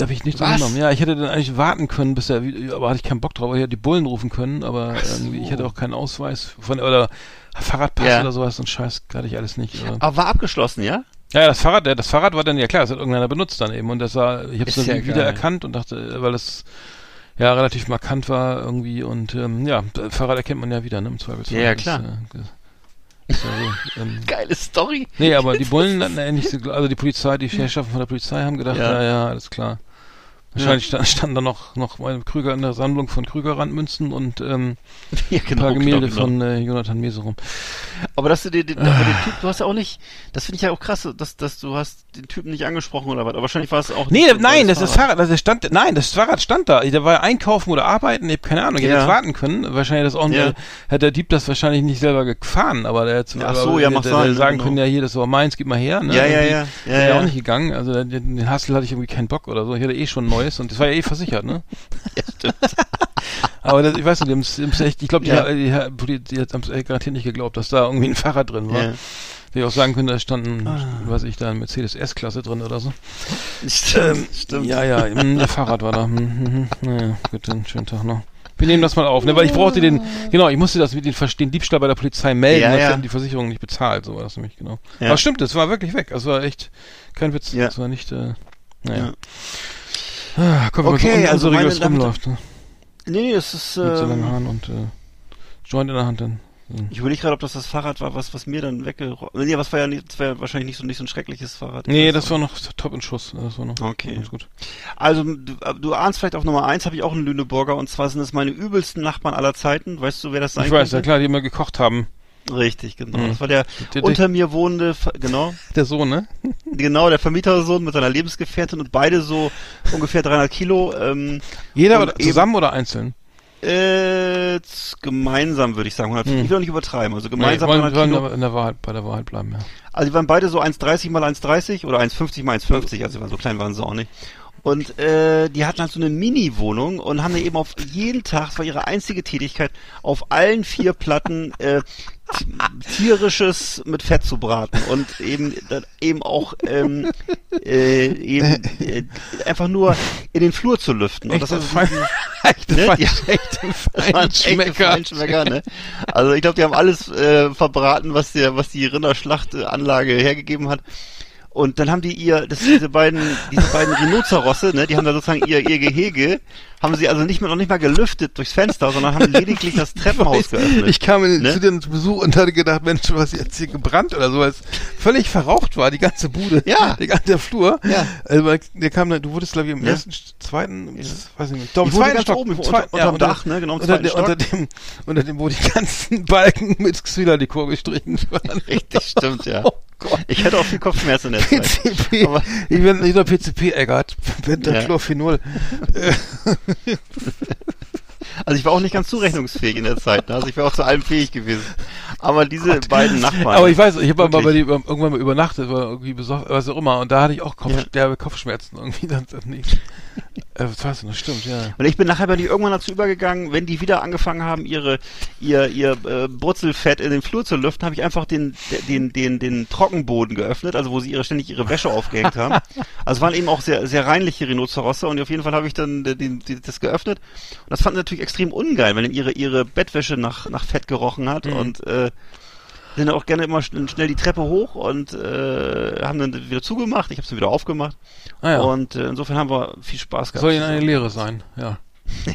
habe ich nichts unternommen. Ja, ich hätte dann eigentlich warten können, bis er, aber hatte ich keinen Bock drauf. Ich hätte die Bullen rufen können, aber irgendwie, ich hatte auch keinen Ausweis von oder Fahrradpass Ja. oder sowas und Scheiß hatte ich alles nicht. Aber, Aber war abgeschlossen, ja? ja, das Fahrrad, das Fahrrad war dann ja klar, das hat irgendeiner benutzt dann eben und das war, ich habe es dann ja wieder geil. erkannt und dachte, äh, weil das ja relativ markant war irgendwie und ähm, ja, Fahrrad erkennt man ja wieder, ne, im Zweifelsfall. Ja, ja, klar. äh, das ist ja so, ähm, Geile Story. Nee, aber die Bullen hatten ja nicht so, also die Polizei, die Herrschaften von der Polizei haben gedacht, Ja. ja, ja, alles klar. Wahrscheinlich sta- standen da noch, noch mal Krüger in der Sammlung von Krügerrandmünzen und ähm, Ja, ein paar Gemälde genau. von äh, Jonathan Meserum. Aber dass du den, den, aber den Typ, du hast ja auch nicht, das finde ich ja auch krass, dass, dass du hast den Typen nicht angesprochen oder was. Aber wahrscheinlich war es auch Nee, nicht nein, neues das ist Fahrrad, das stand, nein, das Fahrrad stand da. Da war einkaufen oder arbeiten, ich hab keine Ahnung, ich hätte Ja. jetzt warten können. Wahrscheinlich das auch, Ja. ja. hat der Dieb das wahrscheinlich nicht selber gefahren, aber der hätte Ach so, ja, der, der, sein, der sagen genau. können, ja, hier, das war meins, gib mal her, ne? Ja, ja, ja. Ja, Wäre ja. auch nicht gegangen, also den, den Hassel hatte ich irgendwie keinen Bock oder so. Ich hatte eh schon ein neues und das war ja eh versichert, ne? Ja, stimmt. Aber das, ich weiß nicht, die haben's, die haben's echt, ich glaube, die, Ja. die, die, die, haben es garantiert nicht geglaubt, dass da irgendwie ein Fahrrad drin war. Ja. Hätte ich auch sagen können, da standen, Ah. weiß ich, da ein Mercedes S-Klasse drin oder so. Stimmt, stimmt. Ja, ja, mm, der Fahrrad war da. Hm, hm, hm. Naja, gut, dann schönen Tag noch. Wir nehmen das mal auf, ne? Weil ich brauchte den, genau, ich musste das mit den, den Diebstahl bei der Polizei melden, Ja, ja. die Versicherung nicht bezahlt, so war das nämlich, genau. Ja. Aber stimmt, es war wirklich weg. Es war echt kein Witz. Ja. Es war nicht, äh, naja. Ja. Ah, guck mal, Okay, so also meine rumläuft. Ne? Nee, das ist, Mit so langen ähm, Haaren und äh, Joint in der Hand dann. ich überlege gerade, ob das das Fahrrad war, was, was mir dann weggerollt, nee, was war ja nicht, das war ja wahrscheinlich nicht so, nicht so ein schreckliches Fahrrad. Nee, das war noch top in Schuss. Das war noch Okay. ganz gut. Also, du, du ahnst vielleicht auf Nummer eins habe ich auch einen Lüneburger und zwar sind es meine übelsten Nachbarn aller Zeiten. Weißt du, wer das sein Ich weiß, ja klar, die immer gekocht haben. Richtig, genau. Mhm. Das war der Der- unter mir wohnende, genau, Der Sohn, ne? genau, der Vermietersohn mit seiner Lebensgefährtin und beide so ungefähr 300 Kilo. Ähm, Jeder oder, eben- zusammen oder einzeln? äh, gemeinsam würde ich sagen. 100, Hm. Ich will auch nicht übertreiben. Also Nee, gemeinsam 300 wollen Kilo. aber in der Wahrheit, bei der Wahrheit bleiben, ja. Also die waren beide so 1,30 mal 1,30 oder 1,50 mal 1,50. Also die waren so klein waren sie auch nicht. Und äh, die hatten halt so eine Mini-Wohnung und haben da eben auf jeden Tag, das war ihre einzige Tätigkeit, auf allen vier Platten äh, tierisches mit Fett zu braten und eben dann eben auch ähm, äh, eben äh, einfach nur in den Flur zu lüften. Und das Echte ist Fein- echte Ne? Ja. das Feinschmecker. Feinschmecker, ne? Also ich glaube, die haben alles äh, verbraten, was der, was die Rinderschlachtanlage hergegeben hat. Und dann haben die ihr, das diese beiden, diese beiden Rhinozerosse, ne, die haben da sozusagen ihr, ihr Gehege, haben sie also nicht mal noch nicht mal gelüftet durchs Fenster, sondern haben lediglich das Treppenhaus geöffnet. Ich kam Ne? zu dir zu Besuch und hatte gedacht, Mensch, was jetzt hier gebrannt oder so, weil es völlig verraucht war, die ganze Bude. Ja. Der ganze Flur. Ja. Also, der kam dann, du wurdest, glaube ich, im Ja. ersten, zweiten, weiß ich nicht, Ich wohnte zweiten Stock. oben, im unter- zweiten- unterm unter- Dach, ne, genau, unter, dem, Stock. unter dem, unter dem, wo die ganzen Balken mit Xyladekor gestrichen waren. Richtig, stimmt, ja. Oh Gott. Ich hatte auch viel Kopfschmerzen in der Zeit. PCP, Aber- ich bin nicht nur PCP ärgert, Pentachlorphenol. Also ich war auch nicht ganz zurechnungsfähig in der Zeit, ne? also ich wäre auch zu allem fähig gewesen. Aber diese beiden Nachbarn. Aber ich weiß, ich habe mal bei dir irgendwann mal übernachtet, war irgendwie besoffen, was auch immer, und da hatte ich auch Kopf, Ja. derbe Kopfschmerzen irgendwie. Dann, dann nicht. Äh, das stimmt, ja. Und ich bin nachher bei die irgendwann dazu übergegangen, wenn die wieder angefangen haben, ihre ihr ihr äh, Brutzelfett in den Flur zu lüften, habe ich einfach den den den den Trockenboden geöffnet, also wo sie ihre ständig ihre Wäsche aufgehängt haben. Also es waren eben auch sehr sehr reinliche Rhinozerosse und auf jeden Fall habe ich dann den, den, die- das geöffnet und das fanden sie natürlich extrem ungeil, wenn dann ihre ihre Bettwäsche nach nach Fett gerochen hat und äh, sind auch gerne immer schn- schnell die Treppe hoch und äh, haben dann wieder zugemacht. Ich habe sie wieder aufgemacht Ah, ja. und äh, insofern haben wir viel Spaß gehabt. Soll ihnen eine Lehre sein, ja.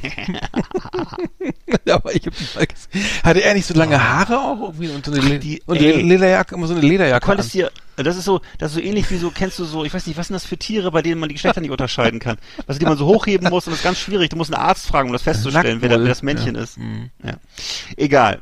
Aber ich hab mal gesehen. Hatte er nicht so lange Haare auch irgendwie und so eine Le die- und ey. Lederjacke, immer so eine Lederjacke. Du konntest dir, das ist so, das ist so ähnlich wie so, kennst du so, ich weiß nicht, was sind das für Tiere, bei denen man die Geschlechter nicht unterscheiden kann? Also die man so hochheben muss und das ist ganz schwierig. Du musst einen Arzt fragen, um das festzustellen, wer das Männchen ja. ist. Mhm. Ja. Egal,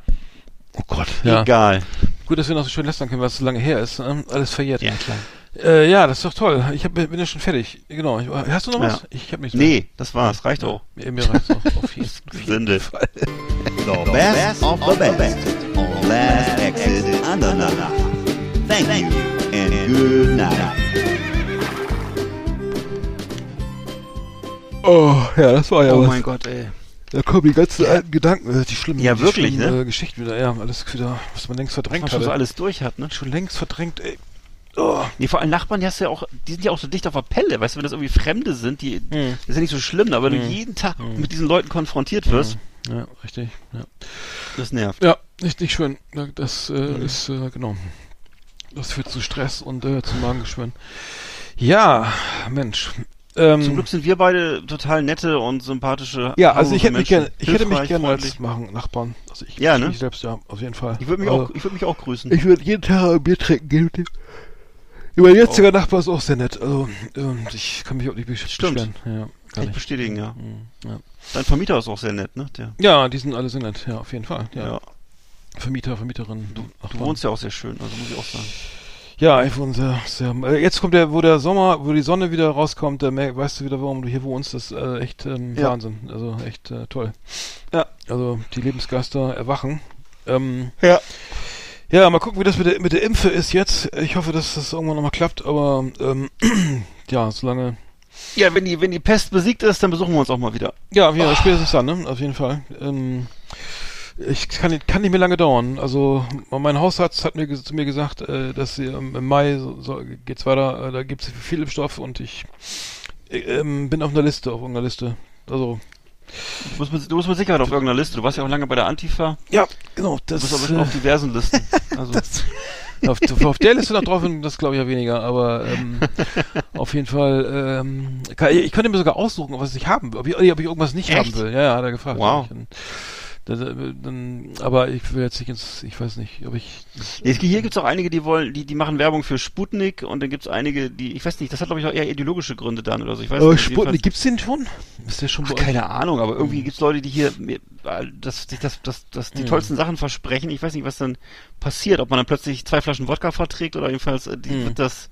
Oh Gott, ja. egal. Gut, dass wir noch so schön lästern können, weil es so lange her ist. Ähm, alles verjährt. Ja, klar. Äh, ja, das ist doch toll. Ich hab, bin ja schon fertig. Genau. Ich, hast du noch was? Ja. Ich habe nicht. Nee, das war's, reicht auch. Mir, mir reicht's auch. Auf jeden, Sünde. Fall. The best of the best on Last Exit Andernach. Thank you and good night. Oh, ja, das war ja Oh was. mein Gott, ey. Da kommen die ganzen alten Gedanken, äh, die schlimmen, Ja, die wirklich, schlimmen, ne? äh, Geschichten wieder. Ja, alles wieder, was man längst verdrängt Was hat. man so alles durch hat, ne? Schon längst verdrängt, ey. Oh. Nee, vor allem Nachbarn, die hast du ja auch, die sind ja auch so dicht auf der Pelle, weißt du, wenn das irgendwie Fremde sind, die, Hm. das ist ja nicht so schlimm, aber wenn du jeden Tag mit diesen Leuten konfrontiert wirst, Ja, richtig. Ja, das nervt. ja nicht, nicht schön. Ja, Das äh, ist, äh, genau. Das führt zu Stress und äh, zu Magengeschwüren. Ja, Mensch. Ähm, Zum Glück sind wir beide total nette und sympathische. ja, also ich hätte mich gerne, ich hätte mich gerne als machen, Nachbarn. Also ich, Ja, ich, ne? ich selbst, ja, auf jeden Fall. Ich würde mich also, auch, ich würde mich auch grüßen. Ich würde jeden Tag ein Bier trinken gehen. mit dem. Mein jetziger Nachbar ist auch sehr nett. Also, ähm, ich kann mich auch nicht besch Stimmt. beschweren. Ja, Kann ich bestätigen, ja. Mhm, ja. Dein Vermieter ist auch sehr nett, ne? Der, ja, die sind alle sehr nett. Ja, auf jeden Fall. Ja. ja. Vermieter, Vermieterin. Du Nachbarn. wohnst ja auch sehr schön, also muss ich auch sagen. Ja, ich wohne sehr, sehr. Äh, jetzt kommt der, wo der Sommer, wo die Sonne wieder rauskommt, da weißt du wieder, warum du hier wohnst. Das ist äh, echt ähm, Ja. Wahnsinn. Also echt äh, toll. Ja. Also die Lebensgeister erwachen. Ähm, Ja. ja, mal gucken, wie das mit der, mit der Impfe ist jetzt. Ich hoffe, dass das irgendwann nochmal klappt, aber ähm, ja, solange. Ja, wenn die, wenn die Pest besiegt ist, dann besuchen wir uns auch mal wieder. Ja, ja, spätestens dann, ne? Auf jeden Fall. Ähm, ich kann, nicht- kann nicht mehr lange dauern. Also mein Hausarzt hat mir zu mir gesagt, äh, dass sie ähm, im Mai so, so, geht's weiter, äh, da gibt's viel Impfstoff und ich äh, ähm, bin auf einer Liste, auf irgendeiner Liste. Also Du bist, mit, du bist mit Sicherheit auf irgendeiner Liste. Du warst ja auch lange bei der Antifa. ja, genau. Du Das, bist aber auf diversen Listen. Also, äh, auf, auf der Liste noch drauf, das glaube ich ja weniger, aber ähm, auf jeden Fall. Ähm, kann, ich könnte mir sogar aussuchen, was ich haben will, ob ich, ob ich irgendwas nicht Echt? haben will. Ja, ja, hat er gefragt. Wow. Äh, aber ich will jetzt nicht ins, ich weiß nicht, ob ich. Es- hier gibt's auch einige, die wollen, die, die machen Werbung für Sputnik und dann gibt's einige, die, ich weiß nicht, das hat glaube ich auch eher ideologische Gründe dann oder so. Ich weiß Oh, nicht. Sputnik, gibt's den schon? Ist der schon Ach, keine Ahnung, aber irgendwie gibt's Leute, die hier äh, das, das, das, das, das die Hm. tollsten Sachen versprechen. Ich weiß nicht, was dann passiert, ob man dann plötzlich zwei Flaschen Wodka verträgt oder jedenfalls äh, die, Hm. wird das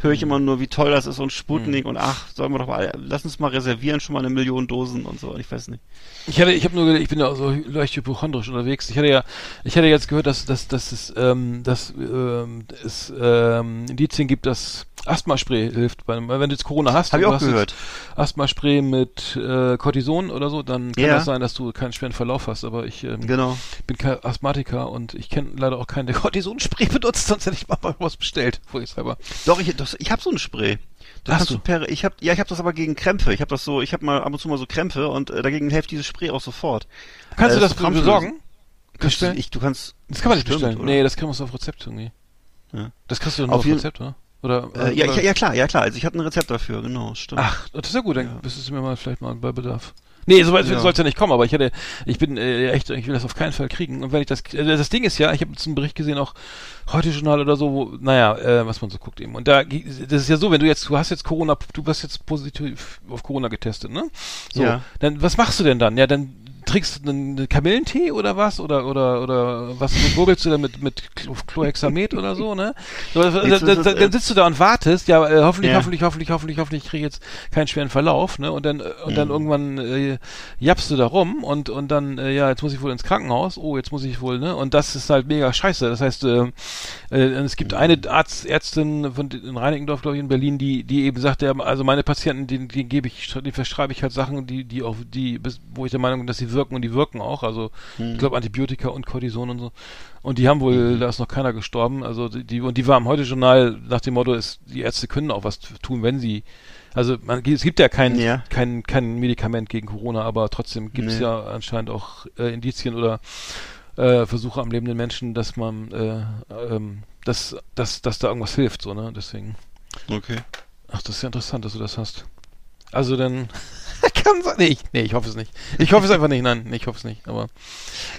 höre ich immer nur, wie toll das ist und Sputnik und ach, sollen wir doch mal, lass uns mal reservieren, schon mal eine Million Dosen und so. Ich weiß nicht. Ich hatte, ich habe nur, ich bin ja so leicht hypochondrisch unterwegs. Ich hatte ja, ich hatte jetzt gehört, dass, dass, dass es, ähm, dass ähm, es ähm, Indizien gibt, dass Asthmaspray hilft. Bei, wenn du jetzt Corona hast, Hab ich du auch gehört. Asthmaspray mit äh, Cortison oder so, dann kann Ja. das sein, dass du keinen schweren Verlauf hast. Aber ich ähm, Genau. bin kein Asthmatiker und ich kenne leider auch keinen, der Cortisonspray benutzt, sonst hätte ich mal was bestellt, vorsichtshalber. Doch, ich, das, ich habe so ein Spray. Das Hast du? per, ich habe ja, ich habe das aber gegen Krämpfe. Ich habe das so, ich habe mal ab und zu mal so Krämpfe und äh, dagegen hilft dieses Spray auch sofort. Kannst Äh, du das krampflösend. besorgen? Kannst du, ich, du kannst. Das kann man nicht Stimmt, bestellen. oder? Nee, das kriegen wir auf Rezept irgendwie. Ja. Das kriegst du nur Auf auf Rezept, oder? Oder, Äh, ja, oder ja, ja, klar, ja klar. Also ich hatte ein Rezept dafür, genau, stimmt. Ach, das ist ja gut, dann müsstest du mir mal vielleicht mal bei Bedarf. Nee, so weit Ja. soll es ja nicht kommen, aber ich hätte, ich bin äh, echt, ich will das auf keinen Fall kriegen. Und wenn ich das, äh, das Ding ist ja, ich habe jetzt einen Bericht gesehen, auch heute Journal oder so, wo, naja, äh, was man so guckt eben. Und da, das ist ja so, wenn du jetzt, du hast jetzt Corona, du wirst jetzt positiv auf Corona getestet, ne? So, Ja. dann, was machst du denn dann? Ja, dann trinkst du einen Kamillentee oder was? Oder, oder, oder was gurgelst du denn mit, mit Chlor- Chlorhexamet oder so, ne? So, da, Jetzt ist da, es, da, äh, dann sitzt du da und wartest, ja, äh, hoffentlich, Ja. hoffentlich, hoffentlich, hoffentlich, hoffentlich kriege ich jetzt keinen schweren Verlauf, ne? Und dann, äh, und Mhm. dann irgendwann äh, jappst du da rum und, und dann, äh, ja, jetzt muss ich wohl ins Krankenhaus, oh, jetzt muss ich wohl, ne? Und das ist halt mega scheiße. Das heißt, äh, äh, es gibt eine Arzt, Ärztin von in Reinickendorf, glaube ich, in Berlin, die, die eben sagt, ja, also meine Patienten, die, die gebe ich, die verschreibe ich halt Sachen, die, die auch, die, wo ich der Meinung bin, dass sie wirken und die wirken auch. Also ich glaube Antibiotika und Cortison und so. Und die haben wohl, da ist noch keiner gestorben. Also die, die und die war im Heute-Journal nach dem Motto, ist, die Ärzte können auch was tun, wenn sie also man, es gibt ja kein, Ja. kein, kein Medikament gegen Corona, aber trotzdem gibt es Nee. ja anscheinend auch äh, Indizien oder äh, Versuche am lebenden Menschen, dass man, äh, ähm, dass, dass, dass da irgendwas hilft, so, ne? Deswegen. Okay. Ach, das ist ja interessant, dass du das hast. Also dann. Kann sein. Nee ich, nee, ich hoffe es nicht. Ich hoffe es einfach nicht, nein, nee, ich hoffe es nicht. Aber.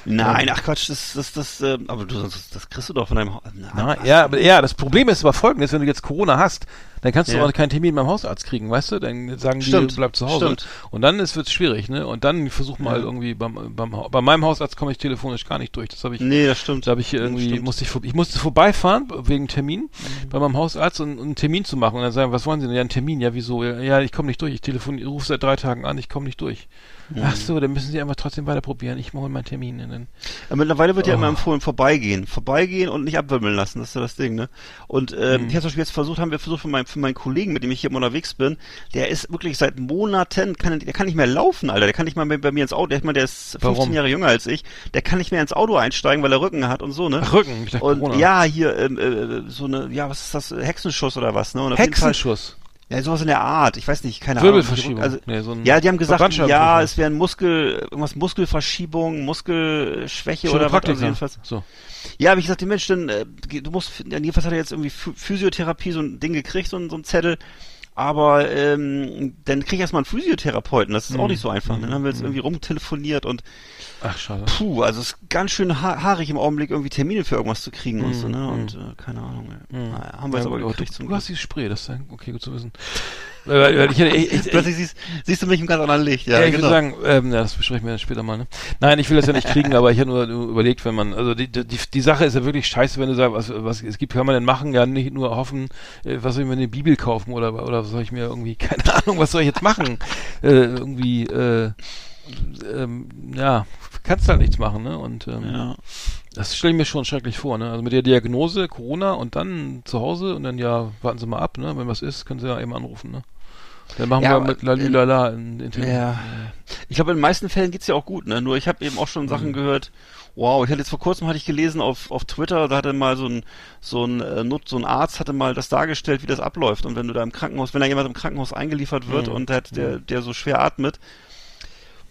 Nein, ach Quatsch, das, das, das, ähm, aber du, das, das kriegst du doch von deinem. Ha- Na, ja, aber ja, das Problem ist aber folgendes, wenn du jetzt Corona hast, dann kannst du Ja. auch keinen Termin beim Hausarzt kriegen, weißt du? Dann sagen die, Stimmt, bleib zu Hause. stimmt. Und dann ist wird's schwierig, ne? Und dann versuch mal Ja. irgendwie beim, beim bei meinem Hausarzt komme ich telefonisch gar nicht durch. Das habe ich Nee, das stimmt. Da habe ich irgendwie, Stimmt. musste ich, ich musste vorbeifahren wegen Termin Mhm. bei meinem Hausarzt und, und einen Termin zu machen und dann sagen, was wollen Sie denn? Ja, einen Termin. Ja, wieso? Ja, Ja, ich komme nicht durch. Ich telefoniere, rufe seit drei Tagen an, ich komme nicht durch. Mhm. Ach so, dann müssen Sie einfach trotzdem weiter probieren. Ich mache meinen Termin. Dann, Aber mittlerweile wird ja Oh. immer empfohlen, vorbeigehen. Vorbeigehen und nicht abwimmeln lassen, das ist ja das Ding, ne? Und äh, Mhm. ich habe zum Beispiel jetzt versucht, haben wir versucht für, mein, für meinen Kollegen, mit dem ich hier immer unterwegs bin, der ist wirklich seit Monaten, kann, der kann nicht mehr laufen, Alter. Der kann nicht mal bei, bei mir ins Auto, der, ich meine, der ist 15 Warum? Jahre jünger als ich, der kann nicht mehr ins Auto einsteigen, weil er Rücken hat und so, ne? Ach, Rücken, ich dachte Und Corona. ja, hier, ähm, äh, so eine, ja, was ist das, Hexenschuss oder was, ne? Und Hexenschuss. Ja, sowas in der Art. Ich weiß nicht, keine Wirbelverschiebung. Ahnung. Also, Nee, so ja, die haben gesagt, ja, es wäre ein Muskel, irgendwas Muskelverschiebung, Muskelschwäche oder was. Chiropraktiker. Also jedenfalls. So. Ja, wie gesagt, die Mensch, dann, äh, du musst, ja, jedenfalls hat er jetzt irgendwie Phy- Physiotherapie, so ein Ding gekriegt, so ein, so ein Zettel. Aber ähm, dann krieg ich erstmal einen Physiotherapeuten, das ist auch Mhm. nicht so einfach. Mhm. Dann haben wir jetzt Mhm. irgendwie rumtelefoniert und Ach, schade. puh, also es ist ganz schön ha haarig im Augenblick, irgendwie Termine für irgendwas zu kriegen und Mhm. so, ne? Mhm. Und äh, keine Ahnung. Mhm. Naja, haben wir jetzt Ja, aber du, gekriegt du Glück. hast dieses Spray, das ist ja okay, gut zu wissen. Weil, weil ich, hätte- ich, ich, Plötzlich siehst, siehst du mich im ganz anderen Licht, ja, Ja, ich genau. würde sagen, ähm, ja, das besprechen wir dann später mal, ne? Nein, ich will das ja nicht kriegen, aber ich habe nur, nur überlegt, wenn man, also die, die, die Sache ist ja wirklich scheiße, wenn du sagst, was, was es gibt, kann man denn machen? Ja, nicht nur hoffen, äh, was soll ich mir eine Bibel kaufen oder oder soll ich mir irgendwie, keine Ahnung, was soll ich jetzt machen? äh, irgendwie, äh, ähm, ja, kannst halt nichts machen, ne? Und ähm, ja. das stelle ich mir schon schrecklich vor, ne? Also mit der Diagnose Corona und dann zu Hause und dann ja, warten Sie mal ab, ne? Wenn was ist, können Sie ja eben anrufen, ne? Dann machen Ja, wir mit Lalülala in, in, in Ja. Ich glaube, in den meisten Fällen geht's ja auch gut, ne? Nur ich habe eben auch schon Mhm. Sachen gehört. Wow, ich hatte jetzt vor kurzem hatte ich gelesen auf, auf Twitter, da hatte mal so ein so ein äh, so ein Arzt hatte mal das dargestellt, wie das abläuft und wenn du da im Krankenhaus, wenn da jemand im Krankenhaus eingeliefert wird Mhm. und der, der der so schwer atmet,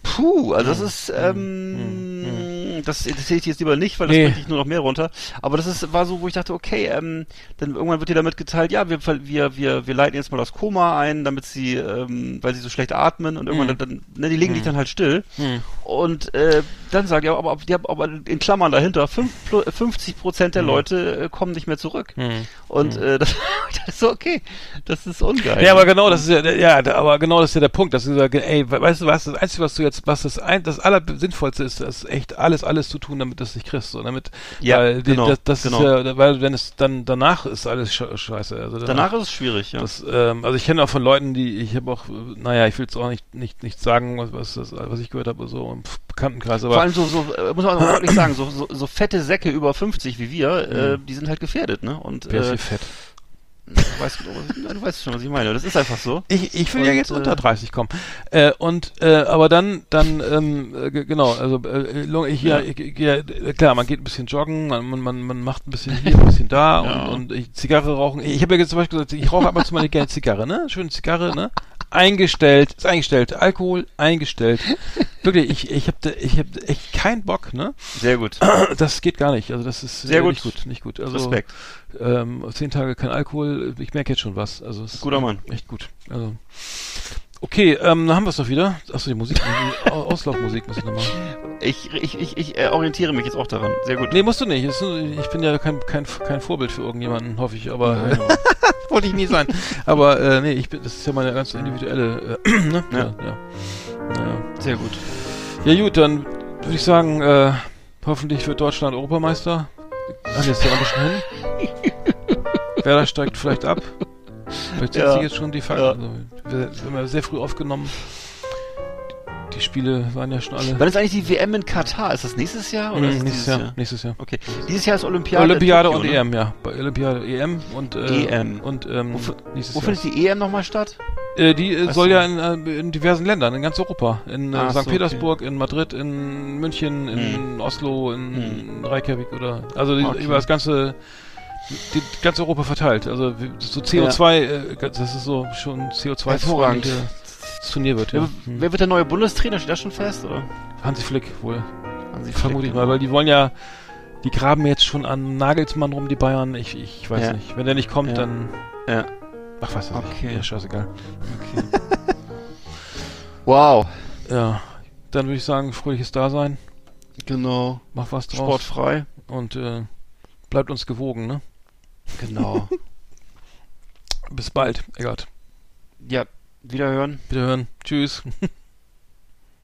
Puh, also das Mhm. ist, ähm, das erzähle ich jetzt lieber nicht, weil das Nee. bringt dich nur noch mehr runter. Aber das ist, war so, wo ich dachte, okay, ähm, dann irgendwann wird dir damit geteilt, ja, wir, wir, wir, wir leiten jetzt mal das Koma ein, damit sie, ähm, weil sie so schlecht atmen und irgendwann Mhm. dann, ne, die legen dich dann halt still. Hm. Und äh, dann sagen die aber, aber, die haben aber in Klammern dahinter, fünf, plu- 50 Prozent der Leute äh, kommen nicht mehr zurück. Hm. Und äh, das, das ist so okay. Das ist ungeil. Ja, aber genau, das ist ja, ja, aber genau das ist ja der Punkt, dass du sagst, ey, we- weißt du was, das Einzige, was du jetzt, was das ein, das Allersinnvollste ist, das ist echt alles, alles zu tun, damit du es nicht kriegst, so, damit, Ja, weil genau, das, das genau. ist ja, weil wenn es dann, danach ist alles sche- scheiße, also Danach ist es schwierig, ja. das, ähm, also ich kenne auch von Leuten, die, ich habe auch, äh, naja, ich will jetzt auch nicht, nicht, nicht sagen, was, was, das, was ich gehört habe, so im Bekanntenkreis, aber Vor allem so, so äh, muss man auch wirklich sagen, so, so, so fette Säcke über 50 wie wir, äh, die sind halt gefährdet, ne? Und wer ist äh, fett? Du, weißt, genau, du weißt schon, was ich meine. Das ist einfach so. Ich, ich will ja Und, jetzt äh, unter 30 kommen. Äh, und äh, aber dann, dann, ähm, äh, ge- genau, also äh, ich, ja. Ja. Ich, ja, klar, man geht ein bisschen joggen, man, man, man, macht ein bisschen hier, ein bisschen da Ja. und, und ich, Zigarre rauchen. Ich habe ja jetzt zum Beispiel gesagt, ich rauche ab und zu mal eine gerne Zigarre, ne? Schöne Zigarre, ne? Eingestellt, ist eingestellt, Alkohol eingestellt. Wirklich, ich, ich habe ich hab echt keinen Bock, ne? Sehr gut. Das geht gar nicht. Also das ist Sehr äh, gut. nicht gut, nicht gut. Also Respekt. Ähm, zehn Tage kein Alkohol, ich merke jetzt schon was. Also Guter Mann. Echt gut. Also okay, ähm, dann haben wir es doch wieder. Achso, die Musik, die Au- Auslaufmusik muss ich noch machen. Ich, ich, ich, ich äh, orientiere mich jetzt auch daran. Sehr gut. Nee, musst du nicht. Ich bin ja kein, kein, kein Vorbild für irgendjemanden, hoffe ich, aber äh, wollte ich nie sein. Aber äh, nee, ich bin, das ist ja meine ganz individuelle, äh, ne? Ja. Ja. ja. ja. Sehr gut. Ja gut, dann würde ich sagen, äh, hoffentlich wird Deutschland Europameister. Ach, jetzt ist der schon hin. Werder steigt vielleicht ab. Vielleicht sind Ja. sie jetzt schon die Fall. Ja. Also, wir, haben ja sehr früh aufgenommen. Die Spiele waren ja schon alle. Wann ist eigentlich die WM in Katar? Ist das nächstes Jahr oder es nächstes dieses Jahr, Nächstes Jahr. Okay. Dieses Jahr ist Olympiade. Olympiade Tokio, und ne? EM, ja. Bei Olympiade EM und äh, EM. und ähm, Wo nächstes Wo Jahr. findet die EM nochmal statt? Äh, die äh, soll du? ja in, äh, in diversen Ländern, in ganz Europa. In äh, Ach St. so, okay. Petersburg, in Madrid, in München, in Oslo, in Reykjavik oder also die, Hm. Okay. über das ganze die, ganz Europa verteilt. Also so CO2, äh, das ist so schon CO2 Hervorragend. Das Turnier wird, ja. Wer, Hm. wer wird der neue Bundestrainer? Steht das schon fest? Oder? Hansi Flick wohl, Hansi vermute ich Flick, mal, weil die wollen ja die graben jetzt schon an Nagelsmann rum, die Bayern. Ich, ich weiß Ja. nicht. Wenn der nicht kommt, Ja. dann. Ja. Ach, weiß ich Okay. nicht. Ja, scheißegal. Wow. Ja. Dann würde ich sagen, fröhliches Dasein. Genau. Mach was draus. Sportfrei. Und äh, bleibt uns gewogen, ne? Genau. Bis bald, Eggert. ja, wiederhören. Wiederhören. Tschüss.